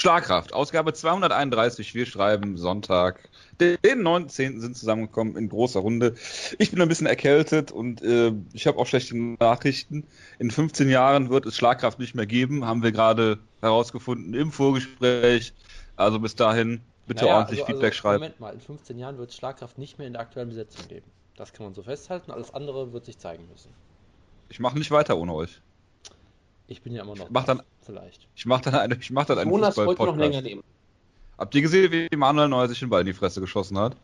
Schlagkraft, Ausgabe 231. Wir schreiben Sonntag, den 19. sind zusammengekommen in großer Runde. Ich bin ein bisschen erkältet und äh, ich habe auch schlechte Nachrichten. In 15 Jahren wird es Schlagkraft nicht mehr geben, haben wir gerade herausgefunden im Vorgespräch. Also bis dahin bitte naja, ordentlich also, Feedback also, schreiben. Moment mal, in 15 Jahren wird es Schlagkraft nicht mehr in der aktuellen Besetzung geben. Das kann man so festhalten. Alles andere wird sich zeigen müssen. Ich mache nicht weiter ohne euch. Ich bin ja immer noch. Ich mach dann, vielleicht. Ich mache dann eine, ich mach dann einen Jonas wollte noch länger leben. Habt ihr gesehen, wie Manuel Neuer sich den Ball in die Fresse geschossen hat?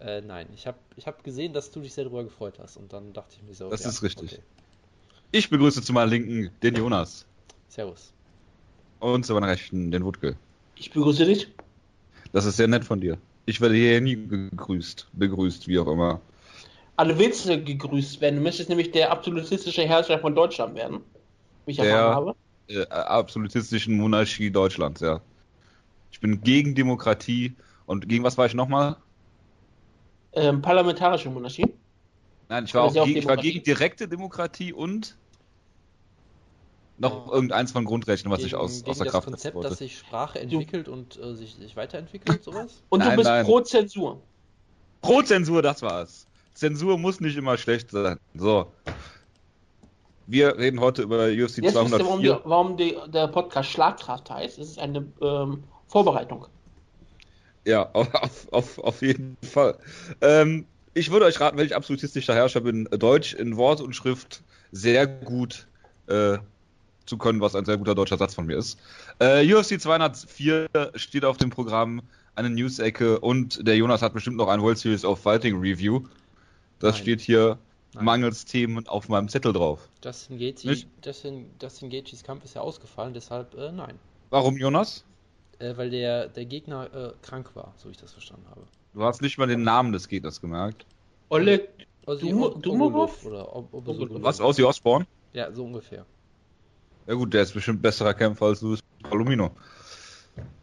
Äh, nein, ich habe ich hab gesehen, dass du dich sehr darüber gefreut hast und dann dachte ich mir so. Das ja, ist richtig. Okay. Ich begrüße zu meiner Linken den Jonas. Servus. Und zu meiner Rechten den Wutke. Ich begrüße dich. Das ist sehr nett von dir. Ich werde hier nie gegrüßt, begrüßt, wie auch immer. Alle willst du gegrüßt werden. Du möchtest nämlich der absolutistische Herrscher von Deutschland werden wie ich der habe. Äh, absolutistischen Monarchie Deutschlands, ja. Ich bin gegen Demokratie und gegen was war ich nochmal? Ähm, parlamentarische Monarchie. Nein, ich war, auch gegen, ich war gegen direkte Demokratie und noch ja. irgendeins von Grundrechten, was gegen, ich aus, außer das Kraft Konzept, wollte. dass sich Sprache entwickelt du. und äh, sich, sich weiterentwickelt, sowas? Und nein, du bist nein. pro Zensur. Pro Zensur, das war's. Zensur muss nicht immer schlecht sein. So. Wir reden heute über UFC Jetzt 204. Warum, die, warum die, der Podcast Schlagkraft heißt. Es ist eine ähm, Vorbereitung. Ja, auf, auf, auf jeden Fall. Ähm, ich würde euch raten, wenn ich absolutistischer Herrscher bin, Deutsch in Wort und Schrift sehr gut äh, zu können, was ein sehr guter deutscher Satz von mir ist. Äh, UFC 204 steht auf dem Programm, eine News-Ecke und der Jonas hat bestimmt noch ein World Series of Fighting Review. Das Nein. steht hier Nein. mangels Themen auf meinem Zettel drauf. Justin Gaethje, Justin, Justin Gaethjes Kampf ist ja ausgefallen, deshalb äh, nein. Warum, Jonas? Äh, weil der, der Gegner äh, krank war, so ich das verstanden habe. Du hast nicht mal den Namen des Gegners gemerkt. Oleg Dumorov? Was, Ozzy Osbourne? Ja, so ungefähr. Ja gut, der ist bestimmt besserer Kämpfer als Luis Palomino.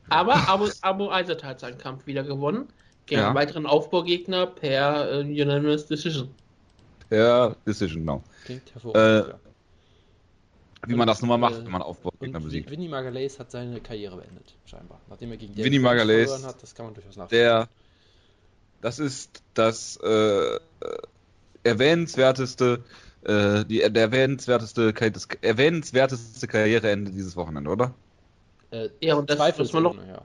Aber Abu, Abu Aizat hat seinen Kampf wieder gewonnen. Gegen ja. einen weiteren Aufbaugegner per äh, Unanimous Decision per Decision, genau. Klingt hervorragend. Äh, wie man das nun mal macht, wenn man Aufbaugegner besiegt. Winnie Magalhaes hat seine Karriere beendet, scheinbar. Nachdem er gegen Winnie Magalhaes verloren hat, das kann man durchaus nachvollziehen. Der, das ist das äh, erwähnenswerteste, äh, die, der erwähnenswerteste, das erwähnenswerteste Karriereende dieses Wochenende, oder? Äh, ja, und das, was man, noch, ja,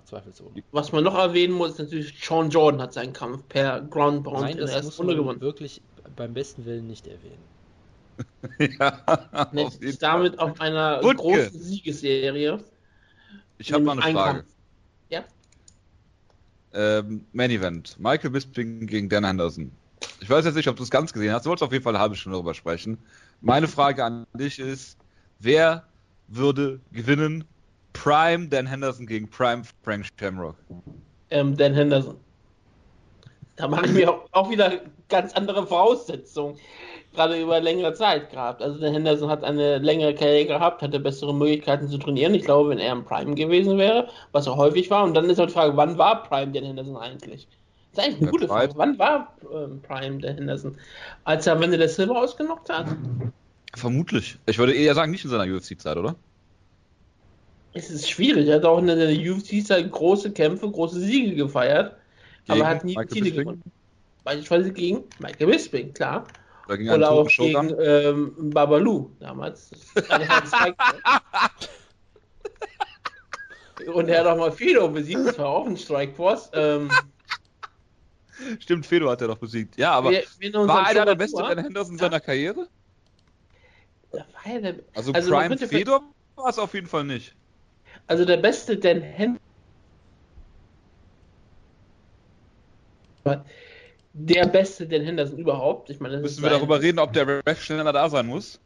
was man noch erwähnen muss, ist natürlich, Sean Jordan hat seinen Kampf per Ground Pound Nein, in der ersten Runde gewonnen. wirklich beim besten Willen nicht erwähnen. ja, ist damit auf einer Wutke. großen Siegesserie. Ich habe mal eine Frage. Kampf. Ja. Ähm, Main Event. Michael Bisping gegen Dan Anderson. Ich weiß jetzt nicht, ob du es ganz gesehen hast. Du wolltest auf jeden Fall eine halbe Stunde darüber sprechen. Meine Frage an dich ist: Wer würde gewinnen? Prime Dan Henderson gegen Prime Frank Shamrock? Ähm, Dan Henderson. Da mache ich mir auch wieder ganz andere Voraussetzungen, gerade über längere Zeit gehabt. Also der Henderson hat eine längere Karriere gehabt, hatte bessere Möglichkeiten zu trainieren. Ich glaube, wenn er im Prime gewesen wäre, was er häufig war, und dann ist halt die Frage, wann war Prime der Henderson eigentlich? Das ist eigentlich eine gute Frage. Wann war ähm, Prime der Henderson? Als er am Ende der Silber ausgenockt hat? Vermutlich. Ich würde eher sagen, nicht in seiner UFC-Zeit, oder? Es ist schwierig. Er hat auch in der UFC-Zeit große Kämpfe, große Siege gefeiert. Aber hat nie Titel gewonnen. Beispielsweise gegen Michael Bisping, klar. Oder, gegen Oder auch gegen ähm, Babalu damals. Und er hat auch mal Fedor besiegt, das war auch ein Strikeforce. Ähm, Stimmt, Fedor hat er doch besiegt. Ja, aber wir, wir war einer der beste Ben Henderson in ja. seiner Karriere? Der der, also, also Prime Fedor war es auf jeden Fall nicht. Also der beste Dan der beste Dan Henderson überhaupt. Ich meine, Müssen wir darüber reden, ob der Ref schneller da sein muss?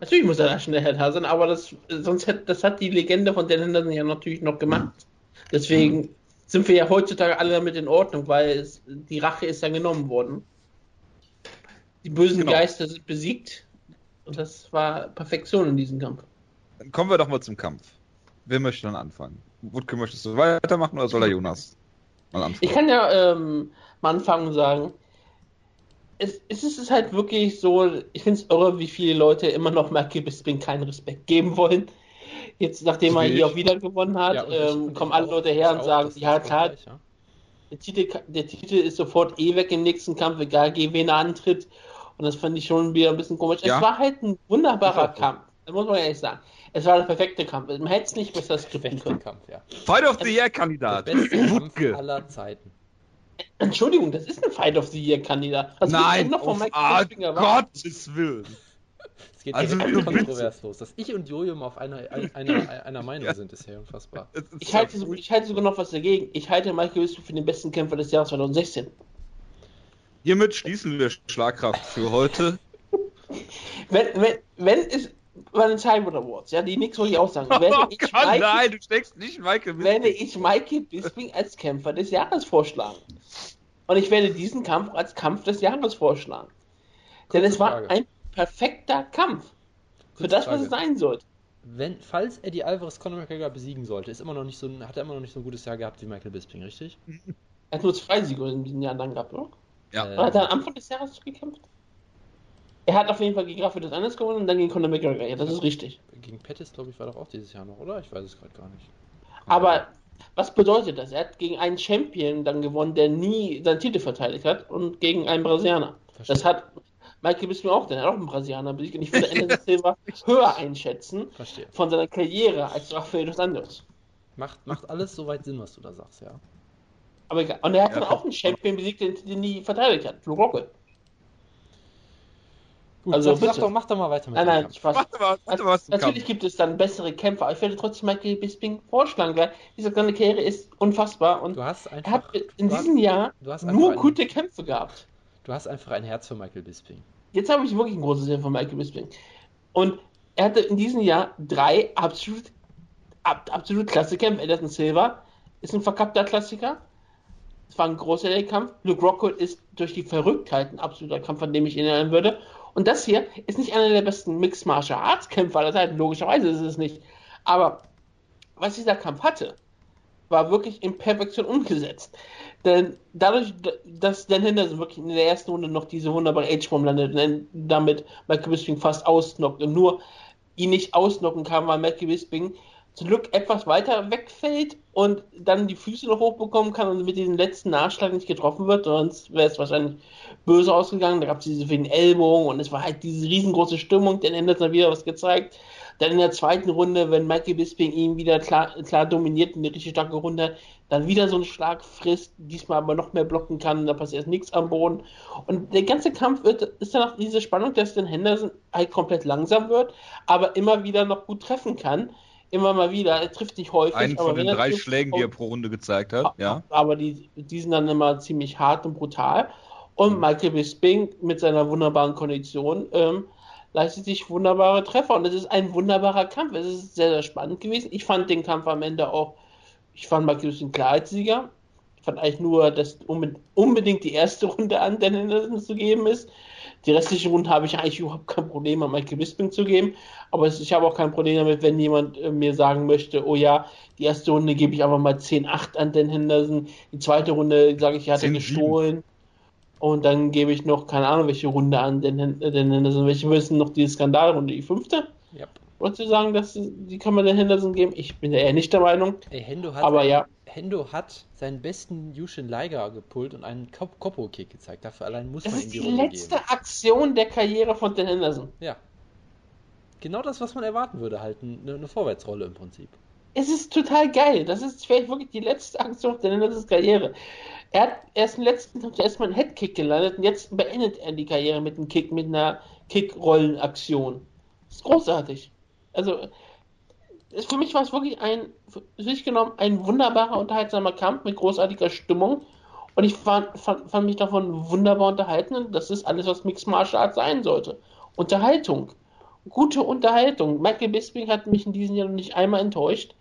Natürlich muss er da schneller da sein, aber das, sonst hat, das hat die Legende von Dan Henderson ja natürlich noch gemacht. Deswegen mhm. sind wir ja heutzutage alle damit in Ordnung, weil es, die Rache ist ja genommen worden. Die bösen genau. Geister sind besiegt und das war Perfektion in diesem Kampf. Dann kommen wir doch mal zum Kampf. Wer möchte dann anfangen? Wutke, möchtest du weitermachen oder soll der Jonas? Ich kann ja ähm, mal anfangen und sagen, es, es ist halt wirklich so, ich finde es irre, wie viele Leute immer noch Michael Bisping keinen Respekt geben wollen. Jetzt, nachdem er Sehe hier ich. auch wieder gewonnen hat, Ja, ähm, kommen alle. Leute her und sagen, ja klar, gleich, ja. der Titel, der Titel ist sofort eh weg im nächsten Kampf, egal gegen wen er antritt. Und das fand ich schon wieder ein bisschen komisch. Ja. Es war halt ein wunderbarer so. Kampf. Das muss man ehrlich sagen. Es war der perfekte Kampf. Man hätte es nicht besser skripten Perfekter können. Kampf, ja. Fight of the Year Der Kandidat. beste Kampf aller Zeiten. Entschuldigung, das ist ein Fight of the Year-Kandidat. Was willst du Nein, noch von auf ah? Gottes Willen. Es geht Also, bist- kontrovers los. Dass ich und Jojo mal auf einer, einer, einer Meinung Ja. sind, ist ja unfassbar. Ist Ich halte, so- ich halte sogar noch was dagegen. Ich halte Michael Bisping für den besten Kämpfer des Jahres 2016. Hiermit schließen wir Schlagkraft für heute. Wenn, wenn, wenn es bei den Cyber Awards, ja, die nichts wirklich aussagen, Oh werde ich, Gott, Michael, nein, du steckst nicht Michael werde Bisping. ich Michael Bisping als Kämpfer des Jahres vorschlagen. Und ich werde diesen Kampf als Kampf des Jahres vorschlagen. Denn Kurze es war Frage. ein perfekter Kampf. Für Kurze das, was Frage. es sein sollte. Wenn, falls er die Alvarez Conor McGregor besiegen sollte, ist immer noch nicht so, hat er immer noch nicht so ein gutes Jahr gehabt wie Michael Bisping, richtig? Er hat nur zwei Siege in diesem Jahr dann gehabt, oder? Ja. Äh, hat er am Anfang des Jahres gekämpft? Er hat auf jeden Fall gegen Rafael des Anderes gewonnen und dann gegen Conor McGregor. Ja, das ist richtig. Gegen Pettis, glaube ich, war doch auch dieses Jahr noch, oder? Ich weiß es gerade gar nicht. Aber was bedeutet das? Er hat gegen einen Champion dann gewonnen, der nie seinen Titel verteidigt hat und gegen einen Brasilianer. Verstehe. Das hat Michael Bisping auch, denn er hat auch einen Brasilianer besiegt und ich würde Anderson Silva höher einschätzen Verstehe. von seiner Karriere als Rafael dos Anjos. Macht, macht alles soweit Sinn, was du da sagst, ja. Aber egal. Und er hat Ja, dann auch einen Champion besiegt, den, den nie verteidigt hat. Luke Rockhold. Gut, Also bitte. doch, mach doch mal weiter mit Nein, dem nein, Kampf. Spaß. Warte mal, warte mal, was Natürlich Kampf. gibt es dann bessere Kämpfer, aber ich werde trotzdem Michael Bisping vorschlagen, weil diese seine Karriere ist unfassbar und Du hast er einfach, hat in du hast, diesem Jahr du hast nur einfach gute Kämpfe gehabt. du hast einfach ein Herz für Michael Bisping. Jetzt habe ich wirklich ein großes Herz von Michael Bisping. Und er hatte in diesem Jahr drei absolut, ab, absolut klasse Kämpfe. Anderson Silva ist ein verkappter Klassiker. Es war ein großer Kampf. Luke Rockhold ist durch die Verrücktheit ein absoluter Kampf, an dem ich ihn erinnern würde. Und das hier ist nicht einer der besten Mixed Martial Arts Kämpfer aller Zeiten. Logischerweise ist es nicht. Aber was dieser Kampf hatte, war wirklich in Perfektion umgesetzt. Denn dadurch, dass Dan Henderson wirklich in der ersten Runde noch diese wunderbare H-Bomb landet und damit Michael Bisping fast ausnockt und nur ihn nicht ausnocken kann, weil Michael Bisping zum Glück etwas weiter wegfällt und dann die Füße noch hochbekommen kann und mit diesem letzten Nachschlag nicht getroffen wird, sonst wäre es wahrscheinlich böse ausgegangen. Da gab es diese vielen Ellbogen und es war halt diese riesengroße Stimmung. Dan Henderson hat wieder was gezeigt. Dann in der zweiten Runde, wenn Michael Bisping ihn wieder klar, klar dominiert, eine richtig starke Runde, dann wieder so einen Schlag frisst, diesmal aber noch mehr blocken kann, da passiert nichts am Boden. Und der ganze Kampf wird, ist dann auch diese Spannung, dass Dan Henderson halt komplett langsam wird, aber immer wieder noch gut treffen kann. Immer mal wieder, er trifft nicht häufig. Einen aber von den drei trifft, Schlägen, die er kommt- pro Runde gezeigt hat. Ja. aber die, die sind dann immer ziemlich hart und brutal. Und Michael Bisping mit seiner wunderbaren Kondition ähm, leistet sich wunderbare Treffer. Und es ist ein wunderbarer Kampf. Es ist sehr, sehr spannend gewesen. Ich fand den Kampf am Ende auch, ich fand Michael Bisping klar als Sieger. Ich fand eigentlich nur, dass unbe- unbedingt die erste Runde an Dan Henderson zu geben ist. Die restliche Runde habe ich eigentlich überhaupt kein Problem, an Michael Bisping zu geben. Aber ich habe auch kein Problem damit, wenn jemand äh, mir sagen möchte, oh ja, die erste Runde gebe ich einfach mal 10-8 an Dan Henderson. Die zweite Runde sage ich, er hat er 10-7. gestohlen. Und dann gebe ich noch, keine Ahnung, welche Runde an Dan, Dan Henderson. Welche wissen noch die Skandalrunde? Die fünfte? Ja. Wolltest du sagen, dass die kann man Dan Henderson geben? Ich bin eher nicht der Meinung. Ey, Hendo hat, Aber ja. Hendo hat seinen besten Yushin Liger gepullt und einen Kop- Koppo-Kick gezeigt. Dafür allein muss Das man ist ihm die die Runde letzte geben. Aktion der Karriere von Dan Henderson. Ja. Genau das, was man erwarten würde, halt eine, eine Vorwärtsrolle im Prinzip. Es ist total geil. Das ist vielleicht wirklich die letzte Aktion der Hendersons Karriere. Er hat erst im letzten Kampf erstmal einen Headkick gelandet und jetzt beendet er die Karriere mit einem Kick, mit einer Kick-Rollen-Aktion. Das ist großartig. Also, für mich war es wirklich ein, für sich genommen, ein wunderbarer, unterhaltsamer Kampf mit großartiger Stimmung. Und ich fand, fand, fand mich davon wunderbar unterhalten. Und das ist alles, was Mixed Martial Arts sein sollte. Unterhaltung. Gute Unterhaltung. Michael Bisping hat mich in diesem Jahr noch nicht einmal enttäuscht.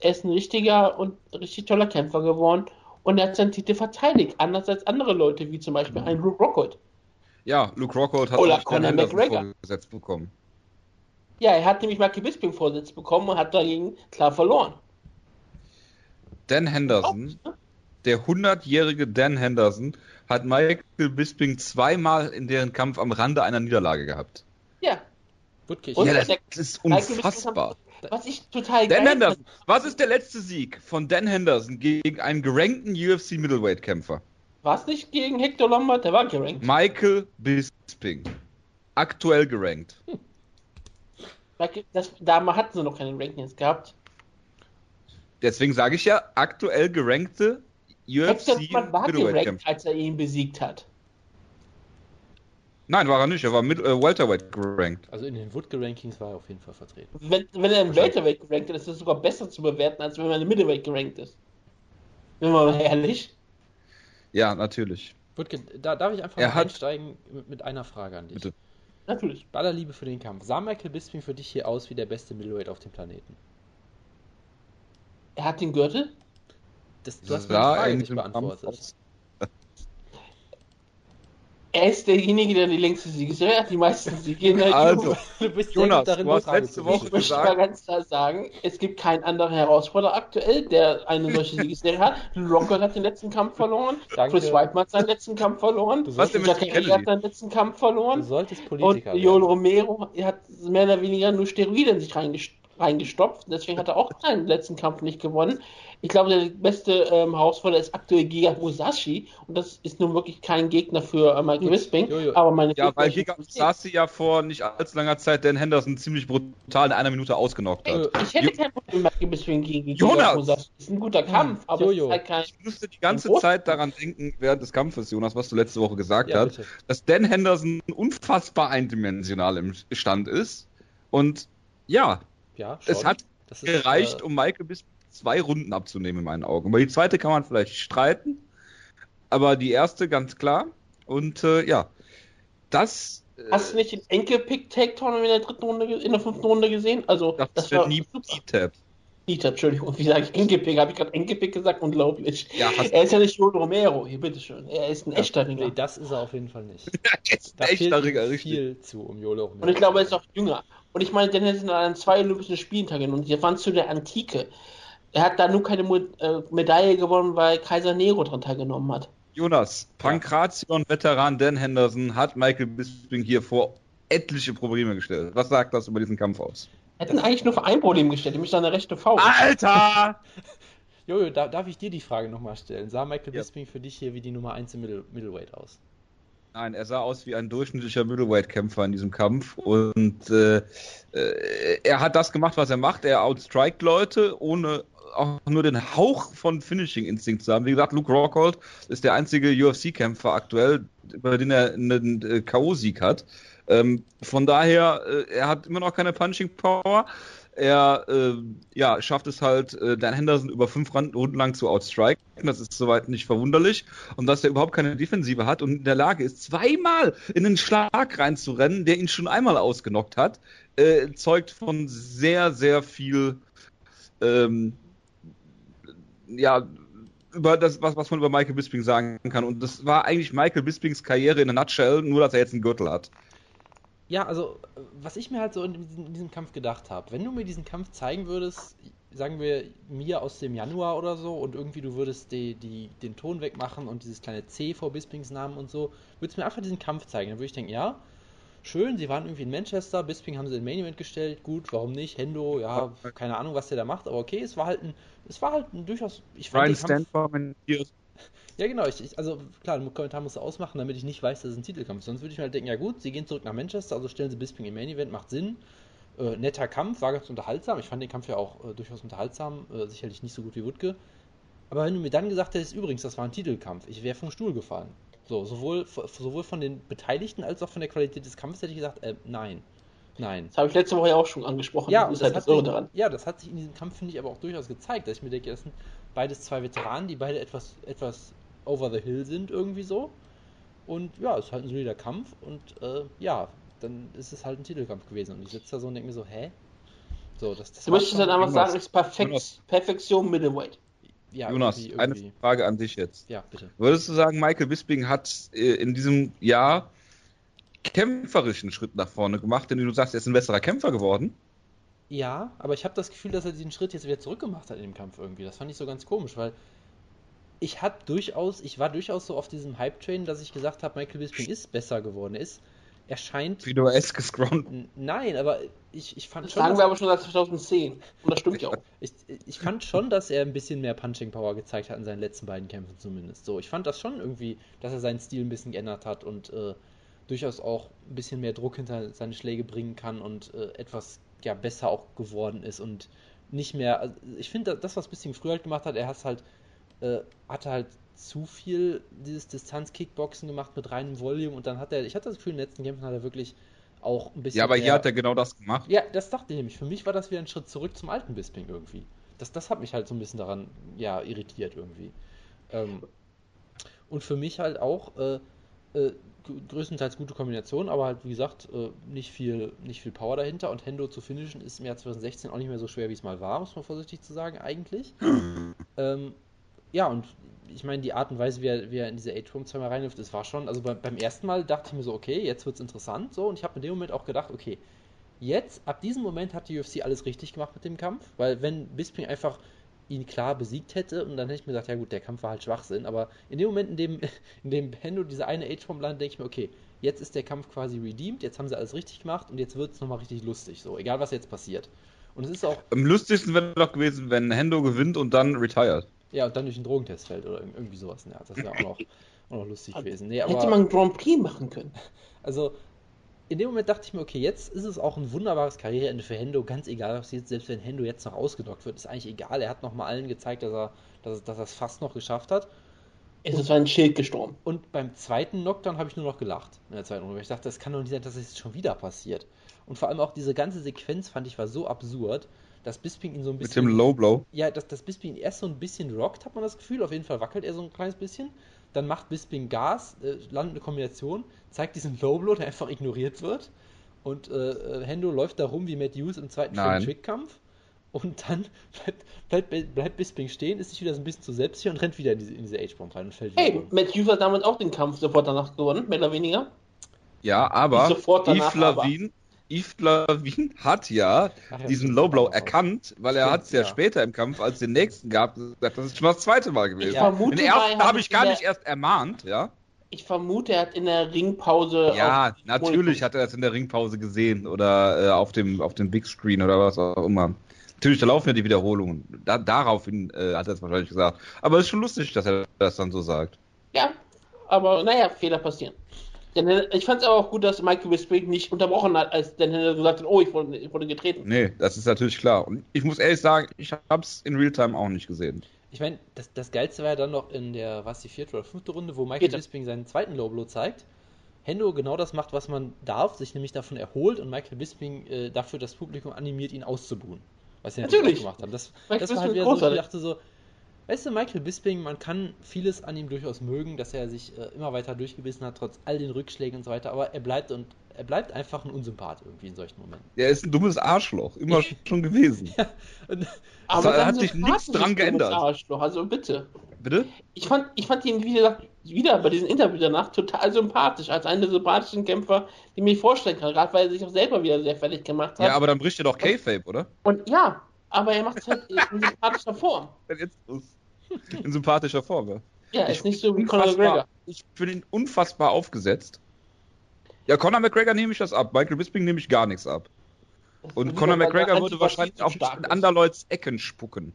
Er ist ein richtiger und richtig toller Kämpfer geworden. Und er hat seinen Titel verteidigt. Anders als andere Leute, wie zum Beispiel ein Luke Rockhold. Ja, Luke Rockhold hat Oder auch Conor McGregor. vorgesetzt bekommen. Ja, er hat nämlich Michael Bisping Vorsitz bekommen und hat dagegen klar verloren. Dan Henderson, der 100-jährige Dan Henderson, hat Michael Bisping zweimal in deren Kampf am Rande einer Niederlage gehabt. Ja. Wutke, ich, Und ja, das ist unfassbar. was ich total Dan geil Henderson. Was ist der letzte Sieg von Dan Henderson gegen einen gerankten UFC Middleweight-Kämpfer? War es nicht gegen Hector Lombard? Der war gerankt. Michael Bisping. Aktuell gerankt. Das, da hatten sie noch keine Rankings gehabt. Deswegen sage ich ja, aktuell gerankte UFC war gerankt, als er ihn besiegt hat. Nein, war er nicht. Er war mit, äh, Welterweight gerankt. Also in den Woodke-Rankings war er auf jeden Fall vertreten. Wenn, wenn er im Welterweight gerankt ist, ist es sogar besser zu bewerten, als wenn er im Middleweight gerankt ist. Wenn man mal ehrlich. Ja, natürlich. Woodke, da darf ich einfach Er hat- einsteigen mit, mit einer Frage an dich. Bitte. Natürlich. Bei aller Liebe für den Kampf. Sah Michael Bisping für dich hier aus wie der beste Middleweight auf dem Planeten? Er hat den Gürtel. Das, du hast Sah meine Frage nicht beantwortet. Er ist derjenige, der die längste Siegesserie hat, die meisten Siege in der Also. Du bist Jonas, darin, du hast letzte zu Woche Ich möchte mal ganz klar sagen, es gibt keinen anderen Herausforderer aktuell, der eine solche Siegesserie hat. Rocker hat den letzten Kampf verloren. Danke. Chris Weidman hat seinen letzten Kampf verloren. Du Was denn mit Jacare Kennedy? hat seinen letzten Kampf Du verloren. solltest Und Politiker Joel werden. Romero hat mehr oder weniger nur Steroide in sich reingest- reingestopft. Deswegen hat er auch seinen letzten Kampf nicht gewonnen. Ich glaube, der beste ähm, Herausforderer ist aktuell Giga Musashi. Und das ist nun wirklich kein Gegner für äh, Michael Bisping. Jojo. Aber meine Ja, weil Giga Sassi ja vor nicht allzu langer Zeit Dan Henderson ziemlich brutal in einer Minute ausgenockt hat. Ich hätte kein Problem mit Michael Bisping gegen Giga Jonas! Musashi. Ist ein guter Kampf, aber halt kein. Ich musste die ganze Zeit daran denken, während des Kampfes, Jonas, was du letzte Woche gesagt Ja, hast, bitte. dass Dan Henderson unfassbar eindimensional im Stand ist. Und ja, Ja, es schon. hat Das ist, gereicht, äh, um Michael bis zwei Runden abzunehmen in meinen Augen. Über die zweite kann man vielleicht streiten, aber die erste ganz klar. Und äh, ja, das, äh, Hast du nicht den Enkelpick-Takedown in der dritten Runde, in der fünften Runde gesehen? Also, das, das wird war nie. Tap. Dieter, Entschuldigung, wie sage ich Enkelpick? Habe ich gerade Enkelpick gesagt? Unglaublich. Ja, er ist ja nicht Joel Romero, hier, bitteschön. Er ist ein Ja, echter Nee, Ringer. das ist er auf jeden Fall nicht. Jetzt Da ein echter Ringer, richtig. viel zu, um Jolo Und ich glaube, er ist auch jünger. Und ich meine, Dennis hat an zwei Olympischen Spielen teilgenommen. Die waren zu der Antike. Er hat da nur keine Mo äh, Medaille gewonnen, weil Kaiser Nero daran teilgenommen hat. Jonas, Pankration-Veteran Dan Henderson hat Michael Bisping hier vor etliche Probleme gestellt. Was sagt das über diesen Kampf aus? Er hat ihn eigentlich nur für ein Problem gestellt, nämlich seine rechte Faust. Alter! Jojo, da, darf ich dir die Frage nochmal stellen? Sah Michael Ja. Bisping für dich hier wie die Nummer 1 im Middle Middleweight aus? Nein, er sah aus wie ein durchschnittlicher Middleweight-Kämpfer in diesem Kampf und äh, äh, er hat das gemacht, was er macht. Er outstrikt Leute, ohne auch nur den Hauch von Finishing-Instinkt zu haben. Wie gesagt, Luke Rockhold ist der einzige UFC-Kämpfer aktuell, über den er einen äh, K.O.-Sieg hat. Ähm, von daher, äh, er hat immer noch keine Punching-Power. Er äh, ja, schafft es halt, äh, Dan Henderson über fünf Runden lang zu outstriken. Das ist soweit nicht verwunderlich. Und dass er überhaupt keine Defensive hat und in der Lage ist, zweimal in einen Schlag reinzurennen, der ihn schon einmal ausgenockt hat, äh, zeugt von sehr, sehr viel, ähm, ja, über das, was, was man über Michael Bisping sagen kann. Und das war eigentlich Michael Bispings Karriere in a nutshell, nur dass er jetzt einen Gürtel hat. Ja, also, was ich mir halt so in diesem, in diesem Kampf gedacht habe, wenn du mir diesen Kampf zeigen würdest, sagen wir mir aus dem Januar oder so, und irgendwie du würdest die, die, den Ton wegmachen und dieses kleine C vor Bispings Namen und so, würdest du mir einfach diesen Kampf zeigen. Dann würde ich denken, ja, schön, sie waren irgendwie in Manchester, Bisping haben sie in Main Event gestellt, gut, warum nicht? Hendo, ja, keine Ahnung, was der da macht, aber okay, es war halt ein, es war halt ein durchaus, ich fand Kampf, Stanford. Ja, genau. Ich, ich, also klar, den Kommentar musst du ausmachen, damit ich nicht weiß, dass es ein Titelkampf ist. Sonst würde ich mir halt denken, ja gut, sie gehen zurück nach Manchester, also stellen sie Bisping im Main Event, macht Sinn. Äh, netter Kampf, war ganz unterhaltsam. Ich fand den Kampf ja auch äh, durchaus unterhaltsam, äh, sicherlich nicht so gut wie Wutke. Aber wenn du mir dann gesagt hättest, übrigens, das war ein Titelkampf, ich wäre vom Stuhl gefallen. So, sowohl, sowohl von den Beteiligten als auch von der Qualität des Kampfes hätte ich gesagt, äh, nein. Nein. Das habe ich letzte Woche ja auch schon angesprochen. Ja, das ist halt hat das sich, ja, das hat sich in diesem Kampf, finde ich, aber auch durchaus gezeigt, dass ich mir denke, das sind beides zwei Veteranen, die beide etwas, etwas over the hill sind, irgendwie so. Und ja, es ist halt ein solider Kampf und äh, ja, dann ist es halt ein Titelkampf gewesen. Und ich sitze da so und denke mir so, hä? So, das, das Du möchtest dann einfach Jonas, sagen, ist perfekt. Perfektion Middleweight. ja, Jonas, irgendwie, eine irgendwie. Frage an dich jetzt. Ja, bitte. Würdest du sagen, Michael Bisping hat äh, in diesem Jahr kämpferischen Schritt nach vorne gemacht, denn wie du sagst, er ist ein besserer Kämpfer geworden? Ja, aber ich habe das Gefühl, dass er diesen Schritt jetzt wieder zurückgemacht hat in dem Kampf irgendwie. Das fand ich so ganz komisch, weil ich habe durchaus, ich war durchaus so auf diesem Hype-Train, dass ich gesagt habe, Michael Bisping ist besser geworden. Er ist er scheint. Fido-eskes Ground. N- Nein, aber ich, ich fand Das schon. sagen dass- wir aber schon seit 2010. Und das stimmt ja auch. Ich, ich fand schon, dass er ein bisschen mehr Punching Power gezeigt hat in seinen letzten beiden Kämpfen zumindest. So, ich fand das schon irgendwie, dass er seinen Stil ein bisschen geändert hat und äh, durchaus auch ein bisschen mehr Druck hinter seine Schläge bringen kann und äh, etwas ja besser auch geworden ist und nicht mehr. Also ich finde, das, was Bisping früher halt gemacht hat, er hat halt äh, hatte halt zu viel dieses Distanz-Kickboxen gemacht mit reinem Volume und dann hat er, ich hatte das Gefühl, in den letzten Kämpfen hat er wirklich auch ein bisschen Ja, aber mehr, hier hat er genau das gemacht. ja, das dachte ich nämlich. Für mich war das wieder ein Schritt zurück zum alten Bisping irgendwie. Das, das hat mich halt so ein bisschen daran, ja, irritiert irgendwie. Ähm, und für mich halt auch äh, äh, größtenteils gute Kombination, aber halt, wie gesagt, äh, nicht viel, nicht viel Power dahinter. Und Hendo zu finishen ist im Jahr 2016 auch nicht mehr so schwer, wie es mal war, muss man vorsichtig zu sagen, eigentlich. ähm, ja, und ich meine, die Art und Weise, wie er, wie er in diese Age-Room zweimal reinwirft, das war schon, also bei, beim ersten Mal dachte ich mir so, okay, jetzt wird's interessant, so, und ich habe in dem Moment auch gedacht, okay, jetzt, ab diesem Moment hat die UFC alles richtig gemacht mit dem Kampf, weil wenn Bisping einfach ihn klar besiegt hätte, und dann hätte ich mir gesagt, ja gut, der Kampf war halt Schwachsinn, aber in dem Moment, in dem, in dem Hendo diese eine Age-Room landet, denke ich mir, okay, jetzt ist der Kampf quasi redeemed, jetzt haben sie alles richtig gemacht und jetzt wird's nochmal richtig lustig, so, egal was jetzt passiert. Und es ist auch, Am lustigsten wäre doch gewesen, wenn Hendo gewinnt und dann retired. ja, und dann durch den Drogentest fällt oder irgendwie sowas, ja, das wäre auch noch, auch noch lustig gewesen. Nee, Hätte aber, man einen Grand Prix machen können. Also, in dem Moment dachte ich mir, okay, jetzt ist es auch ein wunderbares Karriereende für Hendo, ganz egal, was jetzt, selbst wenn Hendo jetzt noch ausgedockt wird, ist eigentlich egal. Er hat nochmal allen gezeigt, dass er, dass, dass er es fast noch geschafft hat. Es ist ein Schild gestorben. Und beim zweiten Knockdown habe ich nur noch gelacht in der zweiten Runde. weil Ich dachte, das kann doch nicht sein, dass es jetzt schon wieder passiert. Und vor allem auch diese ganze Sequenz fand ich war so absurd, dass Bisping ihn so ein Mit bisschen. dem Low Blow. Ja, dass, dass Bisping ihn erst so ein bisschen rockt, hat man das Gefühl. Auf jeden Fall wackelt er so ein kleines bisschen. Dann macht Bisping Gas, äh, landet eine Kombination, zeigt diesen Low Blow, der einfach ignoriert wird. Und äh, äh, Hendo läuft da rum wie Matt Hughes im zweiten. Trick-Kampf. Und dann bleibt, bleibt, bleibt Bisping stehen, ist sich wieder so ein bisschen zu selbstsicher und rennt wieder in diese, in diese H-Bomb rein und fällt wieder Hey, um. Matt Hughes hat damals auch den Kampf sofort danach gewonnen, mehr oder weniger. Ja, aber Nicht sofort danach, Yves Lavin, Yves Lavin hat ja Ach ja, diesen Low Blow erkannt, weil er hat es ja, ja. später im Kampf, als es den nächsten gab, gesagt, das ist schon das zweite Mal gewesen. Ich vermute, Den ersten er habe ich gar der, nicht erst ermahnt, ja. Ich vermute, er hat in der Ringpause. Ja, natürlich hat er das in der Ringpause gesehen oder äh, auf dem auf dem Big Screen oder was auch immer. Natürlich, da laufen ja die Wiederholungen. Da, daraufhin äh, hat er es wahrscheinlich gesagt. Aber es ist schon lustig, dass er das dann so sagt. Ja, aber naja, Fehler passieren. Denn äh, ich fand es aber auch gut, dass Michael Bisping nicht unterbrochen hat, als Dan Henderson gesagt hat, oh, ich wurde, ich wurde getreten. Nee, das ist natürlich klar. Und ich muss ehrlich sagen, ich hab's in Realtime auch nicht gesehen. Ich meine, das, das Geilste war ja dann noch in der, was die vierte oder fünfte Runde, wo Michael Vierte. Bisping seinen zweiten Low Blow zeigt. Hendo genau das macht, was man darf, sich nämlich davon erholt und Michael Bisping äh, dafür das Publikum animiert, ihn auszubuhen. Was sie Natürlich. gemacht haben. Das, Michael das war halt wieder so, ich dachte so, weißt du, Michael Bisping, man kann vieles an ihm durchaus mögen, dass er sich äh, immer weiter durchgebissen hat, trotz all den Rückschlägen und so weiter, aber er bleibt und er bleibt einfach ein Unsympath irgendwie in solchen Momenten. Er ist ein dummes Arschloch, immer schon gewesen. Und, Aber Da dann hat sich nichts dran ist dummes geändert. Arschloch, also bitte. Bitte? Ich fand, ich fand ihn, wie gesagt, wieder bei diesem Interview danach total sympathisch, als einen der sympathischen Kämpfer, den mir vorstellen kann, gerade weil er sich auch selber wieder sehr fertig gemacht hat. Ja, aber dann bricht er doch K-Fape, oder? Und ja, aber er macht es halt in sympathischer Form. Wenn jetzt los. In sympathischer Form, ja. Ja, Ich ist nicht so wie Conor McGregor. Ich finde ihn unfassbar aufgesetzt. Ja, Conor McGregor nehme ich das ab. Michael Bisping nehme ich gar nichts ab. Und Conor McGregor würde wahrscheinlich auch in. Anderleuts Ecken spucken.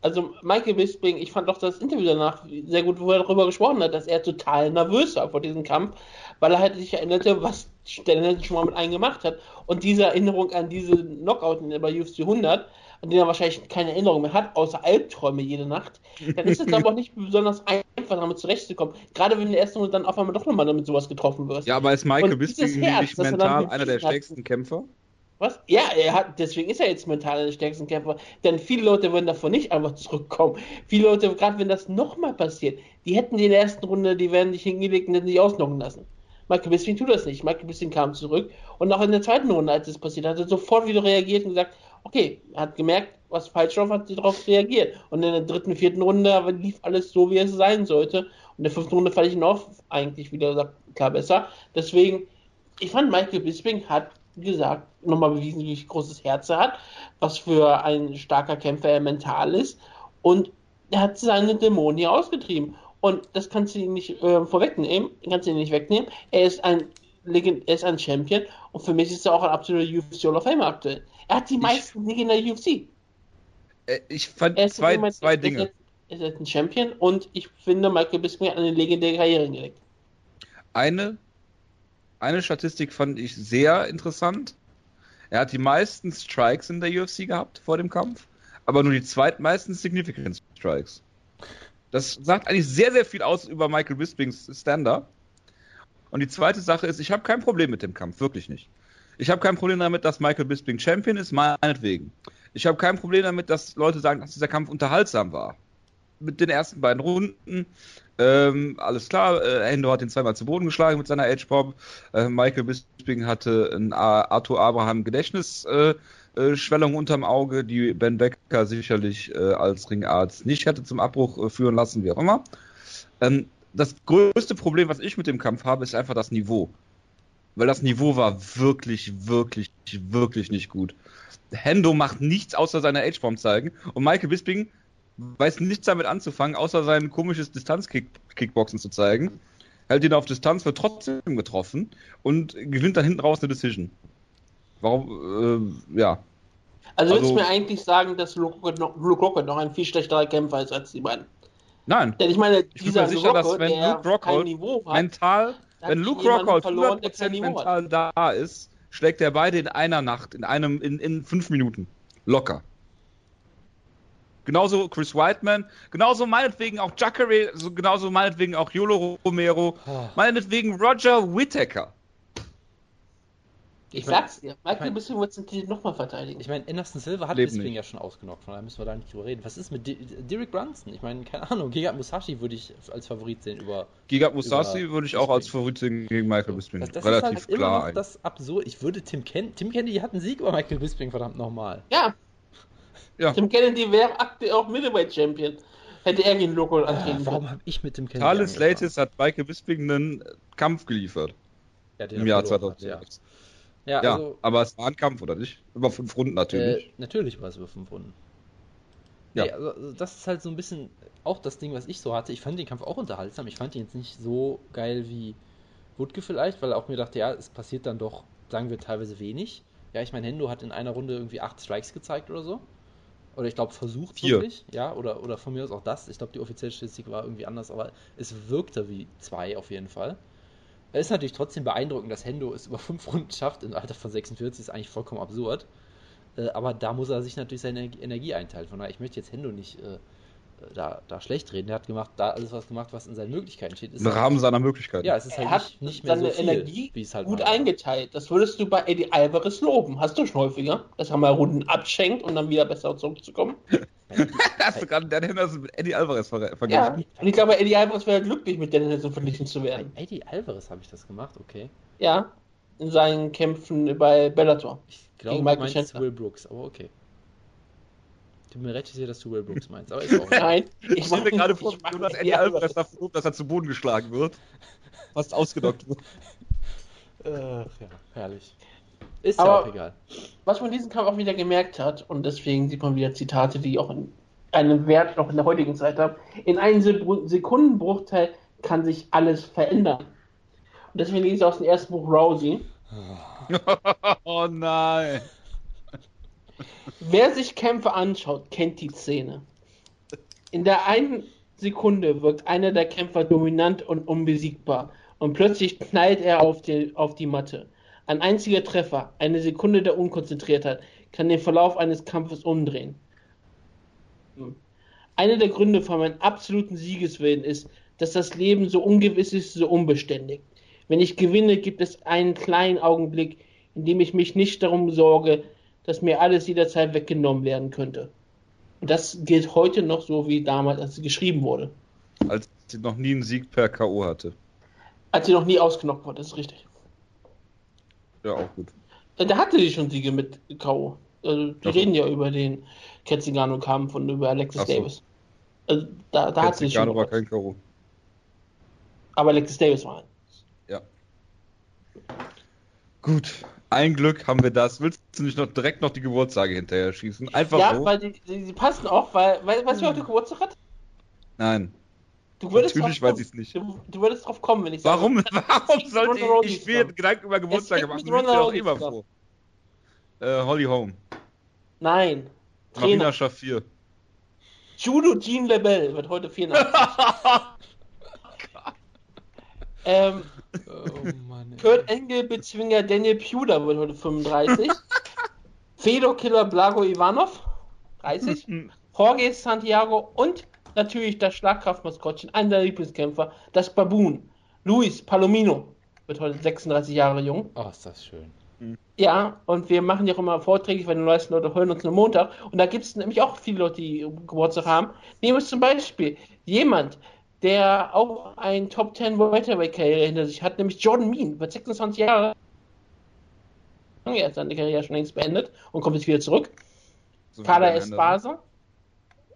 Also Michael Bisping, ich fand doch das Interview danach sehr gut, wo er darüber gesprochen hat, dass er total nervös war vor diesem Kampf, weil er halt sich erinnerte, was Stanley schon mal mit einem gemacht hat. Und diese Erinnerung an diese Knockout in- bei UFC 100, an den er wahrscheinlich keine Erinnerung mehr hat, außer Albträume jede Nacht, dann ist es aber auch nicht besonders einfach, damit zurechtzukommen. Gerade wenn in der ersten Runde dann auf einmal doch nochmal damit sowas getroffen wirst. Ja, aber ist dieses Bisping Herz, nicht mental einer der hat- stärksten Kämpfer? Was? Ja, er hat, deswegen ist er jetzt mental einer der stärksten Kämpfer. Denn viele Leute würden davon nicht einfach zurückkommen. Viele Leute, gerade wenn das nochmal passiert, die hätten die in der ersten Runde, die werden sich hingelegt und hätten sich ausnocken lassen. Michael Bisping tut das nicht. Michael Bisping kam zurück und auch in der zweiten Runde, als es passiert, hat er sofort wieder reagiert und gesagt, okay, er hat gemerkt, was falsch drauf hat, darauf reagiert. Und in der dritten, vierten Runde lief alles so, wie es sein sollte. Und in der fünften Runde fand ich ihn auch eigentlich wieder klar besser. Deswegen, ich fand Michael Bisping hat gesagt, nochmal bewiesen, wie großes Herz er hat, was für ein starker Kämpfer er mental ist. Und er hat seine Dämonen hier ausgetrieben. Und das kannst du ihm nicht äh, vorwegnehmen, kannst du ihn nicht wegnehmen. Er ist ein er ist ein Champion und für mich ist er auch ein absoluter UFC Hall of Famer aktuell. Er hat die Ich- meisten Siege in der UFC. Äh, Ich fand Er zwei, jemand- zwei Dinge. Er ist ein Champion und ich finde, Michael Bisping hat eine legendäre Karriere hingelegt. Eine, eine Statistik fand ich sehr interessant. Er hat die meisten Strikes in der UFC gehabt vor dem Kampf, aber nur die zweitmeisten Significant Strikes. Das sagt eigentlich sehr, sehr viel aus über Michael Bispings Standard. Und die zweite Sache ist, ich habe kein Problem mit dem Kampf, wirklich nicht. Ich habe kein Problem damit, dass Michael Bisping Champion ist, meinetwegen. Ich habe kein Problem damit, dass Leute sagen, dass dieser Kampf unterhaltsam war. Mit den ersten beiden Runden, ähm, alles klar, äh, Hendo hat ihn zweimal zu Boden geschlagen mit seiner Edge-Pop. Äh, Michael Bisping hatte ein Arthur Abraham Gedächtnisschwellung äh, Schwellung unterm Auge, die Ben Becker sicherlich äh, als Ringarzt nicht hätte zum Abbruch äh, führen lassen, wie auch immer. Ähm, das größte Problem, was ich mit dem Kampf habe, ist einfach das Niveau. Weil das Niveau war wirklich, wirklich, wirklich nicht gut. Hendo macht nichts außer seine H-Bomb zeigen und Michael Bisping weiß nichts damit anzufangen, außer sein komisches Distanz-Kickboxen zu zeigen. Hält ihn auf Distanz, wird trotzdem getroffen und gewinnt dann hinten raus eine Decision. Warum, äh, ja. Also, Also- willst du mir eigentlich sagen, dass Luke Rockett noch ein viel schlechterer Kämpfer ist als die beiden? Nein, Denn ich meine, Ich bin dieser mir sicher, dass Rockhold, wenn Luke Rockhold hat, mental, hat wenn Luke Rockhold verloren, der kein 100% Niveau mental da ist, schlägt er beide in einer Nacht, in einem, in, in fünf Minuten. Locker. Genauso Chris Whiteman, genauso meinetwegen auch Jacare, so genauso meinetwegen auch Yolo Romero, Ah. meinetwegen Roger Whittaker. Ich mein- sag's dir, Michael mein- Bisping wird den nochmal verteidigen. Ich meine, Anderson Silva hat Leben Bisping nicht. ja schon ausgenockt, von daher müssen wir da nicht drüber reden. Was ist mit Derek Brunson? Ich meine, keine Ahnung, Giga Musashi würde ich als Favorit sehen über. Giga Musashi Über würde ich auch als. Favorit sehen gegen Michael Bisping. Das, das Relativ ist halt immer klar. noch eigentlich. das absurd. Ich würde Tim Kennedy. Tim Kennedy hat einen Sieg über Michael Bisping, verdammt nochmal. Ja, Ja. Tim Kennedy wäre aktuell auch Middleweight Champion. Hätte er gegen Loco antreten Warum können. habe ich mit Tim Kennedy. Angefangen? Latis hat Michael Bisping einen Kampf geliefert ja, den im Jahr verloren hat, 2006. Ja, ja, Ja, also. aber es war ein Kampf, oder nicht? Über fünf Runden natürlich. Äh, natürlich war es über fünf Runden. Ja. Nee, also, also das ist halt so ein bisschen auch das Ding, was ich so hatte. Ich fand den Kampf auch unterhaltsam. Ich fand ihn jetzt nicht so geil wie Wutke vielleicht, weil auch mir dachte, ja, es passiert dann doch, sagen wir, teilweise wenig. Ja, ich meine, Hendo hat in einer Runde irgendwie acht Strikes gezeigt oder so. Oder ich glaube, versucht Vier. wirklich. Ja, oder, oder von mir aus auch das. Ich glaube, die offizielle Statistik war irgendwie anders, aber es wirkte wie zwei auf jeden Fall. Es ist natürlich trotzdem beeindruckend, dass Hendo es über fünf Runden schafft. Im Alter von 46 ist eigentlich vollkommen absurd. Äh, aber da muss er sich natürlich seine Energie- einteilen. Von daher, ich möchte jetzt Hendo nicht äh, da, da schlecht reden. Der hat gemacht, da alles was gemacht, was in seinen Möglichkeiten steht. Ist Im halt- Rahmen seiner Möglichkeiten. Ja, es ist Er halt hat nicht, nicht mehr seine so viel, Energie wie es halt gut eingeteilt. Das würdest du bei Eddie Alvarez loben. Hast du schon häufiger, dass er mal Runden abschenkt und dann wieder besser zurückzukommen? Hast du gerade Dan Henderson mit Eddie Alvarez ver Ja. verglichen? Und ich glaube, Eddie Alvarez wäre glücklich, mit Dan Henderson verglichen zu werden. Bei Eddie Alvarez habe ich das gemacht, okay. Ja. In seinen Kämpfen bei Bellator. Ich glaube, du meinst Chandler. Will Brooks, aber okay. Tut mir recht, dass du Will Brooks meinst, aber ist auch Nein, Ich stelle mir gerade vor, ich Eddie Eddie Alvarez dafür lobt, dass er zu Boden geschlagen wird. Fast ausgedockt wird. Ach ja, herrlich. Ist Aber- ja auch egal. Was man in diesem Kampf auch wieder gemerkt hat, und deswegen sieht man wieder Zitate, die auch in, einen Wert noch in der heutigen Zeit haben, in einem Se- Sekundenbruchteil kann sich alles verändern. Und deswegen lese ich aus dem ersten Buch Rousey. oh nein. Wer sich Kämpfe anschaut, kennt die Szene. In der einen Sekunde wirkt einer der Kämpfer dominant und unbesiegbar und plötzlich knallt er auf die, auf die Matte. Ein einziger Treffer, eine Sekunde der Unkonzentriertheit, kann den Verlauf eines Kampfes umdrehen. Einer der Gründe für meinen absoluten Siegeswillen ist, dass das Leben so ungewiss ist, so unbeständig. Wenn ich gewinne, gibt es einen kleinen Augenblick, in dem ich mich nicht darum sorge, dass mir alles jederzeit weggenommen werden könnte. Und das gilt heute noch so wie damals, als es geschrieben wurde. Als sie noch nie einen Sieg per K.O. hatte. Als sie noch nie ausgenockt wurde, das ist richtig. Ja, auch gut. Äh, Da hatte sie schon Siege mit K.O. Also, die Ach so. reden ja über den Ketzigano-Kampf und über Alexis so. Davis. Also, da, da hat sie schon. Ketzigano war kein K.O. Aber Alexis Davis war ein. Ja. Gut. Ein Glück haben wir das. Willst du nicht noch direkt noch die Geburtstage hinterher schießen? Einfach Ja, so? weil die, die, die passen auch, weil, weil weißt du, wer heute Geburtstag hat? Nein. Du würdest Natürlich drauf weiß ich's nicht. Du, du würdest drauf kommen, wenn ich sage. warum sollte ich, ich mir Gedanken über Geburtstag machen? nimmst ja auch immer vor. Äh, Holly Holm. Nein. Marina Trainer. Schafir. Judo Jean Lebel wird heute 84. ähm, Oh Mann. Kurt Engel Bezwinger Daniel Puder wird heute 35. Fedor Killer Blago Ivanov 30. Jorge Santiago und natürlich das Schlagkraftmaskottchen, einer der Lieblingskämpfer, das Baboon. Luis Palomino wird heute 36 Jahre jung. Oh, ist das schön. Ja, und wir machen ja auch immer Vorträge, weil die meisten Leute hören uns nur Montag. Und da gibt es nämlich auch viele Leute, die Geburtstag haben. Nehmen wir zum Beispiel jemand, der auch ein Top 10 Welterweight-Karriere hinter sich hat, nämlich Jordan Mean, wird 26 Jahre. Er hat seine Karriere schon längst beendet und kommt jetzt wieder zurück. So wie Kader Dan Espasa,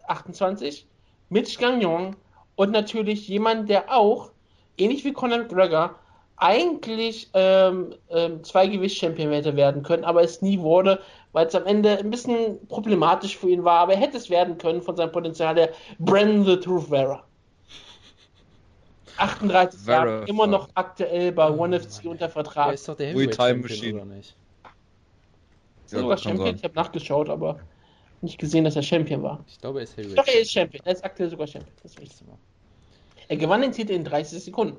28. Mitch Gagnon und natürlich jemand, der auch, ähnlich wie Conor McGregor, eigentlich ähm, ähm, Zweigewicht-Champion hätte werden können, aber es nie wurde, weil es am Ende ein bisschen problematisch für ihn war, aber er hätte es werden können von seinem Potenzial her. Brandon the Truth Vera. 38 Vera, Jahre, immer noch aktuell bei Oh, One FC unter Der Vertrag. ist doch der Heavyweight Champion, Machine. oder nicht? Ja, kann Champion? sein. Ich habe nachgeschaut, aber nicht gesehen, dass er Champion war. Ich glaube, er ist Heavyweight Doch, er ist Champion. Er ist aktuell sogar Champion. Das ist richtig. Er gewann den Titel in 30 Sekunden.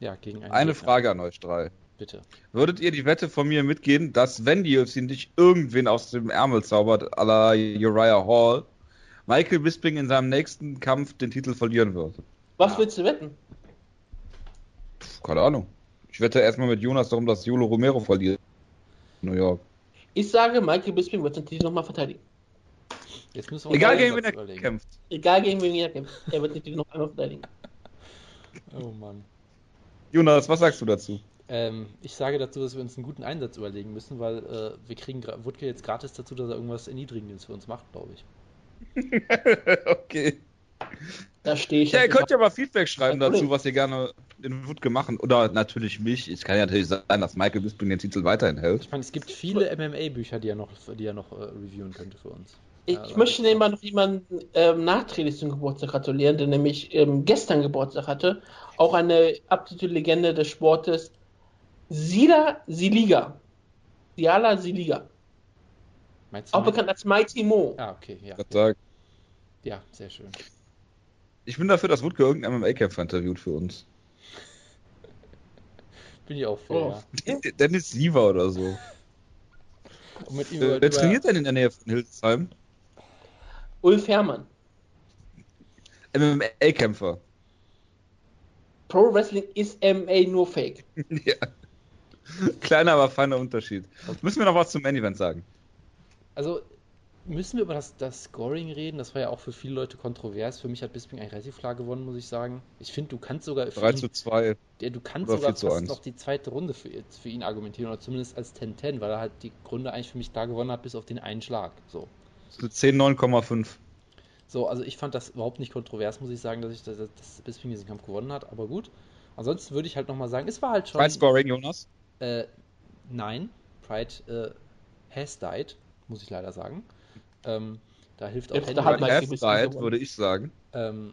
Ja, gegen einen Eine Gegner. Frage an euch drei. Bitte. Würdet ihr die Wette von mir mitgehen, dass wenn die UFC nicht irgendwen aus dem Ärmel zaubert, à la Uriah Hall, Michael Bisping in seinem nächsten Kampf den Titel verlieren wird? Was Ja. willst du wetten? Puh, keine Ahnung. Ich wette erstmal mit Jonas darum, dass Jolo Romero verliert. New York. Ich sage, Michael Bisping wird den Titel nochmal verteidigen. Jetzt müssen wir uns Egal gegen wen er überlegen. kämpft. Egal gegen wen er kämpft. Er wird den Titel noch einmal verteidigen. Oh Mann. Jonas, was sagst du dazu? Ähm, ich sage dazu, dass wir uns einen guten Einsatz überlegen müssen, weil äh, wir kriegen Wutke jetzt gratis dazu, dass er irgendwas Erniedrigendes für uns macht, glaube ich. okay. Da stehe ich. Ja, ihr könnt ja mal Feedback schreiben dazu, was ihr gerne in Wutke machen. Oder natürlich mich. Es kann ja natürlich sein, dass Michael Bisping den Titel weiterhin hält. Ich meine, es gibt viele MMA-Bücher, die er noch, die er noch äh, reviewen könnte für uns. Ich, aber- möchte nebenbei noch jemanden ähm, nachträglich zum Geburtstag gratulieren, der nämlich ähm, gestern Geburtstag hatte. Auch eine absolute Legende des Sportes. Sila Siliga. Siala Siliga. Meinst du Auch bekannt als Mighty Mo. Ah, okay, ja. Gott sei Dank. Ja, sehr schön. Ich bin dafür, dass Wutke irgendeinen MMA-Kämpfer interviewt für uns. Bin ich auch für, Oh. ja. Dennis Siever oder so. Und mit ihm Äh, wer über- trainiert denn in der Nähe von Hildesheim? Ulf Herrmann. MMA-Kämpfer. Pro Wrestling ist MA nur Fake. ja. Kleiner, aber feiner Unterschied. Müssen wir noch was zum Main-Event sagen? Also, müssen wir über das, das Scoring reden? Das war ja auch für viele Leute kontrovers. Für mich hat Bisping eigentlich relativ klar gewonnen, muss ich sagen. Ich finde, du kannst sogar für 3 ihn, zu 2. ja, du kannst sogar 4 zu fast 1. noch die zweite Runde für, für ihn argumentieren, oder zumindest als 10-10, weil er halt die Runde eigentlich für mich klar gewonnen hat, bis auf den einen Schlag. So. 10, 9,5. So, also ich fand das überhaupt nicht kontrovers, muss ich sagen, dass ich dass, dass Bisping diesen Kampf gewonnen hat, aber gut. Ansonsten würde ich halt nochmal sagen, es war halt schon. Fight Scoring, Jonas? Äh, nein, Pride äh, has died, muss ich leider sagen. Ähm, da hilft auch Half Bisping Side, gewonnen. würde ich sagen. Ähm,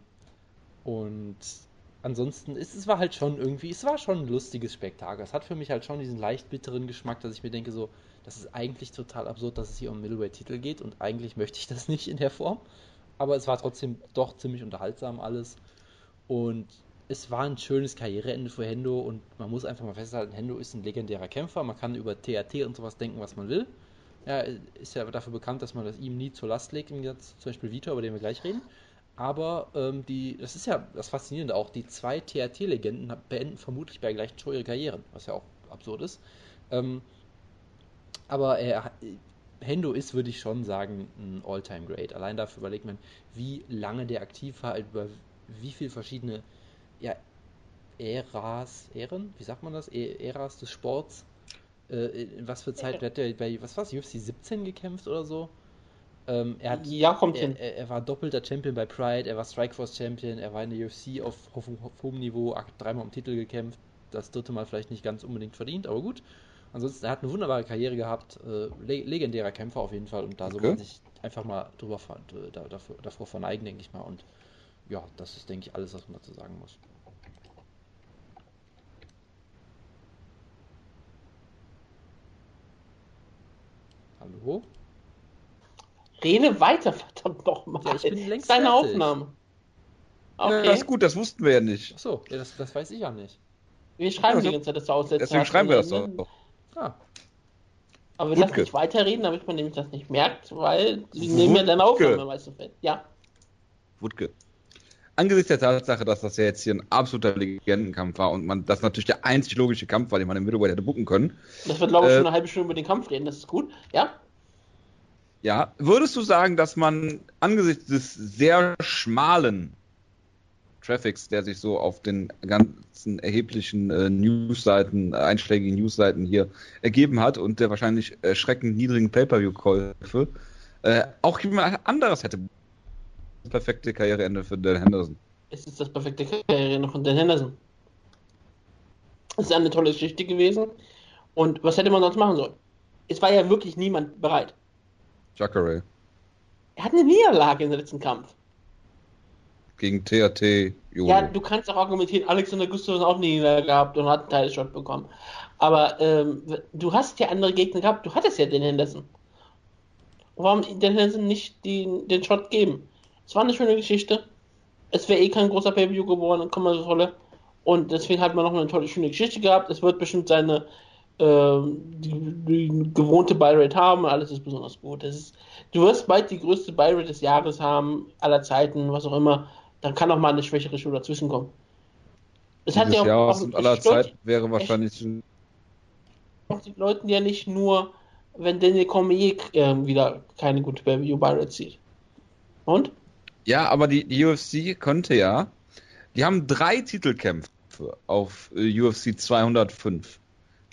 und ansonsten ist es war halt schon irgendwie, es war schon ein lustiges Spektakel. Es hat für mich halt schon diesen leicht bitteren Geschmack, dass ich mir denke, so, das ist eigentlich total absurd, dass es hier um Middleweight-Titel geht und eigentlich möchte ich das nicht in der Form. Aber es war trotzdem doch ziemlich unterhaltsam alles. Und es war ein schönes Karriereende für Hendo und man muss einfach mal festhalten, Hendo ist ein legendärer Kämpfer. Man kann über TAT und sowas denken, was man will. Er ist ja dafür bekannt, dass man das ihm nie zur Last legt, im zum Beispiel Vitor, über den wir gleich reden. Aber ähm, die, das ist ja das Faszinierende auch, die zwei TRT-Legenden beenden vermutlich bei gleichen Show ihre Karrieren, was ja auch absurd ist. Ähm, aber er, Hendo ist, würde ich schon sagen, ein All-Time-Great. Allein dafür überlegt man, wie lange der aktiv war, über wie viele verschiedene ja, Äras, Ähren, wie sagt man das? Äras des Sports. Äh, in was für Zeit hat er bei, was war's, UFC 17 gekämpft oder so? Ähm, er hat Ja, kommt er, hin. er, er war doppelter Champion bei Pride, er war Strikeforce Champion, er war in der UFC auf, auf, auf hohem Niveau, dreimal um Titel gekämpft, das dritte Mal vielleicht nicht ganz unbedingt verdient, aber gut. Ansonsten, er hat eine wunderbare Karriere gehabt, äh, le legendärer Kämpfer auf jeden Fall und da soll Okay. man sich einfach mal drüber äh, da, dafür, davor verneigen, denke ich mal. Und ja, das ist, denke ich, alles, was man dazu sagen muss. Hallo? Rede weiter, verdammt nochmal. Ja, ich bin längst Deine fertig. Aufnahme. Ja, Okay. das ist gut, das wussten wir ja nicht. Achso, ja, das, das weiß ich ja nicht. wir schreiben Ja, die ganze Zeit, dass du aussetzt. Deswegen schreiben wir das doch. Ah, Aber wir lassen Wutke. nicht weiterreden, damit man nämlich das nicht merkt, weil Wutke. nehmen ja deine Aufnahme meistens fett. Ja. Wutke. Angesichts der Tatsache, dass das ja jetzt hier ein absoluter Legendenkampf war und man das natürlich der einzig logische Kampf war, den man im Middleweight hätte bucken können, Das wird, glaube ich, Äh, schon eine halbe Stunde über den Kampf reden, das ist gut. Ja? ja, würdest du sagen, dass man angesichts des sehr schmalen Traffics, der sich so auf den ganzen erheblichen äh, Newsseiten, äh, einschlägigen Newsseiten hier ergeben hat und der wahrscheinlich erschreckend niedrigen Pay-Per-View-Käufe, äh, auch jemand anderes hätte das perfekte Karriereende für Dan Henderson. Es ist das perfekte Karriere von Dan Henderson. Es ist eine tolle Geschichte gewesen. Und was hätte man sonst machen sollen? Es war ja wirklich niemand bereit. Jacare Er hat eine Niederlage der letzten Kampf. Gegen THT Jolo. Ja, du kannst auch argumentieren, Alexander Gustafsson hat auch eine Niederlage gehabt und hat einen Teilshot bekommen. Aber ähm, du hast ja andere Gegner gehabt, du hattest ja den Henderson. Warum den Henderson nicht den, den Shot geben? Es war eine schöne Geschichte. Es wäre eh kein großer Pay-Per-View geworden, Kommandotolle. Und deswegen hat man noch eine tolle, schöne Geschichte gehabt. Es wird bestimmt seine ähm, die, die gewohnte Buy-Rate haben alles ist besonders gut. Ist, du wirst bald die größte Buy-Rate des Jahres haben, aller Zeiten, was auch immer. Dann kann auch mal eine schwächere Show dazwischen kommen. Es hat ja auch, Jahr und aller Zeit wäre wahrscheinlich auch die Leuten ja nicht nur, wenn Daniel Cormier ähm, wieder keine gute Pay-Per-View Buy-Rate zieht. Und? Ja, aber die, die UFC könnte ja. Die haben drei Titelkämpfe auf äh, UFC 205.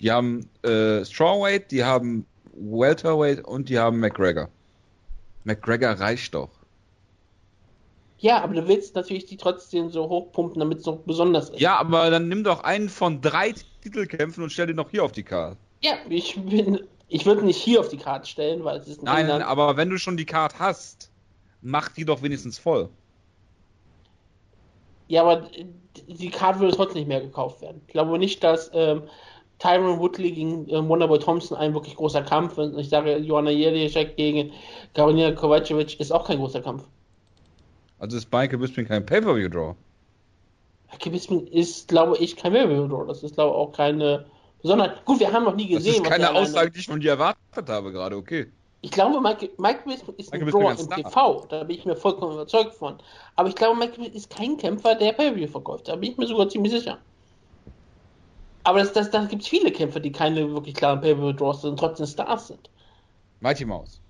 Die haben äh, Strawweight, die haben Welterweight und die haben McGregor. McGregor reicht doch. Ja, aber du willst natürlich die trotzdem so hochpumpen, damit es noch besonders ist. Ja, aber dann nimm doch einen von drei Titelkämpfen und stell den noch hier auf die Karte. Ja, ich bin. Ich würde nicht hier auf die Karte stellen, weil es ist ein Nein, England. aber wenn du schon die Karte hast, mach die doch wenigstens voll. Ja, aber die Karte würde trotzdem nicht mehr gekauft werden. Ich glaube nicht, dass ähm, Tyron Woodley gegen ähm, Wonderboy Thompson ein wirklich großer Kampf ist. Ich sage, Joanna Jelinek gegen Karolina Kovacevic ist auch kein großer Kampf. Also ist Michael Bisping kein Pay-Per-View-Draw. Aktivismus ist, glaube ich, kein Werbebüro. Das ist, glaube ich, auch keine Besonderheit. Gut, wir haben noch nie Das gesehen, ist keine Aussage, die ich von dir erwartet habe gerade, okay. Ich glaube, Mike, Mike Bisping ist ein Michael Bisping Draw im. TV. Da bin ich mir vollkommen überzeugt von. Aber ich glaube, Mike Bisping ist kein Kämpfer, der Pay-Per-View verkauft. Da bin ich mir sogar ziemlich sicher. Aber das, das, da gibt es viele Kämpfer, die keine wirklich klaren Pay-Per-View-Draws sind und trotzdem Stars sind. Mighty Mouse.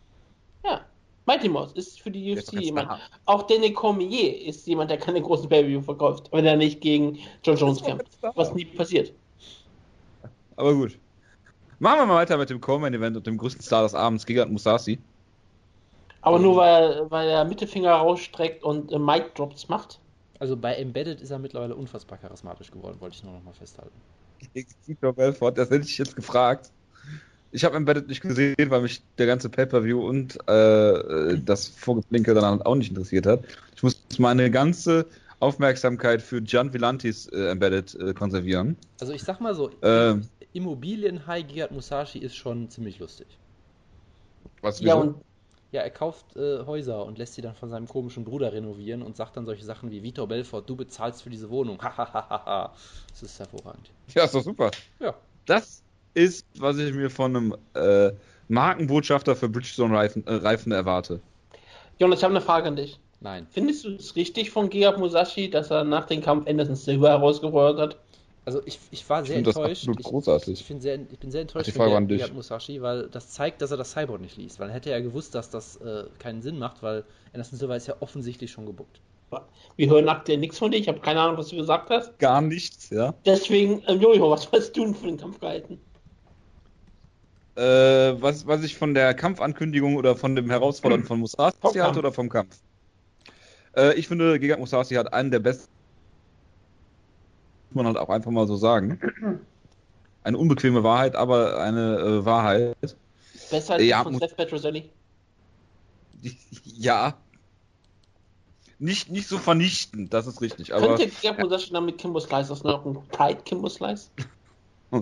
Mighty Mouse ist für die UFC jemand. Star. Auch Daniel Cormier ist jemand, der keine großen Pay-Per-View verkauft, wenn er nicht gegen John Jones kämpft. Was nie passiert. Aber gut. Machen wir mal weiter mit dem Coleman-Event und dem größten Star des Abends, Gigat Musasi. Aber nur weil, weil er Mittelfinger rausstreckt und äh, Mic Drops macht. also bei Embedded ist er mittlerweile unfassbar charismatisch geworden, wollte ich nur noch mal festhalten. Gegen Victor Belfort, das hätte ich jetzt gefragt. Ich habe Embedded nicht gesehen, weil mich der ganze Pay-Per-View und äh, das Vorgeplinkel dann auch nicht interessiert hat. Ich muss meine ganze Aufmerksamkeit für Gian Villantis äh, Embedded äh, konservieren. Also ich sag mal so, Ähm. Immobilien-High Gigat Musashi ist schon ziemlich lustig. Was Ja, und Ja, er kauft äh, Häuser und lässt sie dann von seinem komischen Bruder renovieren und sagt dann solche Sachen wie Vitor Belfort, du bezahlst für diese Wohnung. Hahaha. das ist hervorragend. Ja, ist doch super. Ja. Das ist, was ich mir von einem äh, Markenbotschafter für Bridgestone-Reifen äh, Reifen erwarte. Jonas, ich habe eine Frage an dich. Nein. Findest du es richtig von Giga Musashi, dass er nach dem Kampf Anderson Silva herausgefordert hat? Also ich, ich war sehr das enttäuscht. absolut ich, großartig. Ich, bin sehr, ich bin sehr enttäuscht dich. Gigat Musashi, weil das zeigt, dass er das Cyborg nicht liest. Weil dann hätte er gewusst, dass das äh, keinen Sinn macht, weil Anderson Silva ist ja offensichtlich schon gebuckt. Wir hören aktuell nichts von dir. Ich habe keine Ahnung, was du gesagt hast. Gar nichts, ja. Deswegen, ähm, Jojo, was hast du denn für den Kampf gehalten? Äh, was, was ich von der Kampfankündigung oder von dem Herausfordern von Musasi Vom halte Kampf. oder vom Kampf? Äh, ich finde, Gigat Musasi hat einen der besten. Muss man halt auch einfach mal so sagen. Eine unbequeme Wahrheit, aber eine äh, Wahrheit. Besser als Ja, von Seth Petroselli? Ja. nicht, nicht so vernichtend, das ist richtig. Aber Könnte Gegard Musashi dann mit Kimbo Slice aus noch ein Pride Kimbo Slice?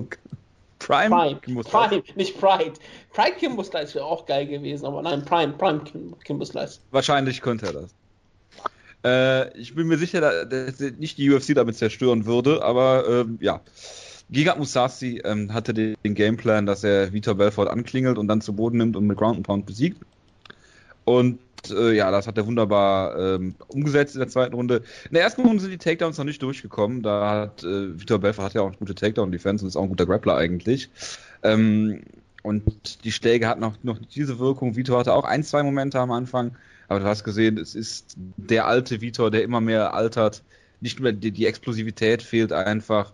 Prime? Prime, Prime, nicht Pride. Pride Kimbo Slice wäre auch geil gewesen, aber nein, Prime, Prime Kim- Kimbo Slice. Wahrscheinlich könnte er das. Äh, ich bin mir sicher, da- dass nicht die UFC damit zerstören würde, aber ähm, ja. Giga Musashi ähm, hatte den, den Gameplan, dass er Vitor Belfort anklingelt und dann zu Boden nimmt und mit Ground and Pound besiegt. Und äh, ja, das hat er wunderbar ähm, umgesetzt in der zweiten Runde. In der ersten Runde sind die Takedowns noch nicht durchgekommen. Da hat äh, Vitor Belfort hat ja auch gute Takedown-Defense und ist auch ein guter Grappler eigentlich. Ähm, und die Schläge hatten noch, noch diese Wirkung. Vitor hatte auch ein, zwei Momente am Anfang, aber du hast gesehen, es ist der alte Vitor, der immer mehr altert. Nicht mehr die, die Explosivität fehlt einfach.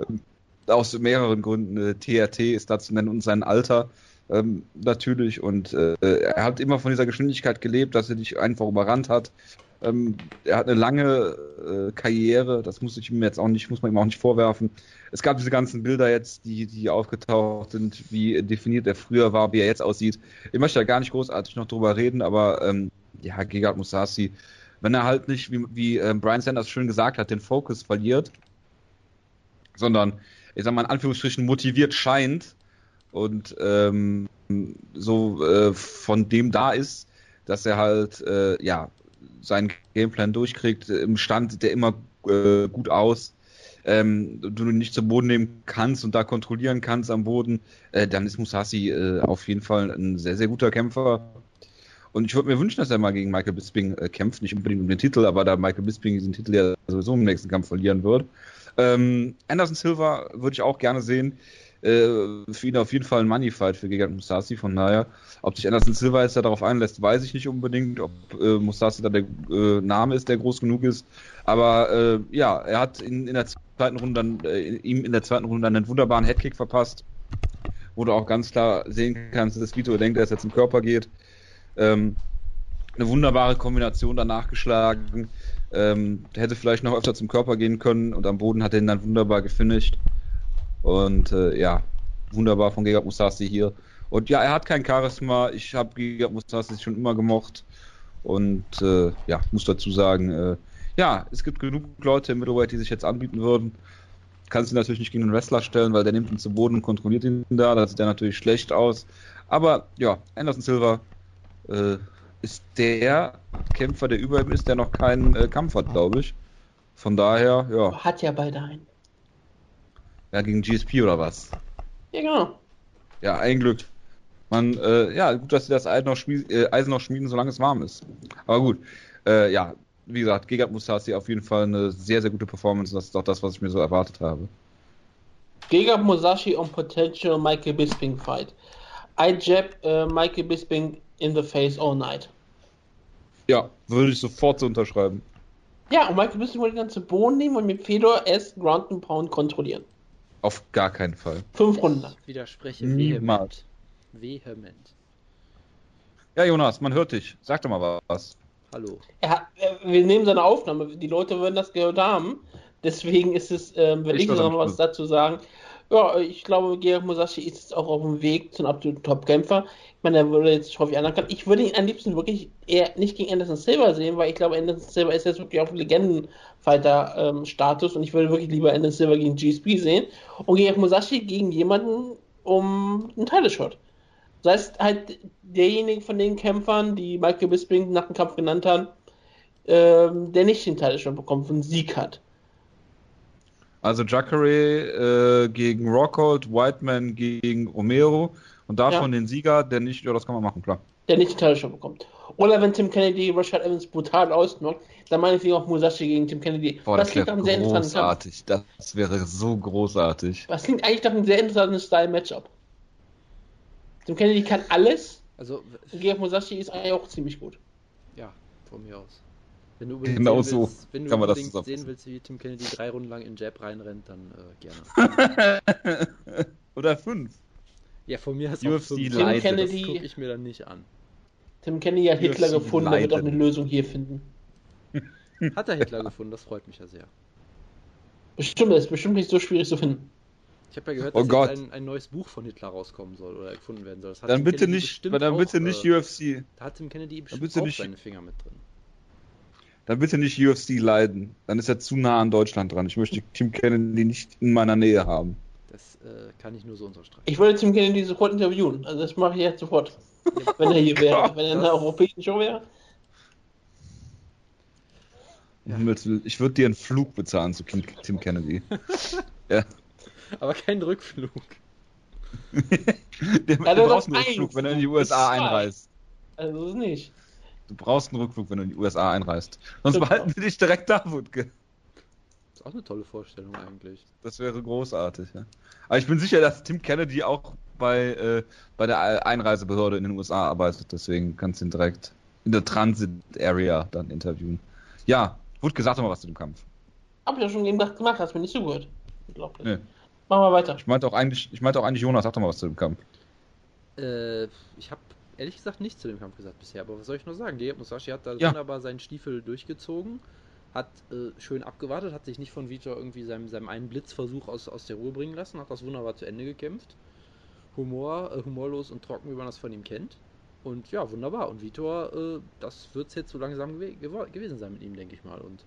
Ähm, aus mehreren Gründen. Äh, TRT ist da zu nennen und sein Alter ähm, natürlich. Und äh, er hat immer von dieser Geschwindigkeit gelebt, dass er dich einfach überrannt hat. Ähm, er hat eine lange äh, Karriere, das muss ich ihm jetzt auch nicht, muss man ihm auch nicht vorwerfen. Es gab diese ganzen Bilder jetzt, die, die aufgetaucht sind, wie definiert er früher war, wie er jetzt aussieht. Ich möchte da gar nicht großartig noch drüber reden, aber ähm, ja, Gegard Musashi, wenn er halt nicht, wie, wie ähm, Brian Sanders schön gesagt hat, den Fokus verliert, sondern, ich sag mal in Anführungsstrichen, motiviert scheint und ähm, so äh, von dem da ist, dass er halt, äh, ja, seinen Gameplan durchkriegt, im Stand sieht der immer äh, gut aus. Ähm, du nicht zum Boden nehmen kannst und da kontrollieren kannst am Boden, äh, dann ist Musashi äh, auf jeden Fall ein sehr, sehr guter Kämpfer. Und ich würde mir wünschen, dass er mal gegen Michael Bisping äh, kämpft, nicht unbedingt um den Titel, aber da Michael Bisping diesen Titel ja sowieso im nächsten Kampf verlieren wird. Ähm, Anderson Silva würde ich auch gerne sehen. Äh, für ihn auf jeden Fall ein Money-Fight für Gegard Musashi. Von daher, ob sich Anderson Silva jetzt da darauf einlässt, weiß ich nicht unbedingt. Ob äh, Musashi da der äh, Name ist, der groß genug ist. Aber äh, ja, er hat in, in der zweiten Runde dann, äh, ihm in der zweiten Runde dann einen wunderbaren Headkick verpasst, wo du auch ganz klar sehen kannst, dass Vito denkt, dass er jetzt im Körper geht. Ähm, eine wunderbare Kombination danach geschlagen. Ähm, hätte vielleicht noch öfter zum Körper gehen können und am Boden hat er ihn dann wunderbar gefinisht. Und äh, ja, wunderbar von Gegard Musashi hier. Und ja, er hat kein Charisma. Ich habe Gegard Musashi schon immer gemocht. Und äh, ja, muss dazu sagen, äh, ja, es gibt genug Leute im Middleweight, die sich jetzt anbieten würden. Kannst du natürlich nicht gegen einen Wrestler stellen, weil der nimmt ihn zu Boden und kontrolliert ihn da. Das sieht ja natürlich schlecht aus. Aber ja, Anderson Silva äh, ist der Kämpfer, der über ihm ist, der noch keinen äh, Kampf hat, glaube ich. Von daher, ja, Hat ja beide einen. Ja, gegen GSP oder was? Ja, genau. Ja, ein Glück. Man, äh, ja, gut, dass sie das Eisen noch, schmied, äh, Eisen noch schmieden, solange es warm ist. Aber gut, äh, ja, wie gesagt, Gegard Musashi auf jeden Fall eine sehr, sehr gute Performance. Das ist auch das, was ich mir so erwartet habe. Gegard Musashi on potential Michael Bisping fight. I jab uh, Michael Bisping in the face all night. Ja, würde ich sofort so unterschreiben. Ja, und Michael Bisping wollte dann zu Boden nehmen und mit Fedor erst Ground and Pound kontrollieren. Auf gar keinen Fall. Fünf Runden. Ich widerspreche Niemals. vehement. Vehement. Ja, Jonas, man hört dich. Sag doch mal was. Hallo. Er hat, er, wir nehmen seine Aufnahme, die Leute würden das gehört haben. Deswegen ist es, ähm, wenn Ich ich, noch was dazu sagen. Ja, ich glaube, Gerard Musashi ist jetzt auch auf dem Weg zum absoluten Top-Kämpfer. Ich meine, er würde jetzt ich anerkannt. Ich würde ihn am liebsten wirklich eher nicht gegen Anderson Silva sehen, weil ich glaube, Anderson Silva ist jetzt wirklich auf Legendenfighter-Status und ich würde wirklich lieber Anderson Silva gegen GSP sehen und Gerard Musashi gegen jemanden um einen Title-Shot. Das heißt halt derjenige von den Kämpfern, die Michael Bisping nach dem Kampf genannt hat, ähm, der nicht den Title-Shot bekommt, einen Sieg hat. Also Jacare äh, gegen Rockhold, Whiteman gegen Romero und davon den Sieger, der nicht, ja, das kann man machen, klar. der nicht den Title-Shot bekommt. Oder wenn Tim Kennedy Rashad Evans brutal ausnockt, dann meine ich auch Musashi gegen Tim Kennedy. Boah, das, klingt nach einem sehr interessanten Kampf. großartig. Das wäre so großartig. Das klingt eigentlich nach einem sehr interessanten Style-Matchup. Tim Kennedy kann alles Also, Gerard Musashi ist eigentlich auch ziemlich gut. ja, von mir aus. Wenn du unbedingt Genau sehen so willst, wenn du kann man das unbedingt sehen willst, wie Tim Kennedy drei Runden lang in Jab reinrennt, dann äh, gerne. Oder fünf. Ja, von mir ist UFC auch fünf. Leite, Das Kennedy- gucke ich mir dann nicht an. Tim Kennedy hat Hitler UFC gefunden, er wird auch eine. Lösung hier finden. Hat er Hitler gefunden, das freut mich ja sehr. Bestimmt, das ist bestimmt nicht so schwierig zu finden. Ich habe ja gehört, Oh dass jetzt ein, ein neues Buch von Hitler rauskommen soll oder erfunden werden soll. Das hat Dann Tim bitte Kennedy nicht, bestimmt dann bitte auch, nicht äh, UFC. Da hat Tim Kennedy bestimmt bitte auch nicht- seine Finger mit drin. dann bitte nicht UFC leiden. Dann ist er zu nah an Deutschland dran. Ich möchte Tim Kennedy nicht in meiner Nähe haben. Das äh, kann ich nur so unterstreichen. Ich würde Tim Kennedy sofort interviewen. Also das mache ich jetzt sofort. wenn er hier wäre. Wenn er in einer europäischen Show wäre. Ja. Ich würde dir einen Flug bezahlen zu Tim Kennedy. ja. Aber keinen Rückflug. Der, ja, du brauchst einen Rückflug, wenn du in die USA einreist. Also nicht. Du brauchst einen Rückflug, wenn du in die USA einreist. Sonst Stimmt behalten wir dich direkt da, Wutke. Das ist auch eine tolle Vorstellung eigentlich. Das wäre großartig, ja. Aber ich bin sicher, dass Tim Kennedy auch bei, äh, bei der Einreisebehörde in den USA arbeitet. Deswegen kannst du ihn direkt in der Transit-Area dann interviewen. Ja, Wutke, sag doch mal was zu dem Kampf. Hab ich ja schon eben gemacht, hast mir nicht zugehört. Unglaublich. Nee. Machen wir weiter. Ich meinte auch eigentlich, ich meinte auch eigentlich Jonas, sag doch mal was zu dem Kampf. Äh, ich habe ehrlich gesagt nichts zu dem Kampf gesagt bisher, aber was soll ich nur sagen? Diet Musashi hat da ja. wunderbar seinen Stiefel durchgezogen, hat äh, schön abgewartet, hat sich nicht von Vitor irgendwie seinem, seinem einen Blitzversuch aus, aus der Ruhe bringen lassen, hat das wunderbar zu Ende gekämpft. Humor, äh, humorlos und trocken, wie man das von ihm kennt. Und ja, wunderbar. Und Vitor, äh, das wird es jetzt so langsam gew gewesen sein mit ihm, denke ich mal. Und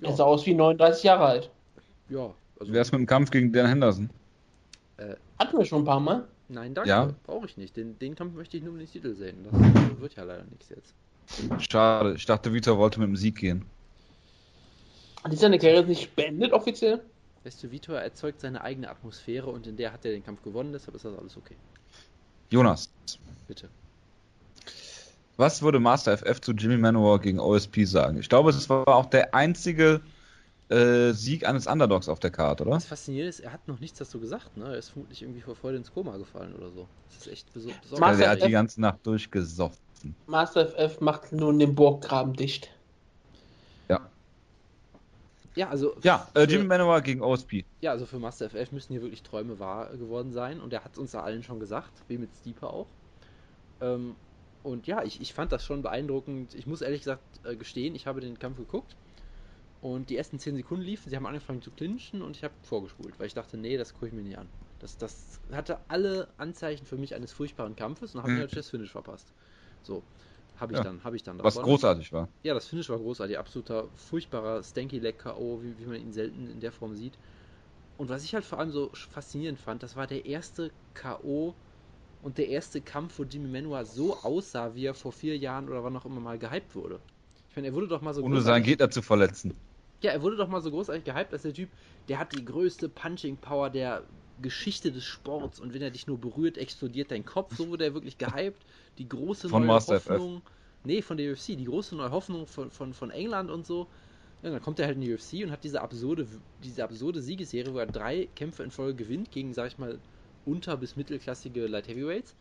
ja. Er sah aus wie 39 Jahre alt. Ja, also. Wer ist mit dem Kampf gegen Dan Henderson? Äh, Hatten wir schon ein paar Mal. Nein, danke. Ja? Brauche ich nicht. Den, den Kampf möchte ich nur in den Titel sehen. Das wird ja leider nichts jetzt. Schade. Ich dachte, Vitor wollte mit dem Sieg gehen. Hat seine Karriere nicht beendet offiziell? Weißt du, Vitor erzeugt seine eigene Atmosphäre und in der hat er den Kampf gewonnen, deshalb ist das alles okay. Jonas. Bitte. Was würde Master FF zu Jimmy Manowar gegen OSP sagen? Ich glaube, es war auch der einzige äh, Sieg eines Underdogs auf der Karte, oder? Das Faszinierende ist, er hat noch nichts dazu gesagt, ne? Er ist vermutlich irgendwie vor Freude ins Koma gefallen oder so. Das ist echt besorgend. Also er hat die ganze Nacht durchgesoffen. Master FF macht nun den Burggraben dicht. Ja. Ja, also. Ja, äh, Jimmy Manowar gegen OSP. Ja, also für Master FF müssen hier wirklich Träume wahr geworden sein und er hat es uns da allen schon gesagt, wie mit Steeper auch. Ähm, und ja, ich, ich fand das schon beeindruckend. Ich muss ehrlich gesagt äh, gestehen, ich habe den Kampf geguckt und die ersten 10 Sekunden liefen, sie haben angefangen zu clinchen und ich habe vorgespult, weil ich dachte, nee, das gucke ich mir nicht an. Das, das hatte alle Anzeichen für mich eines furchtbaren Kampfes und habe mhm. mir das Finish verpasst. So, habe ich ja. dann, habe ich dann. Was davon. großartig war. Ja, das Finish war großartig, absoluter furchtbarer Stanky Leg KO, wie, wie man ihn selten in der Form sieht. Und was ich halt vor allem so faszinierend fand, das war der erste KO und der erste Kampf, wo Jimmy Manuel so aussah, wie er vor vier Jahren oder wann auch immer mal gehypt wurde. Ich meine, er wurde doch mal so. Ohne seinen Gegner zu verletzen. Ja, er wurde doch mal so großartig gehypt, als der Typ, der hat die größte Punching Power der Geschichte des Sports und wenn er dich nur berührt, explodiert dein Kopf. So wurde er wirklich gehypt. Die große von neue Master Hoffnung. FF. Nee, von der UFC, die große neue Hoffnung von, von, von England und so. Ja, dann kommt er halt in die UFC und hat diese absurde, diese absurde Siegesserie, wo er drei Kämpfe in Folge gewinnt gegen, sag ich mal, unter- bis mittelklassige Light Heavyweights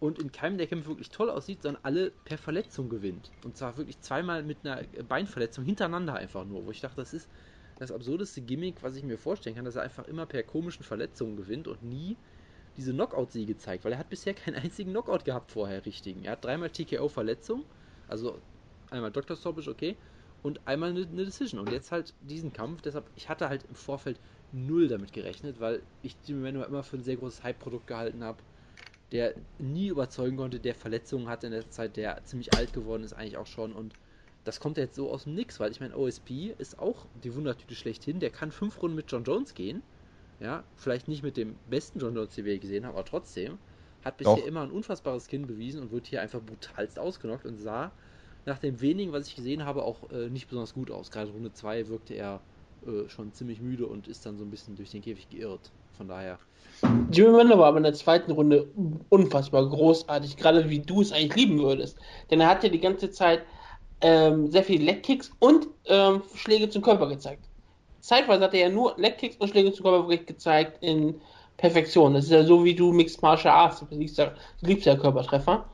und in keinem der Kämpfe wirklich toll aussieht, sondern alle per Verletzung gewinnt. Und zwar wirklich zweimal mit einer Beinverletzung hintereinander einfach nur, wo ich dachte, das ist das absurdeste Gimmick, was ich mir vorstellen kann, dass er einfach immer per komischen Verletzungen gewinnt und nie diese Knockout-Siege zeigt, weil er hat bisher keinen einzigen Knockout gehabt vorher, richtigen. Er hat dreimal TKO-Verletzung, also einmal Dr. Stoppage, okay, und einmal eine, eine, Decision. Und jetzt halt diesen Kampf, deshalb, ich hatte halt im Vorfeld null damit gerechnet, weil ich Jimmy Manuel immer für ein sehr großes Hype-Produkt gehalten habe der nie überzeugen konnte, der Verletzungen hat in der Zeit, der ziemlich alt geworden ist eigentlich auch schon und das kommt jetzt so aus dem Nix, weil ich meine, OSP ist auch die Wundertüte schlechthin, der kann fünf Runden mit John Jones gehen, ja, vielleicht nicht mit dem besten John Jones, den wir gesehen haben, aber trotzdem, hat bisher Doch. immer ein unfassbares Kinn bewiesen und wird hier einfach brutalst ausgenockt und sah nach dem wenigen, was ich gesehen habe, auch äh, nicht besonders gut aus. Gerade Runde 2 wirkte er äh, schon ziemlich müde und ist dann so ein bisschen durch den Käfig geirrt. Von daher. Jimmy Miller war aber in der zweiten Runde unfassbar großartig, gerade wie du es eigentlich lieben würdest. Denn er hat ja die ganze Zeit ähm, sehr viele Leckkicks und ähm, Schläge zum Körper gezeigt. Zeitweise hat er ja nur Leckkicks und Schläge zum Körper gezeigt in Perfektion. Das ist ja so wie du Mixed Martial Arts, du liebst ja, du liebst ja Körpertreffer.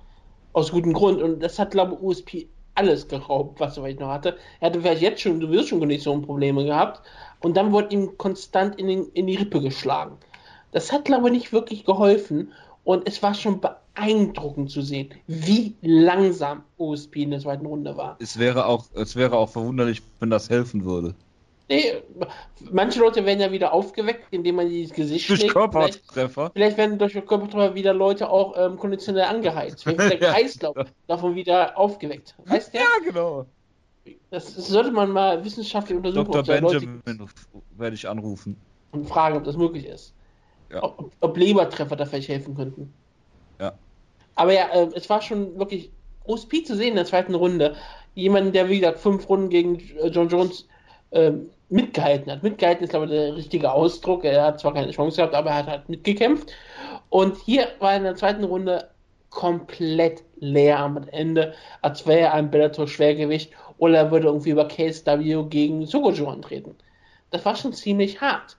Aus gutem Grund. Und das hat, glaube ich, USP alles geraubt, was er noch hatte. Er hatte vielleicht jetzt schon, du wirst schon Konditionprobleme gehabt. Und dann wurde ihm konstant in, den, in die Rippe geschlagen. Das hat, glaube ich, nicht wirklich geholfen. Und es war schon beeindruckend zu sehen, wie langsam OSP in der zweiten Runde war. Es wäre auch, es wäre auch verwunderlich, wenn das helfen würde. Nee, manche Leute werden ja wieder aufgeweckt, indem man dieses Gesicht durch schlägt. Körpertreffer. Vielleicht, vielleicht, werden durch Körpertreffer wieder Leute auch ähm, konditionell angeheizt. Vielleicht wird der Kreislauf ja, davon wieder aufgeweckt. Weißt du? Ja, genau. Das sollte man mal wissenschaftlich untersuchen. Dr. ob da Leute Benjamin werde ich anrufen. und fragen, ob das möglich ist. Ja. Ob, ob Lebertreffer da vielleicht helfen könnten. Aber ja, äh, es war schon wirklich OSP zu sehen in der zweiten Runde. Jemand, der wie gesagt fünf Runden gegen äh, John Jones ähm, mitgehalten hat. Mitgehalten ist, glaube ich, der richtige Ausdruck. Er hat zwar keine Chance gehabt, aber er hat halt mitgekämpft. Und hier war in der zweiten Runde komplett leer am Ende, als wäre er ein Bellator-Schwergewicht oder er würde irgendwie über KSW gegen Sogojo antreten. Das war schon ziemlich hart.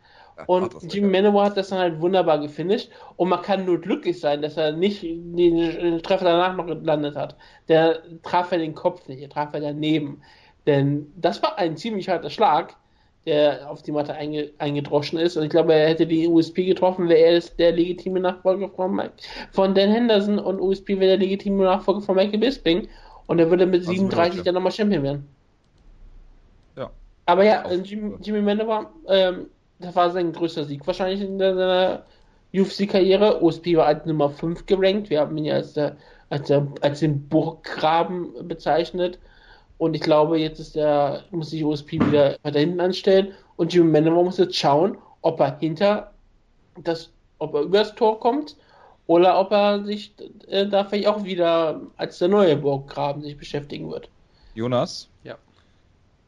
Und Jimmy. Manowar hat das dann halt wunderbar gefinisht und man kann nur glücklich sein, dass er nicht den, Treffer danach noch gelandet hat. Der traf ja den Kopf nicht, er traf ja daneben. Denn das war ein ziemlich harter Schlag, der auf die Matte einge, eingedroschen ist. Und ich glaube, er hätte die USP getroffen, wäre er der legitime Nachfolger von, Mike, von Dan Henderson und USP wäre der legitime Nachfolger von Michael Bisping. Und er würde mit Also 37 ja. dann nochmal Champion werden. Ja. Aber ja, äh, Jimmy, Jimmy Manowar, ähm, das war sein größter Sieg wahrscheinlich in seiner UFC-Karriere. OSP war als Nummer 5 gerankt. Wir haben ihn ja als, der, als, der, als den Burggraben bezeichnet. Und ich glaube, jetzt ist der, muss sich OSP wieder weiter hinten anstellen. Und Jimmy Manowar muss jetzt schauen, ob er hinter das, ob er über das Tor kommt oder ob er sich äh, da vielleicht auch wieder als der neue Burggraben sich beschäftigen wird. Jonas? Ja.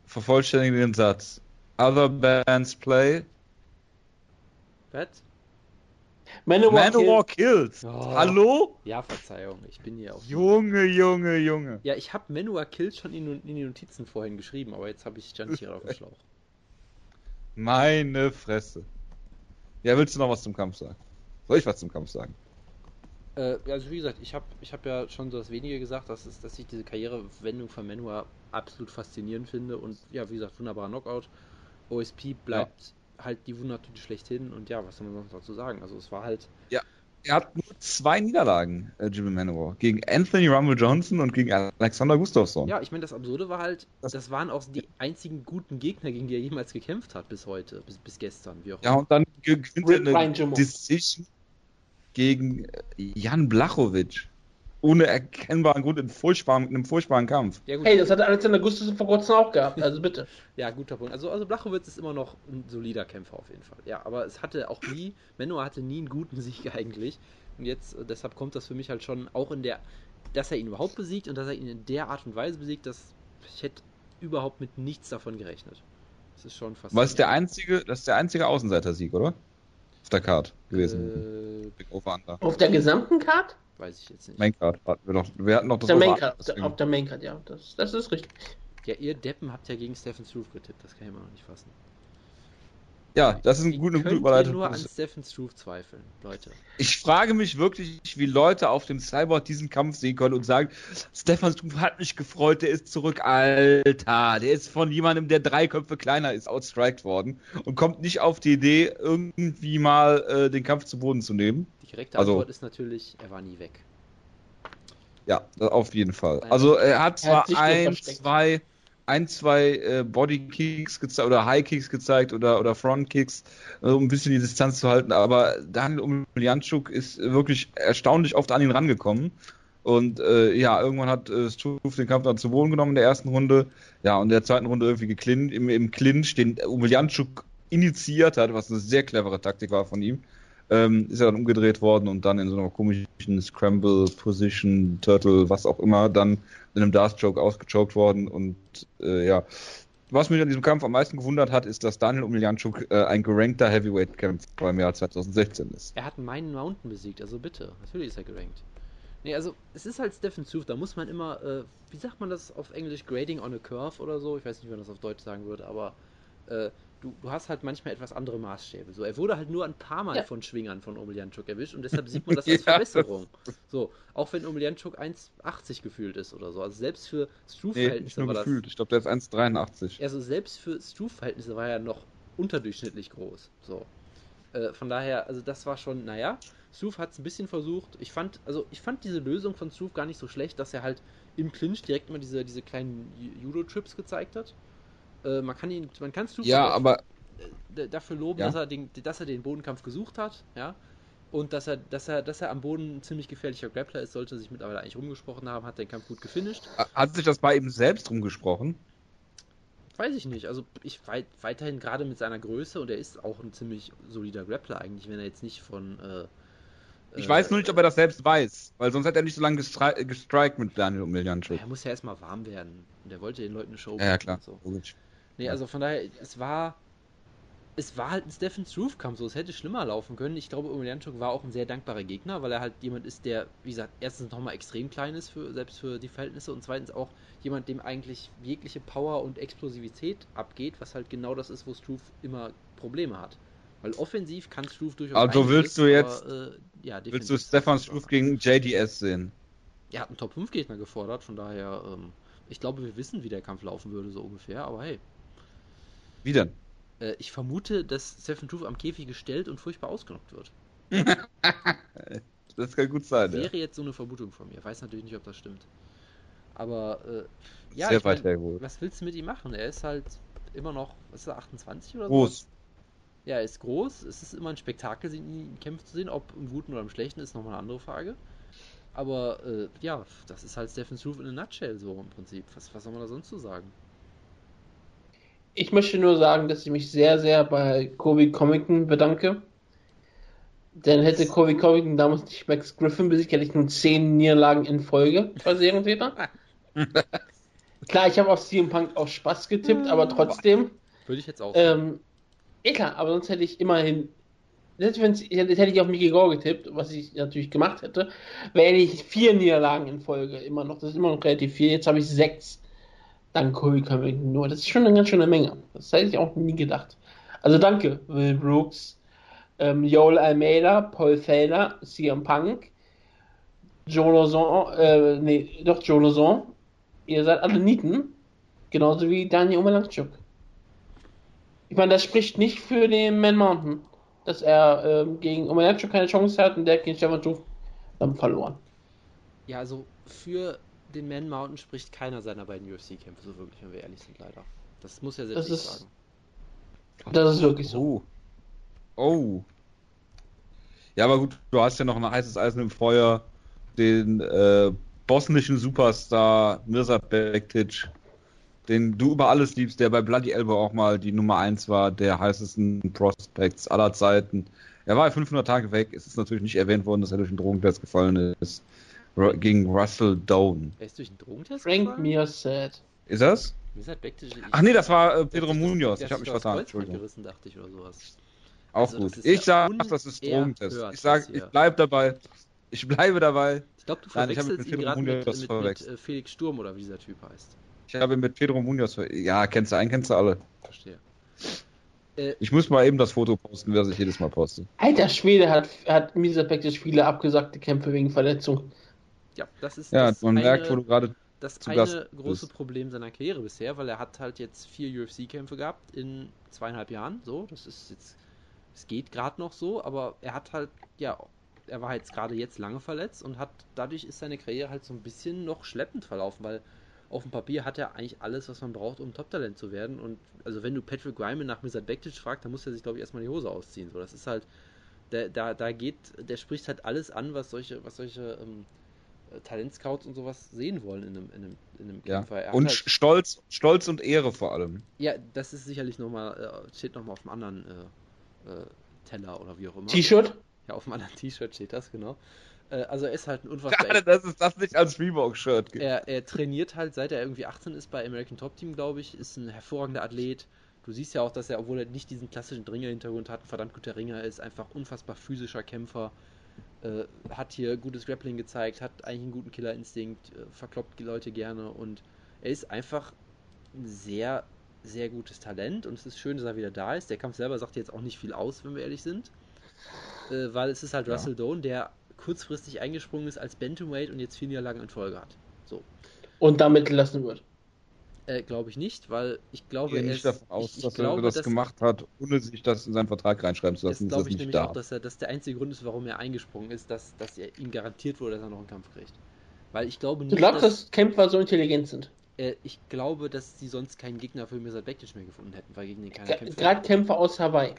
Vervollständige den Satz. Other bands play. Was? Manowar, Manowar kills. Oh. Hallo? Ja, Verzeihung, ich bin hier auch. Junge, Junge, Junge. Ja, ich habe Manowar Kills schon in, in die Notizen vorhin geschrieben, aber jetzt habe ich hier auf dem Schlauch. Meine Fresse. Ja, willst du noch was zum Kampf sagen? Soll ich was zum Kampf sagen? Äh, also wie gesagt, ich habe ich hab ja schon so das Wenige gesagt, dass, es, dass ich diese Karrierewendung von Manowar absolut faszinierend finde und ja, wie gesagt, wunderbarer Knockout. OSP bleibt halt die Wundertüte schlechthin und ja, was soll man sonst dazu sagen? Also es war halt, Er hat nur zwei Niederlagen, äh, Jimmy Manowar. Gegen Anthony Rumble Johnson und gegen Alexander Gustafsson. ja, ich meine, das Absurde war halt, Das- das, waren auch die einzigen guten Gegner, gegen die er jemals gekämpft hat bis heute, bis, bis gestern, wie auch Ja, und dann ge- gewinnt er eine. Decision gegen Jan Blachowicz. Ohne erkennbaren Grund in furchtbaren, in einem furchtbaren Kampf. Ja, gut, Hey, das hat Alexander Gustafsson vor kurzem auch gehabt, also bitte. Ja, guter Punkt. Also, also Blachowitz ist immer noch ein solider Kämpfer auf jeden Fall. Ja, aber es hatte auch nie, Menno hatte nie einen guten Sieg eigentlich. Und jetzt, äh, deshalb kommt das für mich halt schon auch in der, dass er ihn überhaupt besiegt und dass er ihn in der Art und Weise besiegt, dass ich hätte überhaupt mit nichts davon gerechnet. Das ist schon fast. Was ist der einzige, das ist der einzige Außenseiter-Sieg, oder? Auf der Card gewesen. Äh, Big Over Under. Auf der gesamten Card? Weiß ich jetzt nicht. Main Card hatten wir noch. Wir hatten noch das Der Main Over Card, Under, der, deswegen- auf der Main Card, ja, das, das ist richtig. Ja, ihr Deppen habt ja gegen Stephen Struve getippt, das kann ich immer noch nicht fassen. Ja, das ist eine gute, gute könnt ihr Überleitung. nur an Stephen Struve zweifeln, Leute. Ich frage mich wirklich, wie Leute auf dem Cyborg diesen Kampf sehen können und sagen, Stefan Struve hat mich gefreut, der ist zurück, Alter. Der ist von jemandem, der drei Köpfe kleiner ist, outstriked worden und kommt nicht auf die Idee, irgendwie mal äh, den Kampf zu Boden zu nehmen. Die korrekte Also- Antwort ist natürlich, er war nie weg. Ja, auf jeden Fall. Also er hat Er hat zwar nur ein, versteckt. zwei, ein, zwei äh, Bodykicks gezeigt oder High Kicks gezeigt oder, oder Front Kicks, äh, um ein bisschen die Distanz zu halten, aber Daniel Umjanczuk ist wirklich erstaunlich oft an ihn rangekommen. Und äh, ja, irgendwann hat äh, Struve den Kampf dann zu Boden genommen in der ersten Runde. Ja, und in der zweiten Runde irgendwie geklinnt, im, im Clinch, den Umjanczuk initiiert hat, was eine sehr clevere Taktik war von ihm ähm, ist er dann umgedreht worden und dann in so einer komischen Scramble Position, Turtle, was auch immer, dann in einem Darth Choke ausgechoked worden und äh, ja. Was mich an diesem Kampf am meisten gewundert hat, ist, dass Daniel Umiljanczuk äh, ein gerankter Heavyweight-Kämpfer im Jahr 2016 ist. Er hat meinen Mountain besiegt, also bitte. Natürlich ist er gerankt. Nee, also es ist halt Stephen Struve, da muss man immer, äh, wie sagt man das auf Englisch, Grading on a Curve oder so, ich weiß nicht, wie man das auf Deutsch sagen würde, aber äh, du, du hast halt manchmal etwas andere Maßstäbe. So, er wurde halt nur ein paar Mal Ja. von Schwingern von Omelianchuk erwischt und deshalb sieht man das als Ja, Verbesserung. So, auch wenn Omelianchuk 1,80 gefühlt ist oder so. Also selbst für Nee, nicht Struve-Verhältnisse nur war das. gefühlt. Ich glaube, der ist 1,83. Also selbst für Struve-Verhältnisse war er noch unterdurchschnittlich groß. So. Äh, von daher, also das war schon, naja, Struve hat es ein bisschen versucht. Ich fand, also ich fand diese Lösung von Struve gar nicht so schlecht, dass er halt im Clinch direkt mal diese, diese kleinen Ju- Judo-Trips gezeigt hat. Äh, man kann ihn, man kann Struve Ja, aber äh, dafür loben, Ja. dass, er den, dass er den Bodenkampf gesucht hat, ja. Und dass er, dass er, dass er am Boden ein ziemlich gefährlicher Grappler ist, sollte sich mittlerweile eigentlich rumgesprochen haben, hat den Kampf gut gefinisht. hat sich das bei ihm selbst rumgesprochen? Weiß ich nicht. Also ich weit, weiterhin gerade mit seiner Größe und er ist auch ein ziemlich solider Grappler eigentlich, wenn er jetzt nicht von. Äh, Ich äh, weiß nur nicht, ob er das selbst weiß, weil sonst hätte er nicht so lange gestri gestrikt mit Daniel Miljanchuk. Er muss ja erstmal warm werden. Und er wollte den Leuten eine Show Ja, ja, klar. und So. Nee, also von daher, es war. Es war halt ein Stephen Struve-Kampf, so es hätte schlimmer laufen können. Ich glaube, Omelianchuk war auch ein sehr dankbarer Gegner, weil er halt jemand ist, der, wie gesagt, erstens nochmal extrem klein ist, für, selbst für die Verhältnisse, und zweitens auch jemand, dem eigentlich jegliche Power und Explosivität abgeht, was halt genau das ist, wo Struve immer Probleme hat. Weil offensiv kann Struve durchaus. Also willst du jetzt- aber, äh, ja, Willst du Stefan Struve gegen JDS sehen? Er hat einen Top-5-Gegner gefordert, von daher, ähm, ich glaube, wir wissen, wie der Kampf laufen würde, so ungefähr, aber hey. Wie denn? Äh, ich vermute, dass Stephen Struve am Käfig gestellt und furchtbar ausgenockt wird. Das kann gut sein, ja. Wäre jetzt so eine Vermutung von mir. Weiß natürlich nicht, ob das stimmt. Aber äh, ja, Sehr ich weit mein, was willst du mit ihm machen? Er ist halt immer noch, was ist er, 28 oder so? Groß. Ja, er ist groß. Es ist immer ein Spektakel, ihn in Kämpfen zu sehen. Ob im Guten oder im Schlechten ist nochmal eine andere Frage. Aber äh, ja, das ist halt Stephen Struve in a nutshell so im Prinzip. Was, was soll man da sonst zu sagen? Ich möchte nur sagen, dass ich mich sehr, sehr bei Kobe Covington bedanke. Denn hätte Kobe Covington damals nicht Max Griffin besiegt, hätte ich nun zehn Niederlagen in Folge bei Serientäter. Klar, ich habe auf CM Punk auch Spaß getippt, aber trotzdem. Würde ich jetzt auch. Ähm, eh klar, aber sonst hätte ich immerhin. Selbst hätte hätte ich auf Mickey Gore getippt, was ich natürlich gemacht hätte, wäre ich vier Niederlagen in Folge immer noch. Das ist immer noch relativ viel. Jetzt habe ich sechs. Dank Kobe Covington nur. Das ist schon eine ganz schöne Menge. Das hätte ich auch nie gedacht. Also danke, Will Brooks, ähm, Joel Almeida, Paul Felder, CM Punk, Joe Lozon, äh, nee, doch Joe Lozon. Ihr seid alle Nieten. Genauso wie Daniel Omelanchuk. Ich meine, das spricht nicht für den Man Mountain, dass er ähm, gegen Omelanchuk keine Chance hat und der gegen Stefan Schuf dann verloren. Ja, also für den Man Mountain spricht keiner seiner beiden UFC-Kämpfe so wirklich, wenn wir ehrlich sind, leider. Das muss er selbst Das ist- sagen. Das ist wirklich so. Oh. Oh. Ja, aber gut, du hast ja noch ein heißes Eisen im Feuer, den äh, bosnischen Superstar Mirza Bektic, den du über alles liebst, der bei Bloody Elbow auch mal die Nummer 1 war, der heißesten Prospects aller Zeiten. Er war ja 500 Tage weg, es ist natürlich nicht erwähnt worden, dass er durch den Drogentest gefallen ist, Ru- gegen Russell Down. Er ist durch einen Drogentest Frank gefallen? Mir said. Ist das? Halt Ach nee, das war äh, Pedro Munoz, ich habe mich vertan, gerissen, dachte ich, oder sowas. Auch Also, gut. Ich ja sag, das ist Drogentest. Ich sag, ich bleib dabei. Ich bleibe dabei. Ich glaube, du Nein, verwechselst mit ihn Pedro gerade mit, Munoz mit, mit, verwechselt. äh, Felix Sturm oder wie dieser Typ heißt. Ich habe mit Pedro Munoz. ver- Ja, kennst du einen, kennst du alle. Verstehe. Äh, Ich muss mal eben das Foto posten, wer sich jedes Mal postet. Alter Schwede hat, hat Misa Bektic viele abgesagte Kämpfe wegen Verletzung. Ja, das ist Ja, das man eine, merkt, wo du gerade. das zu eine Gast große bist. Problem seiner Karriere bisher, weil er hat halt jetzt vier UFC-Kämpfe gehabt in zweieinhalb Jahren. So, das ist jetzt, es geht gerade noch so, aber er hat halt, ja, er war jetzt gerade jetzt lange verletzt und hat dadurch ist seine Karriere halt so ein bisschen noch schleppend verlaufen, weil auf dem Papier hat er eigentlich alles, was man braucht, um Top-Talent zu werden. Und also wenn du Patrick Ryman nach Mr. Bektic fragst, dann muss er sich, glaube ich, erstmal die Hose ausziehen. So, das ist halt, da, da, da geht, der spricht halt alles an, was solche, was solche ähm, äh, Talentscouts und sowas sehen wollen in einem, in einem, in einem Ja. Kämpfer. Er Und halt, Stolz, Stolz und Ehre vor allem. ja, das ist sicherlich nochmal, äh, steht nochmal auf einem anderen äh, äh, Teller oder wie auch immer. T-Shirt? Ja, auf einem anderen T-Shirt steht das, genau. Äh, also er ist halt ein unfassbar Schade, dass es das nicht als Reebok-Shirt gibt. er, er trainiert halt, seit er irgendwie 18 ist bei American Top Team, glaube ich, ist ein hervorragender Athlet. Du siehst ja auch, dass er, obwohl er nicht diesen klassischen Dringer-Hintergrund hat, ein verdammt guter Ringer ist, einfach unfassbar physischer Kämpfer. Äh, hat hier gutes Grappling gezeigt, hat eigentlich einen guten Killerinstinkt, äh, verkloppt die Leute gerne und er ist einfach ein sehr, sehr gutes Talent und es ist schön, dass er wieder da ist. Der Kampf selber sagt jetzt auch nicht viel aus, wenn wir ehrlich sind. Äh, weil es ist halt Ja. Russell Doan, der kurzfristig eingesprungen ist als Bantamweight und jetzt vier Niederlagen in Folge hat. So. Und damit gelassen wird. Äh, glaube ich nicht, weil ich glaube, gehe er nicht ist, davon aus, ich, ich dass glaube, er das dass, gemacht hat, ohne sich das in seinen Vertrag reinschreiben zu das lassen. glaube dass ich nicht nämlich darf. auch, dass er das der einzige Grund ist, warum er eingesprungen ist, dass, dass er ihm garantiert wurde, dass er noch einen Kampf kriegt. Weil ich glaube Du nicht, glaubst, dass, dass Kämpfer so intelligent sind? äh, ich glaube, dass sie sonst keinen Gegner für Mirsad Bektic mehr gefunden hätten, weil gegen den keiner kämpft. Gerade Kämpfer aus Hawaii.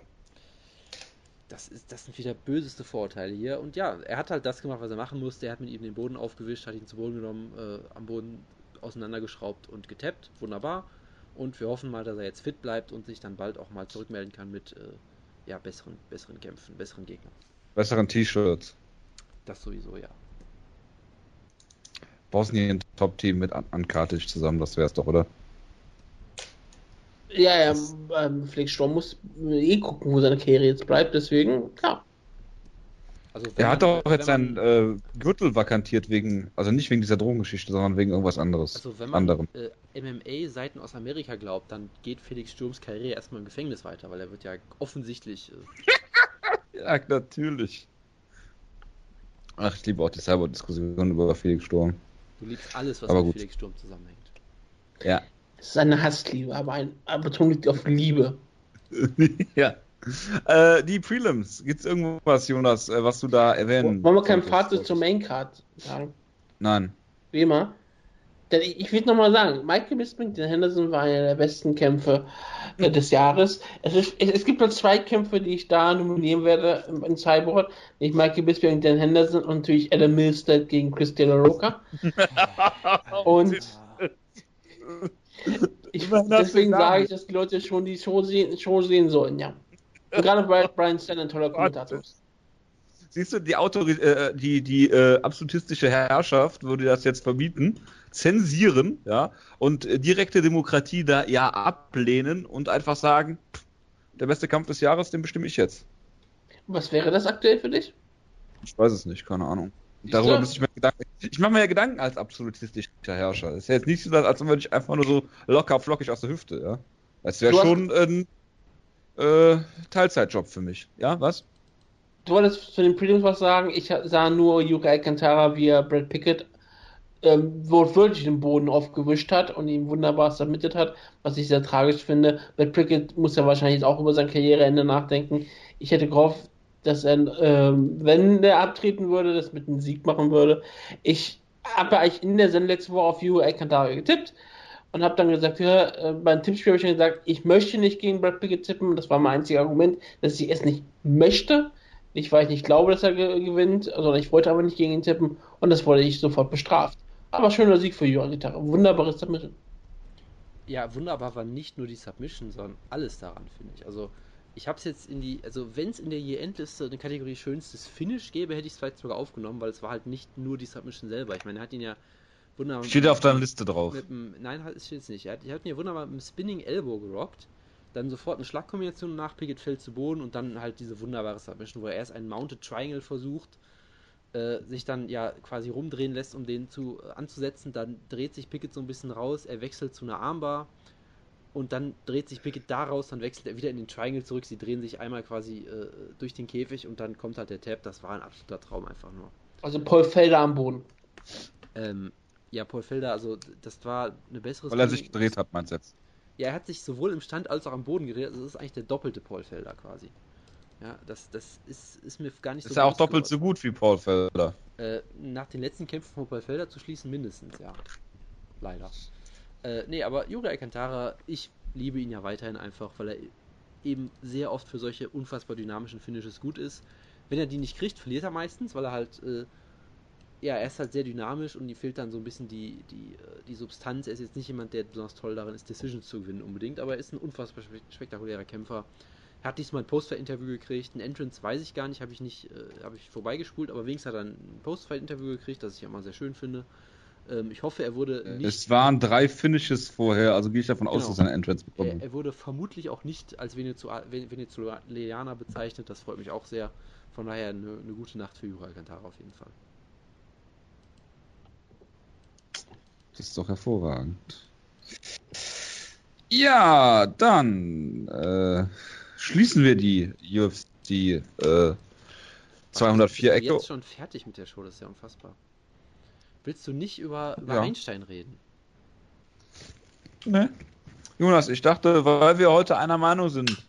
Das, ist, das sind wieder böseste Vorurteile hier. Und ja, er hat halt das gemacht, was er machen musste. Er hat mit ihm den Boden aufgewischt, hat ihn zu Boden genommen, äh, am Boden auseinandergeschraubt und getappt. Wunderbar. Und wir hoffen mal, dass er jetzt fit bleibt und sich dann bald auch mal zurückmelden kann mit äh, ja, besseren, besseren Kämpfen, besseren Gegnern. Besseren T-Shirts. Das sowieso, ja. Ein Top-Team mit Ankartig zusammen, das wär's doch, oder? Ja, ja, ähm, Felix Sturm muss eh gucken, wo seine Karriere jetzt bleibt, deswegen, klar. Also Er hat man- doch jetzt seinen äh, Gürtel vakantiert wegen, also nicht wegen dieser Drogengeschichte, sondern wegen irgendwas anderes. Also wenn man anderem. äh, MMA-Seiten aus Amerika glaubt, dann geht Felix Sturms Karriere erstmal im Gefängnis weiter, weil er wird ja offensichtlich. Äh, Ja, natürlich. Ach, ich liebe auch die Cyber-Diskussion über Felix Sturm. du liebst alles, was Aber mit gut. Felix Sturm zusammenhängt. Ja. Es ist eine Hassliebe, aber ein Betonung liegt auf Liebe. ja. Äh, die Prelims, gibt's irgendwas, Jonas, äh, was du da erwähnen Wollen wir kein? Fazit zur Maincard sagen? Nein. Wie immer. Denn ich, ich will nochmal sagen, Michael Bisping, den Henderson war einer der besten Kämpfe äh, des Jahres. Es, ist, es, es gibt nur zwei Kämpfe, die ich da nominieren werde im, im Cyborg. Nicht Michael Bisping Dan Henderson und natürlich Adam Milstead gegen Chris De La Roca. und ich, deswegen sage ich, dass die Leute schon die Show sehen, Show sehen sollen, ja. Und gerade Brian, Brian Stan ein toller Kommentator ist. Siehst du, die, Autori äh, die, die äh, absolutistische Herrschaft würde das jetzt verbieten, zensieren, ja, und äh, direkte Demokratie da ja ablehnen und einfach sagen, pff, der beste Kampf des Jahres, den bestimme ich jetzt. Was wäre das aktuell für dich? Ich weiß es nicht, keine Ahnung. Darüber müsste ich mir Gedanken. Ich mache mir ja Gedanken als absolutistischer Herrscher. Das ist ja jetzt nicht so, als würde ich einfach nur so locker flockig aus der Hüfte, ja. Das wäre Du hast- schon ein äh, Teilzeitjob für mich. Ja, was? Du wolltest zu den Prelims was sagen. Ich sah nur Yuka Alcantara, wie er Brad Pickett ähm, wortwörtlich den Boden aufgewischt hat und ihn wunderbar submitted hat, was ich sehr tragisch finde. Brad Pickett muss ja wahrscheinlich auch über sein Karriereende nachdenken. Ich hätte gehofft, dass er, ähm, wenn er abtreten würde, das mit einem Sieg machen würde. Ich habe eigentlich in der Sendung letzte Woche auf Yuka Alcantara getippt und habe dann gesagt, ja, äh, beim Tippspiel habe ich schon gesagt, ich möchte nicht gegen Brad Pickett tippen. Das war mein einziges Argument, dass ich es nicht möchte. Nicht, weil ich nicht glaube, dass er ge gewinnt, sondern ich wollte aber nicht gegen ihn tippen und das wurde ich sofort bestraft. Aber schöner Sieg für Jura Gitarre. Wunderbares Submission. Ja, wunderbar war nicht nur die Submission, sondern alles daran, finde ich. Also, ich habe es jetzt in die, also wenn es in der Year-End-Liste eine Kategorie schönstes Finish gäbe, hätte ich es vielleicht sogar aufgenommen, weil es war halt nicht nur die Submission selber. Ich meine, er hat ihn ja wunderbar. Steht auf deiner Liste drauf. Mit dem, nein, halt, es steht jetzt nicht. Er hat, er hat ja wunderbar mit dem Spinning Elbow gerockt. Dann sofort eine Schlagkombination nach, Pickett fällt zu Boden und dann halt diese wunderbare Submission, wo er erst einen Mounted Triangle versucht, äh, sich dann ja quasi rumdrehen lässt, um den zu äh, anzusetzen. Dann dreht sich Pickett so ein bisschen raus, er wechselt zu einer Armbar und dann dreht sich Pickett da raus, dann wechselt er wieder in den Triangle zurück. Sie drehen sich einmal quasi äh, durch den Käfig und dann kommt halt der Tap. Das war ein absoluter Traum einfach nur. Also Paul Felder am Boden. Ähm, ja, Paul Felder, also das war eine bessere Weil er sich gedreht hat, meinst du jetzt? Ja, er hat sich sowohl im Stand als auch am Boden gedreht. Also das ist eigentlich der doppelte Paul Felder quasi. Ja, das, das ist, ist mir gar nicht Ist ja auch doppelt so geworden. gut wie Paul Felder. Äh, nach den letzten Kämpfen von Paul Felder zu schließen, mindestens, ja. Leider. Äh, nee, aber Yuri Alcantara, ich liebe ihn ja weiterhin einfach, weil er eben sehr oft für solche unfassbar dynamischen Finishes gut ist. Wenn er die nicht kriegt, verliert er meistens, weil er halt, äh, ja, er ist halt sehr dynamisch und ihm fehlt dann so ein bisschen die, die, äh, die Substanz. Er ist jetzt nicht jemand, der besonders toll darin ist, Decisions zu gewinnen unbedingt, aber er ist ein unfassbar spe spektakulärer Kämpfer. Er hat diesmal ein Postfight-Interview gekriegt, ein Entrance weiß ich gar nicht, habe ich nicht, äh, habe ich vorbeigespult, aber wenigstens hat er ein Postfight-Interview gekriegt, das ich auch mal sehr schön finde. Ähm, ich hoffe, er wurde nicht. Es waren drei Finishes vorher, also gehe ich davon aus, Genau. dass er eine Entrance Er, bekommt. er wurde vermutlich auch nicht als Venezua- Ven- Venezuelaner bezeichnet, das freut mich auch sehr. Von daher eine, eine gute Nacht für Jura Alcantara auf jeden Fall. Das ist doch hervorragend. Ja, dann äh, schließen wir die UFC äh, 204 Bist du Echo. jetzt schon fertig mit der Show, das ist ja unfassbar. Willst du nicht über, über Ja. Einstein reden? Ne? Jonas, ich dachte, weil wir heute einer Meinung sind,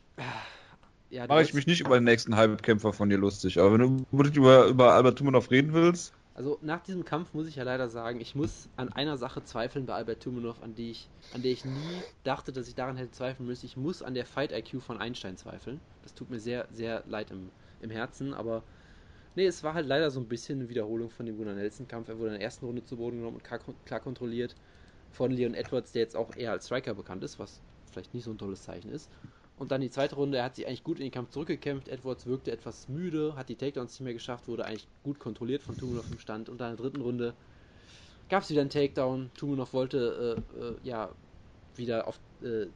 Ja, mache ich mich nicht über den nächsten Halbkämpfer von dir lustig. Aber wenn du über, über Albert Tumanov reden willst, Also nach diesem Kampf muss ich ja leider sagen, ich muss an einer Sache zweifeln bei Albert Tumenov, an die ich, an der ich nie dachte, dass ich daran hätte zweifeln müssen. Ich muss an der Fight IQ von Einstein zweifeln. Das tut mir sehr, sehr leid im, im Herzen, aber nee, es war halt leider so ein bisschen eine Wiederholung von dem Gunnar Nelson Kampf. Er wurde in der ersten Runde zu Boden genommen und klar, klar kontrolliert. von Leon Edwards, der jetzt auch eher als Striker bekannt ist, was vielleicht nicht so ein tolles Zeichen ist. Und dann die zweite Runde, er hat sich eigentlich gut in den Kampf zurückgekämpft. Edwards wirkte etwas müde, hat die Takedowns nicht mehr geschafft, wurde eigentlich gut kontrolliert von Tumunov im Stand. Und dann in der dritten Runde gab es wieder einen Takedown. Tumunov wollte äh, äh, ja wieder auf, äh, äh,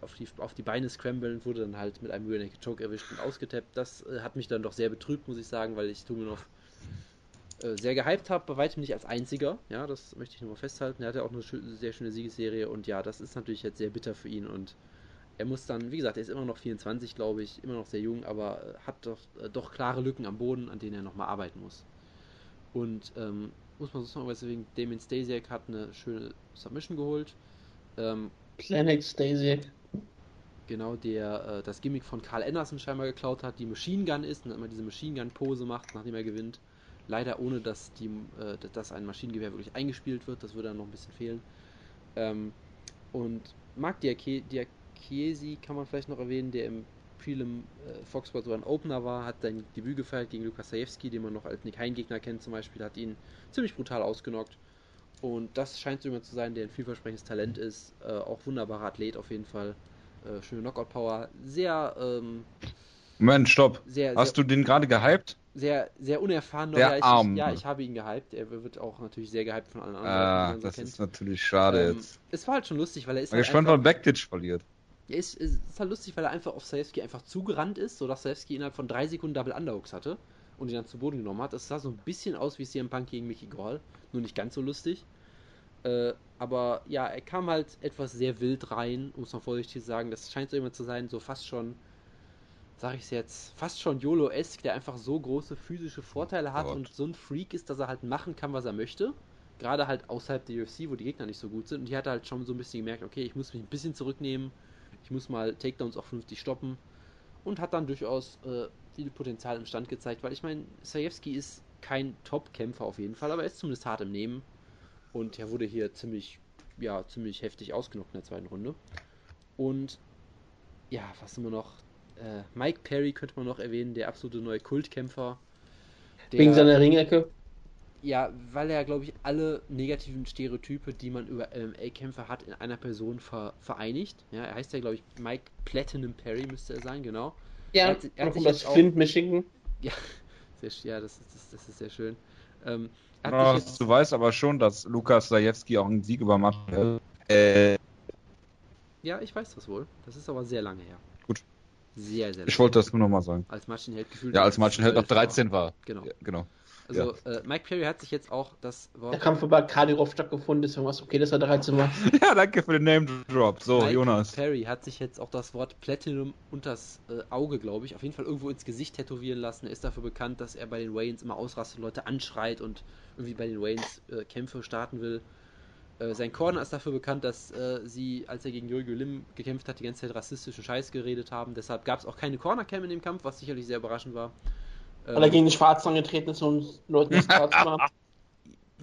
auf, die, auf die Beine scramblen, wurde dann halt mit einem Rear Choke erwischt und ausgetappt. Das äh, hat mich dann doch sehr betrübt, muss ich sagen, weil ich Tumunov äh, sehr gehypt habe, bei weitem nicht als einziger. Ja, das möchte ich nur mal festhalten. Er hatte auch eine sehr schöne Siegesserie und ja, das ist natürlich jetzt sehr bitter für ihn und er muss dann, wie gesagt, er ist immer noch 24, glaube ich, immer noch sehr jung, aber äh, hat doch, äh, doch klare Lücken am Boden, an denen er nochmal arbeiten muss. Und ähm, muss man so sagen, wegen Damien Stasiak hat eine schöne Submission geholt. Ähm, Planet Stasiak. Genau, der äh, das Gimmick von Carl Anderson scheinbar geklaut hat, die Machine Gun ist und immer diese Machine Gun Pose macht, nachdem er gewinnt. Leider ohne, dass, die, äh, dass ein Maschinengewehr wirklich eingespielt wird, das würde dann noch ein bisschen fehlen. Ähm, und Mark Diakiesi kann man vielleicht noch erwähnen, der im Prelim äh, Fox Sports so ein Opener war, hat sein Debüt gefeiert gegen Lukas Sajewski, den man noch als Nick Hein-Gegner kennt zum Beispiel, hat ihn ziemlich brutal ausgenockt. Und das scheint so jemand zu sein, der ein vielversprechendes Talent ist. Äh, auch wunderbarer Athlet auf jeden Fall. Äh, schöne Knockout-Power. Sehr, ähm, Moment, stopp. sehr, Hast sehr, du den gerade gehypt? sehr, sehr unerfahren. Der ja, ich, Arm. ja, ich habe ihn gehypt. Er wird auch natürlich sehr gehypt von allen anderen, Ah, das kennt. ist natürlich schade Ähm, jetzt. es war halt schon lustig, weil er ist Bin halt gespannt, einfach, wann Backditch verliert. Er ist, ist, ist halt lustig, weil er einfach auf Sajewski einfach zugerannt ist, sodass Sajewski innerhalb von drei Sekunden Double Underhooks hatte und ihn dann zu Boden genommen hat. Das sah so ein bisschen aus wie CM Punk gegen Mickey Gall, nur nicht ganz so lustig. Äh, aber ja, er kam halt etwas sehr wild rein, um es mal vorsichtig zu sagen. Das scheint so jemand zu sein, so fast schon, sag ich es jetzt, fast schon YOLO-esque, der einfach so große physische Vorteile hat Gott. und so ein Freak ist, dass er halt machen kann, was er möchte. Gerade halt außerhalb der UFC, wo die Gegner nicht so gut sind. Und die hat er halt schon so ein bisschen gemerkt, okay, ich muss mich ein bisschen zurücknehmen, ich muss mal Takedowns auch vernünftig stoppen. Und hat dann durchaus äh, viel Potenzial im Stand gezeigt, weil ich meine, Sajewski ist kein Top-Kämpfer auf jeden Fall, aber er ist zumindest hart im Nehmen. Und er wurde hier ziemlich, ja, ziemlich heftig ausgenockt in der zweiten Runde. Und ja, was haben wir noch? Äh, Mike Perry könnte man noch erwähnen, der absolute neue Kultkämpfer. Der, Wegen seiner Ringecke. Ja, weil er, glaube ich, alle negativen Stereotype, die man über MMA-Kämpfer hat, in einer Person ver vereinigt. Ja, er heißt ja, glaube ich, Mike Platinum Perry, müsste er sein, genau. Ja, Er hat- er hat noch sich um das auch- Flint, Michigan. Ja, sehr, ja das, ist, das, das ist sehr schön. Ähm, hat Ja, jetzt, du weißt aber schon, dass Lukas Sajewski auch einen Sieg über Martin äh, ja, ich weiß das wohl. Das ist aber sehr lange her. Gut. Sehr, sehr lange. Ich wollte das nur nochmal sagen. Als Maschinenheld gefühlt. Ja, als Martin noch 13 war. Genau. Ja, genau. Also, äh, Mike Perry hat sich jetzt auch das Der Wort. Kampf über Kadyrov stattgefunden, ist irgendwas okay, dass er 13 war. Ja, danke für den Name Drop. So, Mike Jonas. Perry hat sich jetzt auch das Wort Platinum unters äh, Auge, glaube ich, auf jeden Fall irgendwo ins Gesicht tätowieren lassen. Er ist dafür bekannt, dass er bei den Waynes immer ausrastet, Leute anschreit und irgendwie bei den Waynes äh, Kämpfe starten will. Äh, sein Corner ist dafür bekannt, dass äh, sie, als er gegen Jürgen Lim gekämpft hat, die ganze Zeit rassistischen Scheiß geredet haben. Deshalb gab es auch keine Corner-Cam in dem Kampf, was sicherlich sehr überraschend war. Ähm, Weil er gegen den Schwarzen angetreten ist und Leuten das Schwarz war.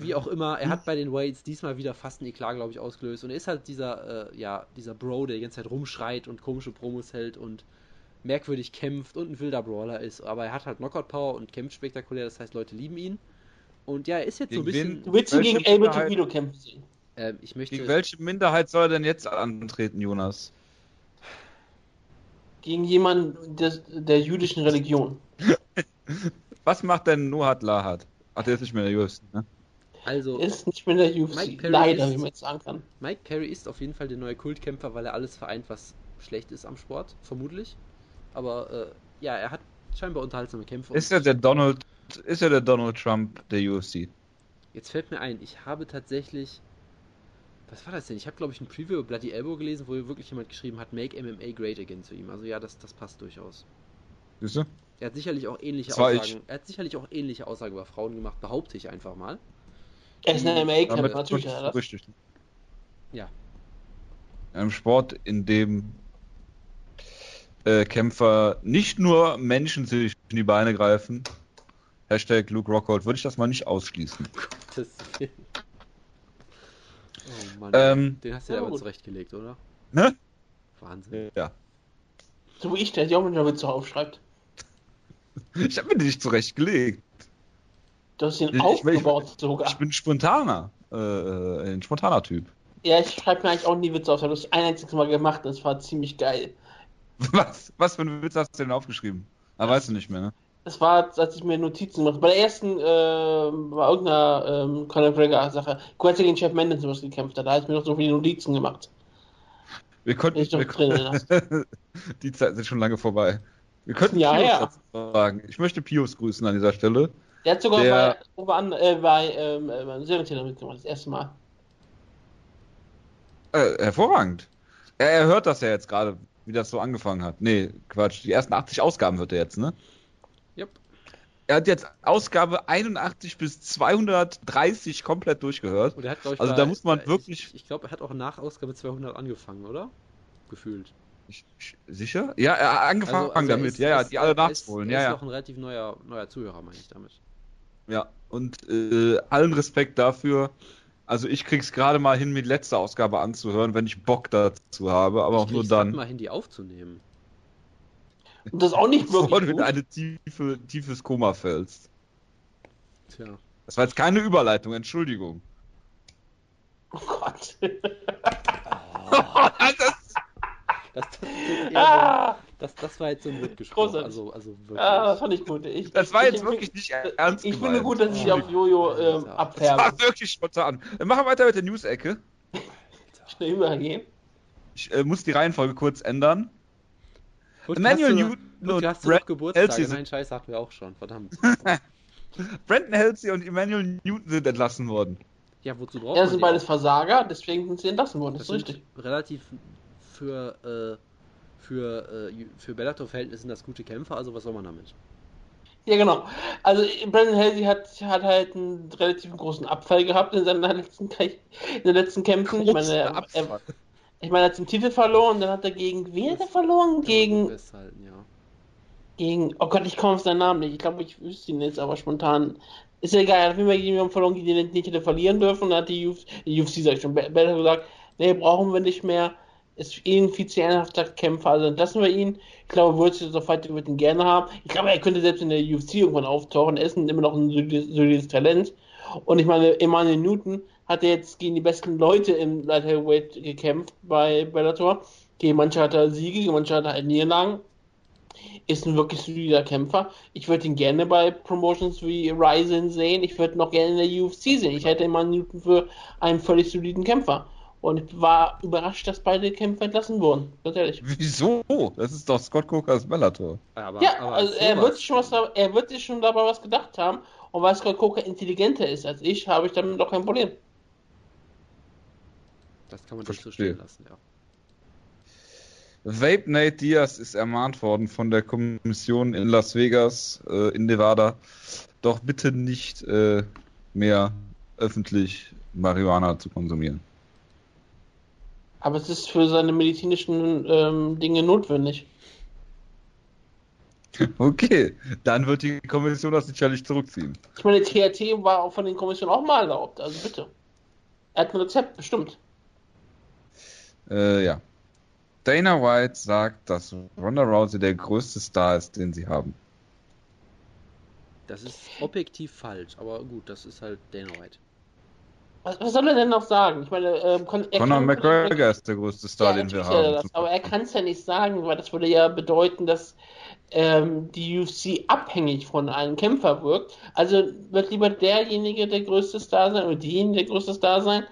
wie auch immer, er hat bei den Wades diesmal wieder fast ein Eklat, glaube ich, ausgelöst. Und er ist halt dieser, äh, ja, dieser Bro, der die ganze Zeit rumschreit und komische Promos hält und merkwürdig kämpft und ein wilder Brawler ist. Aber er hat halt Knockout-Power und kämpft spektakulär, das heißt, Leute lieben ihn. Und ja, er ist jetzt so ein Gegen bisschen. Du willst ihn gegen Minderheit- Toledo kämpfen sehen. Ähm, ich möchte. Gegen welche Minderheit soll er denn jetzt antreten, Jonas? Gegen jemanden des, der jüdischen Religion. Was macht denn Nohat Lahat? Ach, der ist nicht mehr in der UFC, ne? Also, Er ist nicht mehr in der UFC. Mike Perry Leider, ist- wie man jetzt sagen kann. Mike Perry ist auf jeden Fall der neue Kultkämpfer, weil er alles vereint, was schlecht ist am Sport, vermutlich. Aber äh, ja, er hat scheinbar unterhaltsame Kämpfe. Ist er der Donald, ist er der Donald Trump der UFC? Jetzt fällt mir ein, ich habe tatsächlich. Was war das denn? Ich habe, glaube ich, ein Preview über Bloody Elbow gelesen, wo wirklich jemand geschrieben hat, Make MMA Great Again zu ihm. Also ja, das, das passt durchaus. Siehst du? Er hat sicherlich auch ähnliche Aussagen. Er hat sicherlich auch ähnliche Aussagen über Frauen gemacht, behaupte ich einfach mal. Er ist ein MMA-Kämpfer, Damit natürlich. richtig. Ja. In einem Sport, in dem äh, Kämpfer nicht nur Menschen sich in die Beine greifen, Hashtag Luke Rockhold, würde ich das mal nicht ausschließen. Das oh Mann. Ähm, Den hast du ja, ja aber gut. zurechtgelegt, oder? Ne? Wahnsinn. Ja. So wie ich, der die auch manchmal Witze aufschreibt. Ich habe mir die nicht zurechtgelegt. Du hast ihn Ich- ich- aufgebaut sogar. Ich bin spontaner. Äh, äh, ein spontaner Typ. Ja, ich schreibe mir eigentlich auch nie Witze auf. Ich habe das ein einziges Mal gemacht. Das war ziemlich geil. Was, was für einen Witz hast du denn aufgeschrieben? Ah, weißt du nicht mehr, ne? Das war, als ich mir Notizen gemacht habe. Bei der ersten äh, war irgendeiner ähm, Conor McGregor-Sache. Quentin gegen Chef Mendes was gekämpft hat. Da habe ich mir noch so viele Notizen gemacht. Wir konnten, Ich doch wir drin, die Zeiten sind schon lange vorbei. Wir könnten Ja, Pius ja. dazu fragen. Ich möchte Pius grüßen an dieser Stelle. Der hat sogar Der- bei, äh, bei ähm, äh, beim Serientäter mitgemacht, das erste Mal. Äh, hervorragend. Er, er hört das ja jetzt gerade, wie das so angefangen hat. Nee, Quatsch. Die ersten 80 Ausgaben hört er jetzt, ne? Yep. Er hat jetzt Ausgabe 81 bis 230 komplett durchgehört. Und er hat, ich, Also bei- da muss man äh, wirklich- Ich, ich glaube, er hat auch nach Ausgabe 200 angefangen, oder? Gefühlt. Ich, ich, sicher? Ja, er hat angefangen Also- also damit. ist- ja, ja, die alle ist- nachholen. Er Ja, ist ja. noch ein relativ neuer, neuer Zuhörer, meine ich damit. Ja, und äh, allen Respekt dafür. Also ich krieg's gerade mal hin, mir die letzte Ausgabe anzuhören, wenn ich Bock dazu habe, aber Ich auch nur dann. mal hin, die aufzunehmen. Und das ist auch nicht Bevor du wirklich in gut. eine tiefe, tiefes Koma fällst. Tja. Das war jetzt keine Überleitung, Entschuldigung. Oh Gott. das, Das, das, ah, so, das, das war jetzt so ein. Großartig. Also, also wirklich. ah, das fand ich gut. Ich, das war ich, jetzt wirklich nicht ernst Ich gemeint. finde gut, dass ich auf Jojo ähm, Ja. Das abfärbe. war wirklich spontan. Dann machen wir weiter mit der News-Ecke. Schnell übergehen. Ich äh, muss die Reihenfolge kurz ändern. Und Emmanuel Newton und und hast? Kelsey sind- Nein, Scheiß hatten wir auch schon, verdammt. Brandon Halsey und Emmanuel Newton sind entlassen worden. Ja, wozu braucht Ja, man das sind beides? Versager, deswegen sind sie entlassen worden. Das, Das ist richtig. relativ für, äh, für, äh, für Bellator-Verhältnisse sind das gute Kämpfer, also was soll man damit? Ja, genau. Also Brandon Halsey hat, hat halt einen relativ großen Abfall gehabt in seinen letzten, Kämpfen- in den letzten Kämpfen. Ich meine, er, er, ich meine, er hat den Titel verloren, dann hat er gegen, wen hat er verloren? Gegen, Festhalten, ja. gegen, oh Gott, ich komme auf seinen Namen nicht. Ich glaube, ich wüsste ihn jetzt, aber spontan. Ist ja egal, er hat gegen jemanden verloren, gegen den er nicht hätte verlieren dürfen. Und dann hat die UFC, die UFC sag ich schon, Be- Bellator gesagt, nee, brauchen wir nicht mehr. Ist eh ein viel zu ernsthafter Kämpfer, also entlassen wir ihn. Ich glaube, Wurzel so Fight wird ihn gerne haben. Ich glaube, er könnte selbst in der UFC irgendwann auftauchen. Er ist immer noch ein solides, Talent. Und ich meine, Emmanuel Newton hat jetzt gegen die besten Leute im Light Heavyweight gekämpft bei Bellator. Gegen manche hat er Siege, gegen manche hat er halt Niederlagen. Ist ein wirklich solider Kämpfer. Ich würde ihn gerne bei Promotions wie Ryzen sehen. Ich würde ihn noch gerne in der UFC sehen. Ich hätte Emmanuel Newton für einen völlig soliden Kämpfer. Und ich war überrascht, dass beide Kämpfer entlassen wurden. Ganz ehrlich. Wieso? Das ist doch Scott Cokers Bellator. Aber, Ja, aber also als er wird, sich schon was, er wird sich schon dabei was gedacht haben. Und weil Scott Coker intelligenter ist als ich, habe ich damit doch kein Problem. Das kann man nicht so Verstehe. stehen lassen, ja. Vape Nate Diaz ist ermahnt worden von der Kommission in Las Vegas, äh, in Nevada, doch bitte nicht äh, mehr öffentlich Marihuana zu konsumieren. Aber es ist für seine medizinischen ähm, Dinge notwendig. Okay, dann wird die Kommission das sicherlich zurückziehen. Ich meine, THT war auch von den Kommissionen auch mal erlaubt, also bitte. Er hat ein Rezept, bestimmt. Äh, ja. Dana White sagt, dass Ronda Rousey der größte Star ist, den sie haben. Das ist objektiv falsch, aber gut, das ist halt Dana White. Was, was soll er denn noch sagen? Ich meine, ähm, er Conor kann- McGregor ist der größte Star, ja, den wir haben. Das, aber er kann es ja nicht sagen, weil das würde ja bedeuten, dass ähm, die UFC abhängig von einem Kämpfer wirkt. Also wird lieber derjenige der größte Star sein oder diejenige der größte Star sein,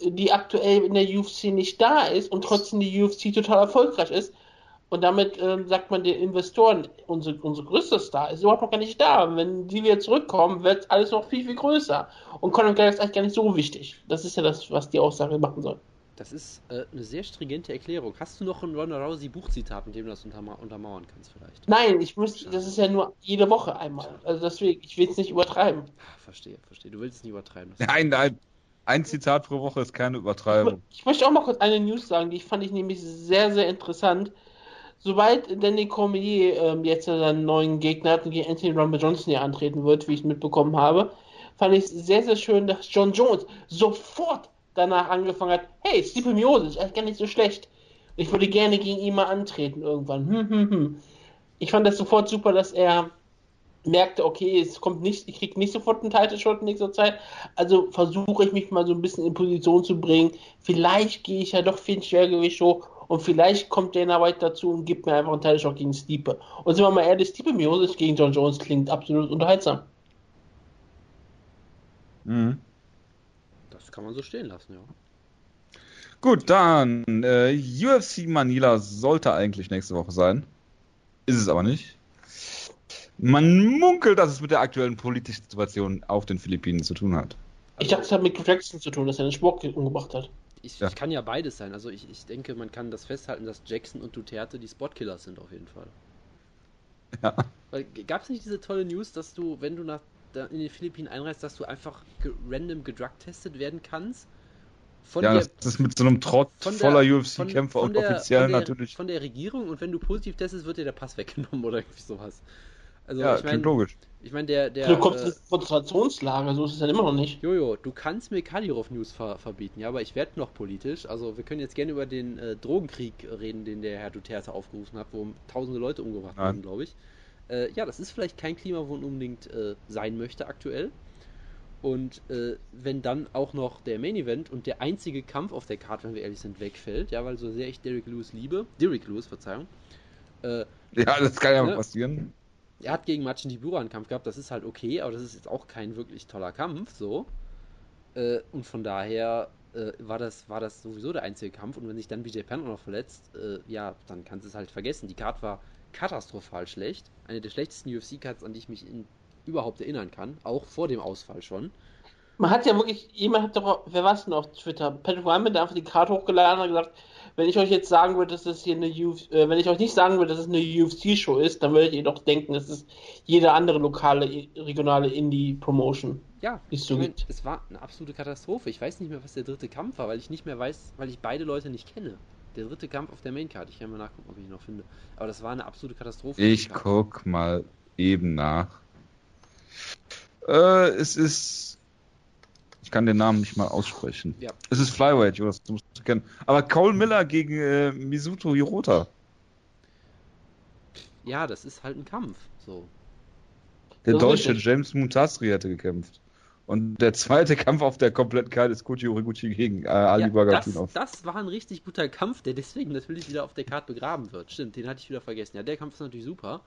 die aktuell in der UFC nicht da ist und trotzdem die UFC total erfolgreich ist. Und damit ähm, sagt man den Investoren, unsere, unsere größte Star ist überhaupt noch gar nicht da. Wenn die wieder zurückkommen, wird alles noch viel, viel größer. Und Conor McGregor ist eigentlich gar nicht so wichtig. Das ist ja das, was die Aussage machen soll. Das ist äh, eine sehr stringente Erklärung. Hast du noch ein Ronda Rousey Buchzitat, mit dem du das unterma untermauern kannst vielleicht? Nein, ich muss, das ist ja nur jede Woche einmal. Also deswegen, ich will es nicht übertreiben. Ah, verstehe, verstehe. Du willst es nicht übertreiben. Nein, nein. Ein Zitat pro Woche ist keine Übertreibung. Ich möchte auch mal kurz eine News sagen, die fand ich nämlich sehr, sehr interessant. Sobald Danny Cormier ähm, jetzt seinen neuen Gegner hat und gegen Anthony Rumble Johnson hier antreten wird, wie ich mitbekommen habe, fand ich es sehr, sehr schön, dass John Jones sofort danach angefangen hat, hey, Stipe Miose ist eigentlich gar nicht so schlecht. Ich würde gerne gegen ihn mal antreten irgendwann. Hm, hm, hm. Ich fand das sofort super, dass er merkte, okay, es kommt nicht, ich krieg nicht sofort einen Title Shot in nächster Zeit, also versuche ich mich mal so ein bisschen in Position zu bringen. Vielleicht gehe ich ja doch ein Schwergewicht hoch und vielleicht kommt Dana White dazu und gibt mir einfach einen Shot gegen Stiepe. Und sind wir mal ehrlich, Stiepe Miosic gegen John Jones klingt absolut unterhaltsam. Mhm. Das kann man so stehen lassen, ja. Gut, dann äh, UFC Manila sollte eigentlich nächste Woche sein. Ist es aber nicht. Man munkelt, dass es mit der aktuellen politischen Situation auf den Philippinen zu tun hat. Ich dachte, es hat mit Jackson zu tun, dass er den Sport umgebracht hat. Ich, Ja. ich kann ja beides sein. Also ich, ich denke, man kann das festhalten, dass Jackson und Duterte die Spotkillers sind auf jeden Fall. Ja. Weil gab es nicht diese tolle News, dass du, wenn du nach in den Philippinen einreist, dass du einfach ge random gedrugtestet werden kannst? Von ja, der, das ist mit so einem Trott voller UFC-Kämpfer und offiziell natürlich. Von der Regierung und wenn du positiv testest, wird dir der Pass weggenommen oder irgendwie sowas. Also ja, ich klingt meine, logisch. ich mein, der, der, du kommst äh, ins Konzentrationslager, so ist es dann immer noch nicht. Jojo, du kannst mir Kadyrov News ver verbieten, ja, aber ich werde noch politisch. Also wir können jetzt gerne über den äh, Drogenkrieg reden, den der Herr Duterte aufgerufen hat, wo tausende Leute umgebracht Nein. wurden, glaube ich. Äh, ja, das ist vielleicht kein Klima, wo man unbedingt äh, sein möchte aktuell. Und äh, wenn dann auch noch der Main Event und der einzige Kampf auf der Karte, wenn wir ehrlich sind, wegfällt, ja, weil so sehr ich Derek Lewis liebe, Derek Lewis, Verzeihung, äh, Ja, das kann ja Ne? mal passieren. Er hat gegen Machin Dibura einen Kampf gehabt, das ist halt okay, aber das ist jetzt auch kein wirklich toller Kampf, so. Äh, und von daher äh, war, das, war das sowieso der einzige Kampf. Und wenn sich dann BJ Penn auch noch verletzt, äh, ja, dann kannst du es halt vergessen. Die Card war katastrophal schlecht. Eine der schlechtesten UFC-Cards, an die ich mich in, überhaupt erinnern kann. Auch vor dem Ausfall schon. Man hat ja wirklich, jemand hat doch, wer war es denn auf Twitter? Patrick Wyman hat einfach die Karte hochgeladen und gesagt, wenn ich euch jetzt sagen würde, dass das hier eine UFC, äh, wenn ich euch nicht sagen würde, dass es eine UFC-Show ist, dann würdet ihr doch denken, es ist jede andere lokale, regionale Indie-Promotion. Ja, ich mein, gut. es war eine absolute Katastrophe. Ich weiß nicht mehr, was der dritte Kampf war, weil ich nicht mehr weiß, weil ich beide Leute nicht kenne. Der dritte Kampf auf der Maincard. Ich kann mal nachgucken, ob ich ihn noch finde. Aber das war eine absolute Katastrophe. Ich guck mal eben nach. Äh, es ist. Ich kann den Namen nicht mal aussprechen. Ja. Es ist Flyweight, Jonas, du musst es kennen. Aber Cole Miller gegen äh, Misuto Hirota. Ja, das ist halt ein Kampf. So. Der Das deutsche. James Mutasri hätte gekämpft. Und der zweite Kampf auf der kompletten Karte ist Koji Horiguchi gegen äh, Ali Ja, das, das war ein richtig guter Kampf, der deswegen natürlich wieder auf der Karte begraben wird. Stimmt, den hatte ich wieder vergessen. Ja, der Kampf ist natürlich super.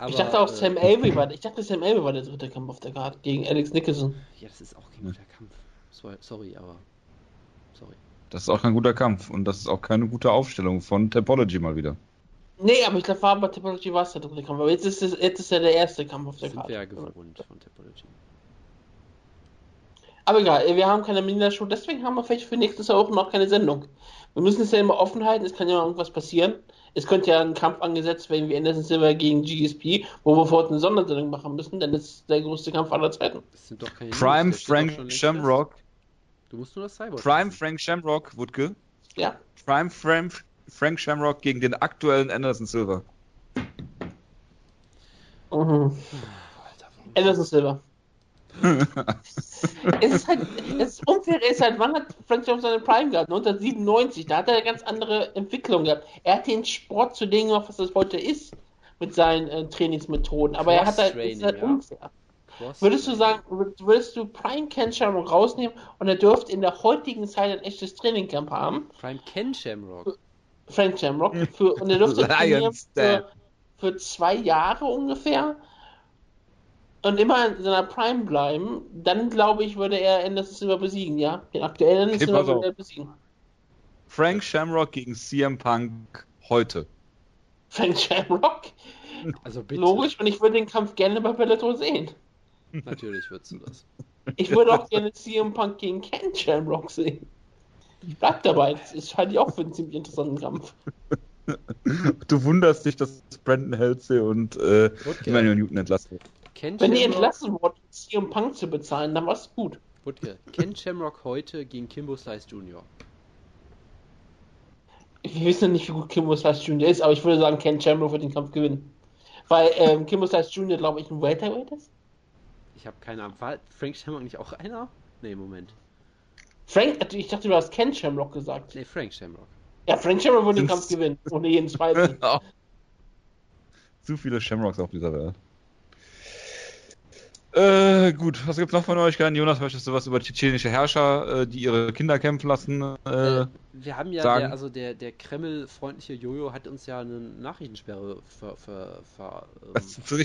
Aber, ich dachte auch äh, Sam Avery war, ich dachte Sam Avery war der dritte Kampf auf der Karte gegen Alex Nicholson. Ja, das ist auch kein guter Kampf. So- Sorry, aber. Sorry. Das ist auch kein guter Kampf. Und das ist auch keine gute Aufstellung von Topology mal wieder. Nee, aber ich glaube, bei Topology war es der dritte Kampf. Aber jetzt ist, es, jetzt ist ja der erste Kampf auf der Das sind Karte. wir ja gewohnt von Topology. Aber egal, wir haben keine Manila-Show, deswegen haben wir vielleicht für nächstes Jahr auch noch keine Sendung. Wir müssen es ja immer offen halten, es kann ja mal irgendwas passieren. Es könnte ja ein Kampf angesetzt werden wie Anderson Silva gegen GSP, wo wir vorher eine Sondersendung machen müssen, denn das ist der größte Kampf aller Zeiten. Das sind doch keine Prime News, Frank Shamrock. Du musst nur das Cyborg. Prime wissen. Frank Shamrock, Wutke. Ja. Prime Frank, Frank Shamrock gegen den aktuellen Anderson Silva. Mhm. Alter? Anderson Silva. es ist halt, es ist unfair, es ist halt, wann hat Frank Jones seine Prime gehabt? 1997, da hat er eine ganz andere Entwicklung gehabt. Er hat den Sport zu dem gemacht, was das heute ist, mit seinen äh, Trainingsmethoden. Aber er hat halt, ist halt ja. unfair. Würdest du sagen, würdest du Prime Ken Shamrock rausnehmen und er dürfte in der heutigen Zeit ein echtes Trainingcamp haben? Prime Ken Shamrock. Frank Shamrock. Für, und er dürfte trainieren für, für zwei Jahre ungefähr und immer in seiner Prime bleiben. Dann glaube ich, würde er Anderson Silva besiegen, ja? Den aktuellen Okay, pass würde er besiegen. Frank Shamrock gegen CM Punk heute. Frank Shamrock? Also bitte. Logisch, und ich würde den Kampf gerne bei Bellator sehen. Natürlich würdest du das. Ich würde auch gerne CM Punk gegen Ken Shamrock sehen. Ich bleib dabei, das ist halt auch für einen ziemlich interessanten Kampf. Du wunderst dich, dass Brandon Halsey und äh. Emmanuel Newton entlassen wird. Ken Wenn die Shamrock- entlassen wurden, um CM Punk zu bezahlen, dann war's gut. Wutke. Ken Shamrock heute gegen Kimbo Slice Jr. Wir wissen nicht, wie gut Kimbo Slice Jr. ist, aber ich würde sagen, Ken Shamrock wird den Kampf gewinnen. Weil ähm, Kimbo Slice Jr., glaube ich, ein Welterweight ist. Ich habe keine Ahnung. War Frank Shamrock nicht auch einer? Nee, Moment. Frank, ich dachte, du hast Ken Shamrock gesagt. Nee, Frank Shamrock. Ja, Frank Shamrock wird den Kampf gewinnen, ohne jeden Zweifel. Zu viele Shamrocks auf dieser Welt. Äh, gut, was gibt's noch von Neuigkeiten? Jonas, möchtest du was über tschetschenische Herrscher, äh, die ihre Kinder kämpfen lassen? Äh, Äh, wir haben ja, der, also der, der Kreml-freundliche Jojo hat uns ja eine Nachrichtensperre ver, ver, ver, ähm,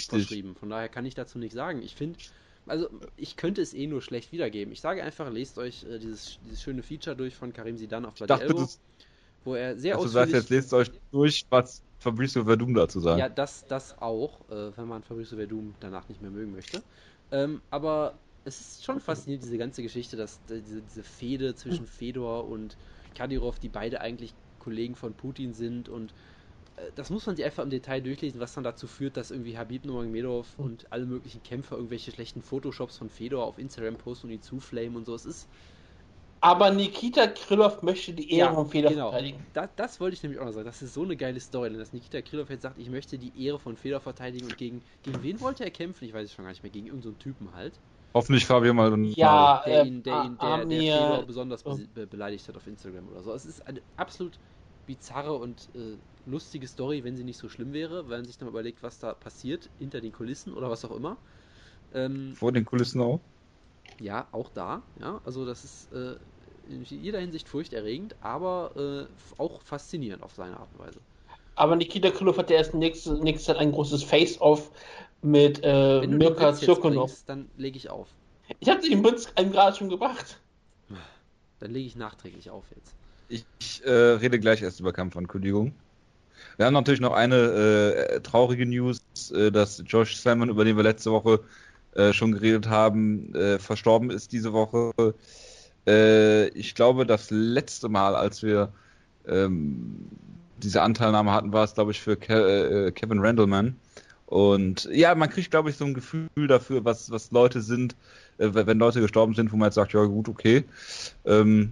verschrieben. Von daher kann ich dazu nichts sagen. Ich finde, also ich könnte es eh nur schlecht wiedergeben. Ich sage einfach, lest euch äh, dieses, dieses schöne Feature durch von Karim Sidan auf Bloody dachte, Elbow, wo er sehr also du sagst ausführlich... jetzt, lest euch durch, was Fabrizio Verdum dazu sagt. Ja, das, das auch, äh, wenn man Fabrizio Verdum danach nicht mehr mögen möchte. Ähm, aber es ist schon faszinierend, diese ganze Geschichte, dass diese, diese Fehde zwischen Fedor und Kadyrov, die beide eigentlich Kollegen von Putin sind und äh, das muss man sich einfach im Detail durchlesen, was dann dazu führt, dass irgendwie Habib Nurmagomedov und alle möglichen Kämpfer irgendwelche schlechten Photoshops von Fedor auf Instagram posten und ihn zuflamen und so. Es ist Aber Nikita Krylov möchte die Ehre Ja, und Fehler genau. verteidigen. Da, das wollte ich nämlich auch noch sagen. Das ist so eine geile Story, dass Nikita Krylov jetzt sagt, ich möchte die Ehre von Fedor verteidigen und gegen, gegen wen wollte er kämpfen? Ich weiß es schon gar nicht mehr. Gegen irgendeinen so Typen halt. Hoffentlich Fabio mal und Ja, Der äh, ihn, der ihn, der, der Fedor besonders be be beleidigt hat auf Instagram oder so. Es ist eine absolut bizarre und äh, lustige Story, wenn sie nicht so schlimm wäre, wenn man sich dann überlegt, was da passiert hinter den Kulissen oder was auch immer. Ähm, vor den Kulissen auch. Ja, auch da. Ja, also das ist äh, in jeder Hinsicht furchterregend, aber äh, auch faszinierend auf seine Art und Weise. Aber Nikita Krylov hat ja erst nächste, nächste Zeit ein großes Face-Off mit äh, Wenn du Mirka Zirkunov. dann lege ich auf. Ich hatte Witz einem gerade schon gebracht. Dann lege ich nachträglich auf jetzt. Ich, ich äh, rede gleich erst über Kampfankündigung. Wir haben natürlich noch eine äh, traurige News, äh, dass Josh Salmon, über den wir letzte Woche äh, schon geredet haben, äh, verstorben ist diese Woche. Äh, ich glaube, das letzte Mal, als wir ähm, diese Anteilnahme hatten, war es, glaube ich, für Ke äh, Kevin Randleman. Und ja, man kriegt, glaube ich, so ein Gefühl dafür, was, was Leute sind, äh, wenn Leute gestorben sind, wo man jetzt sagt, ja gut, okay. Ähm,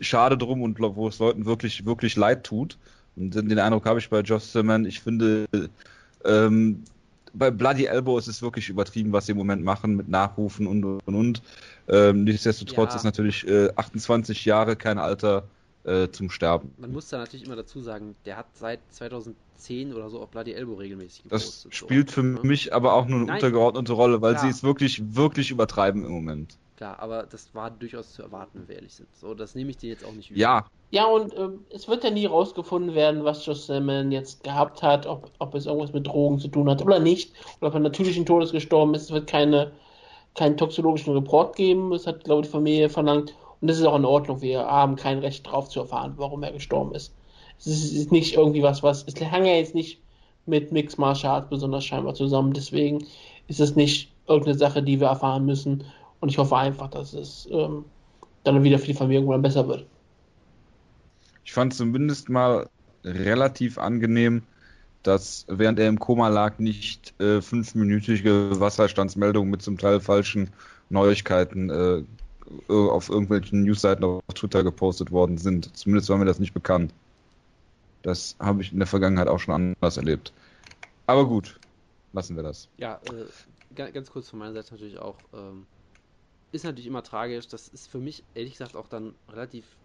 schade drum und wo es Leuten wirklich, wirklich leid tut. Und den Eindruck habe ich bei Josh Zimmerman. Ich finde, ähm, bei Bloody Elbow ist es wirklich übertrieben, was sie im Moment machen mit Nachrufen und und und. Ähm, nichtsdestotrotz Ja. ist natürlich äh, 28 Jahre kein Alter äh, zum Sterben. Man muss da natürlich immer dazu sagen, der hat seit 2010 oder so auf Bloody Elbow regelmäßig Das gepostet. so, spielt für ne? mich aber auch nur eine Nein. untergeordnete Rolle, weil Klar. sie es wirklich, wirklich übertreiben im Moment. Klar, aber das war durchaus zu erwarten, wenn wir ehrlich sind. So, das nehme ich dir jetzt auch nicht übel. Ja, Ja, und ähm, es wird ja nie rausgefunden werden, was Josh Salmon jetzt gehabt hat, ob, ob es irgendwas mit Drogen zu tun hat oder nicht, oder ob er natürlichen Todes gestorben ist. Es wird keine, keinen toxologischen Report geben. Das hat, glaube ich, die Familie verlangt. Und das ist auch in Ordnung. Wir haben kein Recht drauf zu erfahren, warum er gestorben ist. Es ist, ist nicht irgendwie was, was. Es hängt ja jetzt nicht mit Mixed Martial Arts besonders scheinbar zusammen. Deswegen ist es nicht irgendeine Sache, die wir erfahren müssen. Und ich hoffe einfach, dass es ähm, dann wieder für die Familie irgendwann besser wird. ich fand zumindest mal relativ angenehm, dass während er im Koma lag, nicht äh, fünfminütige Wasserstandsmeldungen mit zum Teil falschen Neuigkeiten äh, auf irgendwelchen Newsseiten auf Twitter gepostet worden sind. Zumindest war mir das nicht bekannt. Das habe ich in der Vergangenheit auch schon anders erlebt. Aber gut, lassen wir das. Ja, äh, ga- ganz kurz von meiner Seite natürlich auch. Ähm, ist natürlich immer tragisch. Das ist für mich ehrlich gesagt auch dann relativ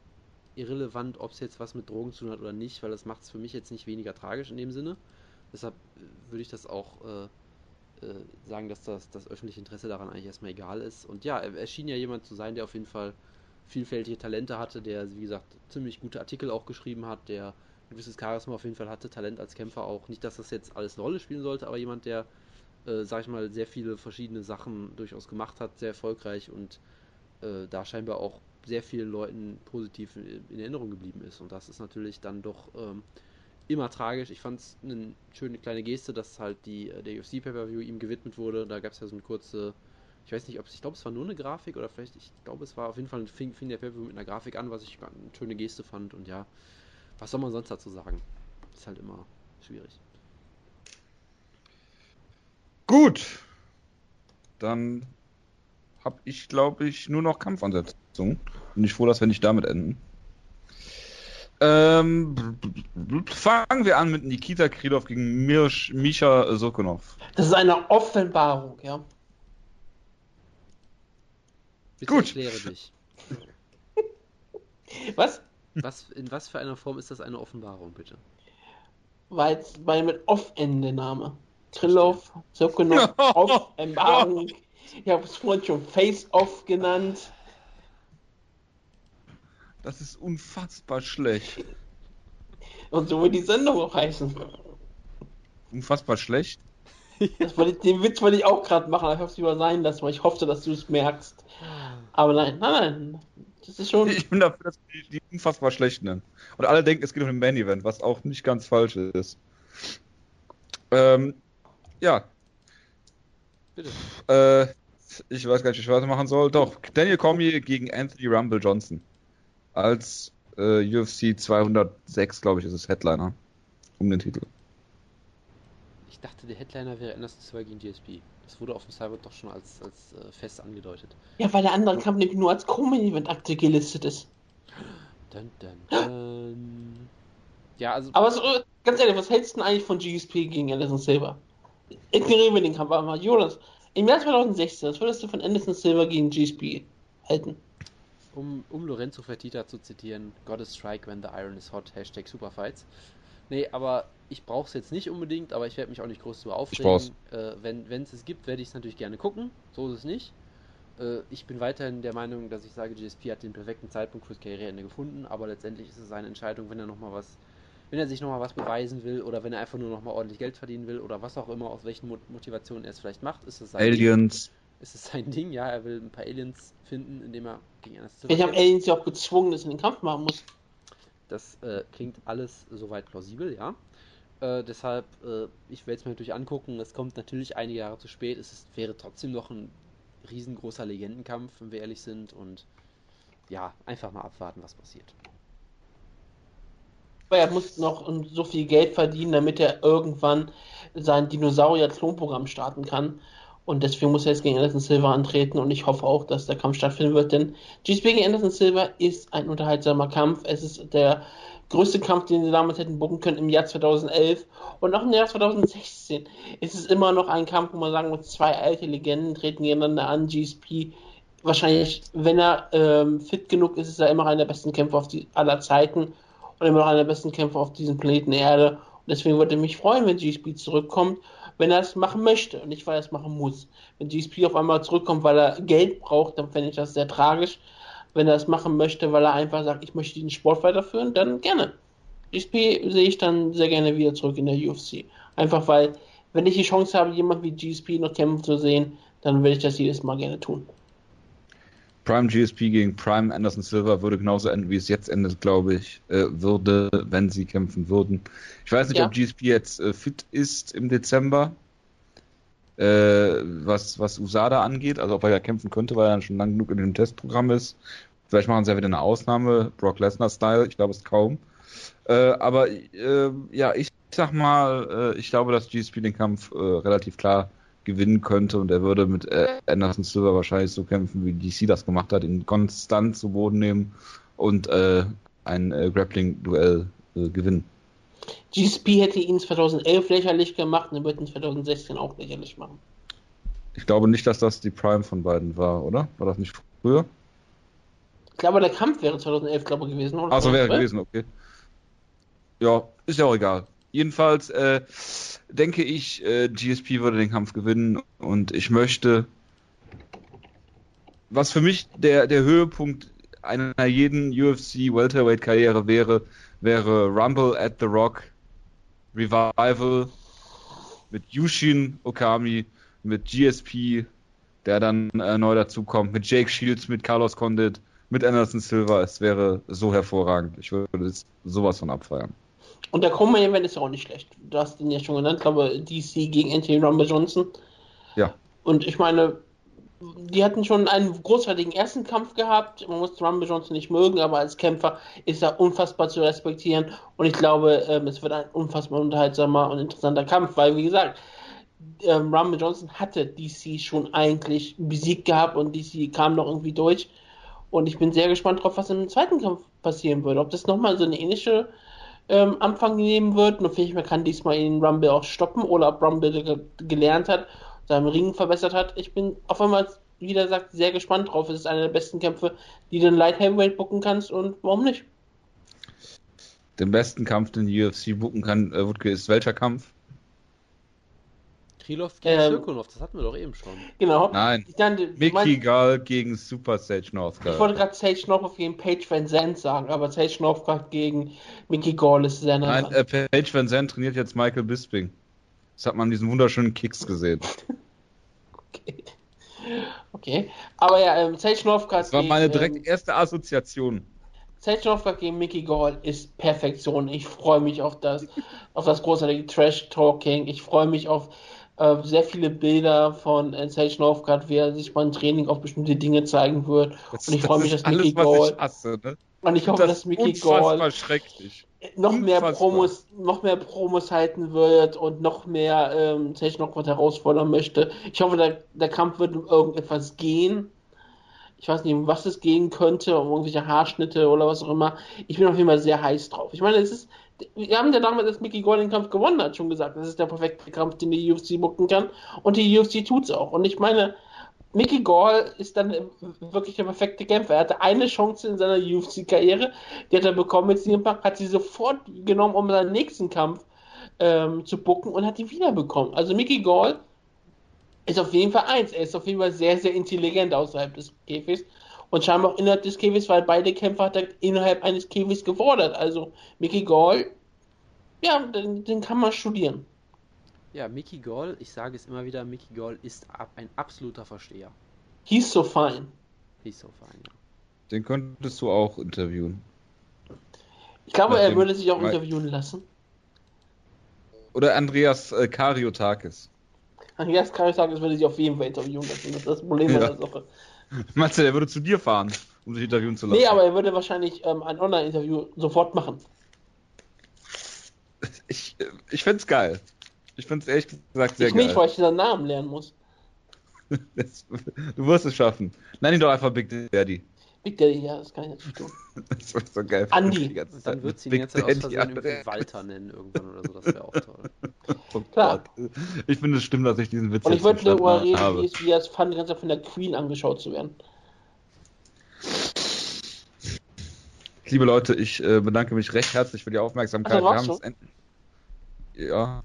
irrelevant, ob es jetzt was mit Drogen zu tun hat oder nicht, weil das macht es für mich jetzt nicht weniger tragisch in dem Sinne. Deshalb äh, würde ich das auch äh, äh, sagen, dass das, das öffentliche Interesse daran eigentlich erstmal egal ist. Und ja, er, er schien ja jemand zu sein, der auf jeden Fall vielfältige Talente hatte, der, wie gesagt, ziemlich gute Artikel auch geschrieben hat, der ein gewisses Charisma auf jeden Fall hatte, Talent als Kämpfer auch. Nicht, dass das jetzt alles eine Rolle spielen sollte, aber jemand, der, äh, sag ich mal, sehr viele verschiedene Sachen durchaus gemacht hat, sehr erfolgreich und äh, da scheinbar auch sehr vielen Leuten positiv in, in Erinnerung geblieben ist. Und das ist natürlich dann doch ähm, immer tragisch. Ich fand es eine schöne kleine Geste, dass halt die, äh, der UFC Pay-Per-View ihm gewidmet wurde. Da gab es ja so eine kurze, ich weiß nicht, ob es, ich glaube, es war nur eine Grafik oder vielleicht, ich glaube, es war auf jeden Fall, fing, fing der Pay-Per-View mit einer Grafik an, was ich eine schöne Geste fand. Und ja, was soll man sonst dazu sagen? Ist halt immer schwierig. Gut. Dann habe ich, glaube ich, nur noch Kampfansetzungen. Bin ich froh, dass wir nicht damit enden. Ähm, fangen wir an mit Nikita Krylov gegen Mirsch, Misha Sokonov. Das ist eine Offenbarung, ja. Bitte Gut. erkläre dich. Was? Was, in was für einer Form ist das eine Offenbarung, bitte? Weil es bei mit Off-Ende Name. Krillov, Sokonov, Offenbarung. Ich habe es vorhin schon Face-Off genannt. Das ist unfassbar schlecht. Und so wird die Sendung auch heißen. Unfassbar schlecht? Wollte, den Witz wollte ich auch gerade machen, aber ich habe es lieber sein lassen, weil ich hoffte, dass du es merkst. Aber nein, nein, nein. Das ist schon. Ich bin dafür, dass die, die unfassbar schlecht nennen. Und alle denken, es geht um ein Main-Event, was auch nicht ganz falsch ist. Ähm, ja. Bitte. Äh, ich weiß gar nicht, wie ich weitermachen soll. Doch, Daniel Cormier gegen Anthony Rumble Johnson. Als äh, UFC 206, glaube ich, ist es Headliner. Um den Titel. Ich dachte, der Headliner wäre Anderson Silva gegen GSP. Das wurde auf dem Cyber doch schon als, als äh, fest angedeutet. Ja, weil der andere Kampf nämlich nur als Co-Main-Event-Akte gelistet ist. Dun, dun, dun. Ja, also. Aber so, ganz ehrlich, was hältst du denn eigentlich von GSP gegen Anderson Silva? Ignorieren wir den Kampf einmal. Jonas, im Jahr 2016, was würdest du von Anderson Silva gegen GSP halten? Um, um Lorenzo Fertitta zu zitieren, God is strike when the iron is hot, Hashtag Superfights. Nee, aber ich brauche es jetzt nicht unbedingt, aber ich werde mich auch nicht groß drüber brauch's. aufregen. Äh, wenn es es gibt, werde ich es natürlich gerne gucken. So ist es nicht. Äh, ich bin weiterhin der Meinung, dass ich sage, GSP hat den perfekten Zeitpunkt fürs Karriereende gefunden, aber letztendlich ist es seine Entscheidung, wenn er noch mal was, wenn er sich nochmal was beweisen will oder wenn er einfach nur nochmal ordentlich Geld verdienen will oder was auch immer, aus welchen Mo Motivationen er es vielleicht macht, ist es sein Ding. Aliens. Ist es sein Ding, ja, er will ein paar Aliens finden, indem er gegen Silva Vielleicht haben kämpft. Aliens ja auch gezwungen, dass er den Kampf machen muss. Das äh, klingt alles soweit plausibel, ja. Äh, deshalb, äh, ich werde es mir natürlich angucken. Es kommt natürlich einige Jahre zu spät. Es ist, wäre trotzdem noch ein riesengroßer Legendenkampf, wenn wir ehrlich sind. Und ja, einfach mal abwarten, was passiert. Aber er muss noch so viel Geld verdienen, damit er irgendwann sein Dinosaurier-Klonprogramm starten kann. Und deswegen muss er jetzt gegen Anderson Silva antreten und ich hoffe auch, dass der Kampf stattfinden wird, denn GSP gegen Anderson Silva ist ein unterhaltsamer Kampf. Es ist der größte Kampf, den sie damals hätten bucken können im Jahr 2011 und auch im Jahr 2016 ist es immer noch ein Kampf, wo man sagen muss, zwei alte Legenden treten gegeneinander an. GSP wahrscheinlich, wenn er ähm, fit genug ist, ist er immer einer der besten Kämpfer die, aller Zeiten und immer noch einer der besten Kämpfer auf diesem Planeten Erde. Und deswegen würde ich mich freuen, wenn GSP zurückkommt, wenn er es machen möchte und nicht, weil er es machen muss. Wenn GSP auf einmal zurückkommt, weil er Geld braucht, dann fände ich das sehr tragisch. Wenn er es machen möchte, weil er einfach sagt, ich möchte den Sport weiterführen, dann gerne. GSP sehe ich dann sehr gerne wieder zurück in der UFC. Einfach weil, wenn ich die Chance habe, jemand wie GSP noch kämpfen zu sehen, dann werde ich das jedes Mal gerne tun. Prime GSP gegen Prime Anderson Silva würde genauso enden, wie es jetzt endet, glaube ich, äh, würde, wenn sie kämpfen würden. Ich weiß nicht, Ja. ob GSP jetzt äh, fit ist im Dezember, äh, was, was USADA angeht, also ob er ja kämpfen könnte, weil er schon lang genug in dem Testprogramm ist. Vielleicht machen sie ja wieder eine Ausnahme, Brock Lesnar-Style, ich glaube es kaum. Äh, aber äh, ja, ich sag mal, äh, ich glaube, dass GSP den Kampf relativ klar gewinnen könnte und er würde mit äh, Anderson Silva wahrscheinlich so kämpfen, wie DC das gemacht hat, ihn konstant zu Boden nehmen und äh, ein äh, Grappling-Duell äh, gewinnen. GSP hätte ihn 2011 lächerlich gemacht und er wird ihn 2016 auch lächerlich machen. Ich glaube nicht, dass das die Prime von beiden war, oder? War das nicht früher? Ich glaube, der Kampf wäre 2011, glaube ich, gewesen. Oder? Achso, wäre Oder? gewesen, okay. Ja, ist ja auch egal. Jedenfalls äh, denke ich, äh, GSP würde den Kampf gewinnen und ich möchte, was für mich der, der Höhepunkt einer jeden UFC Welterweight Karriere wäre, wäre Rumble at the Rock Revival mit Yushin Okami, mit GSP, der dann äh, neu dazukommt, mit Jake Shields, mit Carlos Condit, mit Anderson Silva. Es wäre so hervorragend. Ich würde sowas von abfeiern. Und der Coleman Event ist ja auch nicht schlecht. Du hast den ja schon genannt, glaube DC gegen Anthony Rumble Johnson. Ja. Und ich meine, die hatten schon einen großartigen ersten Kampf gehabt. Man muss Rumble Johnson nicht mögen, aber als Kämpfer ist er unfassbar zu respektieren. Und ich glaube, ähm, es wird ein unfassbar unterhaltsamer und interessanter Kampf, weil, wie gesagt, ähm, Rumble Johnson hatte DC schon eigentlich besiegt gehabt und DC kam noch irgendwie durch. Und ich bin sehr gespannt drauf, was im zweiten Kampf passieren würde. Ob das nochmal so eine ähnliche ähm, Anfang nehmen wird. Und vielleicht man kann diesmal ihn Rumble auch stoppen oder ob Rumble ge gelernt hat, seinen Ring verbessert hat. Ich bin auf einmal, wie er sagt, sehr gespannt drauf. Es ist einer der besten Kämpfe, die du in Light Heavyweight bucken kannst und warum nicht? Den besten Kampf, den die UFC booken kann, äh, ist welcher Kampf? Krylov gegen Ähm, Sirkunov, das hatten wir doch eben schon. Genau. Nein. Dann, Mickey meinst- Gall gegen Super Sage Northcutt. ich wollte gerade Sage Northcutt gegen Paige Van Zandt sagen, aber Sage Northcutt gegen Mickey Gall ist sehr nah Nein, äh, Paige Van Zandt trainiert jetzt Michael Bisping. Das hat man an diesen wunderschönen Kicks gesehen. Okay. okay. Aber ja, ähm, Sage Northcutt Das war meine direkt ähm, erste Assoziation. Sage Northcutt gegen Mickey Gall ist Perfektion. Ich freue mich auf das, auf das großartige Trash-Talking. Ich freue mich auf sehr viele Bilder von äh, Sage Northcutt, wie er sich beim Training auf bestimmte Dinge zeigen wird. Das, Und ich freue mich, dass Mickey alles, was Gall hasse. Ne? und ich hoffe, das dass Mickey Gall noch mehr Unfassbar. Promos, noch mehr Promos halten wird und noch mehr ähm, Sage Northcutt herausfordern möchte. Ich hoffe, der, der Kampf wird um irgendetwas gehen. Ich weiß nicht, um was es gehen könnte, um irgendwelche Haarschnitte oder was auch immer. Ich bin auf jeden Fall sehr heiß drauf. Ich meine, es ist, wir haben ja damals, als Mickey Gall den Kampf gewonnen hat, schon gesagt, das ist der perfekte Kampf, den die UFC bucken kann. Und die UFC tut's auch. Und ich meine, Mickey Gall ist dann wirklich der perfekte Kämpfer. Er hatte eine Chance in seiner UFC-Karriere, die hat er bekommen mit CM Punk, hat sie sofort genommen, um seinen nächsten Kampf ähm, zu bucken und hat die wiederbekommen. Also Mickey Gall ist auf jeden Fall eins. Er ist auf jeden Fall sehr, sehr intelligent außerhalb des Käfigs und scheinbar auch innerhalb des Käfigs, weil beide Kämpfer hat er innerhalb eines Käfigs gefordert. Also Mickey Gall, ja, den, den kann man studieren. Ja, Mickey Gall, ich sage es immer wieder, Mickey Gall ist ab, ein absoluter Versteher. He's so fine. Nicht so fein. Ja. Den könntest du auch interviewen. Ich glaube, er Nachdem- würde sich auch interviewen lassen. Oder Andreas äh, Kariotakis. Andreas Karius würde sich auf jeden Fall interviewen lassen. Das ist das Problem Ja. an der Sache. Meinst du, der würde zu dir fahren, um sich interviewen zu lassen? Nee, aber er würde wahrscheinlich ähm, ein Online-Interview sofort machen. Ich, äh, ich find's geil. Ich find's ehrlich gesagt sehr ich nicht, geil. weil ich diesen Namen lernen muss. Das- Du wirst es schaffen. Nenn ihn doch einfach Big Daddy. Big Daddy, ja, das kann ich natürlich tun. Das wird so geil. Andi. Dann wird sie ganze Zeit aus Versehen irgendwie. Walter nennen irgendwann oder so, das wäre auch toll. Oh Klar. Gott. Ich finde es stimmt, dass ich diesen Witz Und ich jetzt würde darüber reden, habe. wie es, wie es fand, die ganze Zeit von der Queen angeschaut zu werden. Liebe Leute, ich äh, bedanke mich recht herzlich für die Aufmerksamkeit. Ach, dann Wir haben es ja,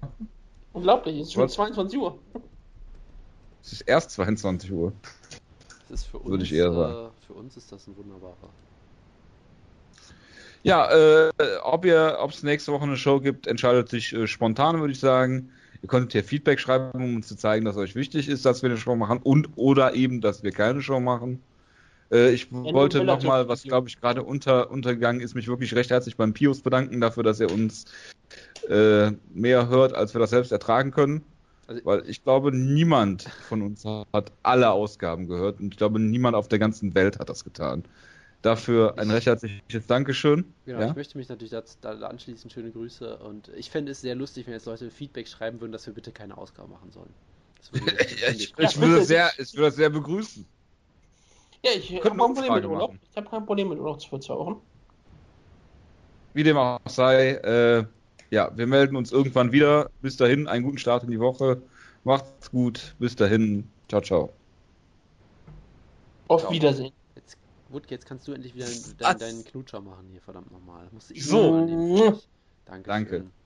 Unglaublich, es ist schon Was? 22 Uhr. es ist erst 22 Uhr. Das ist für uns, Würde ich eher äh, sagen. Für uns ist das ein wunderbarer. Ja, äh, ob ihr, ob es nächste Woche eine Show gibt, entscheidet sich äh, spontan, würde ich sagen. Ihr könntet hier Feedback schreiben, um uns zu zeigen, dass euch wichtig ist, dass wir eine Show machen und oder eben, dass wir keine Show machen. Äh, ich nur wollte nochmal, was glaube ich gerade unter, untergegangen ist, mich wirklich recht herzlich beim Pius bedanken dafür, dass er uns äh, mehr hört, als wir das selbst ertragen können. Also- Weil ich glaube, niemand von uns hat alle Ausgaben gehört und ich glaube, niemand auf der ganzen Welt hat das getan. Dafür ein recht herzliches Dankeschön. Genau, ja? ich möchte mich natürlich dazu, da anschließen. Schöne Grüße. Und ich fände es sehr lustig, wenn jetzt Leute Feedback schreiben würden, dass wir bitte keine Ausgabe machen sollen. Das Ja, ich, ich, würde bitte. sehr, ich würde das sehr begrüßen. Ja, ich habe kein Problem mit Urlaub. machen. Ich habe kein Problem mit Urlaub für zwei Wochen. Wie dem auch sei, äh, ja, wir melden uns irgendwann wieder. Bis dahin, einen guten Start in die Woche. Macht's gut. Bis dahin. Ciao, ciao. Auf Ciao. Wiedersehen. Jetzt, Wutke, jetzt kannst du endlich wieder deinen, deinen Knutscher machen hier, verdammt nochmal. So. Danke. Danke. schön.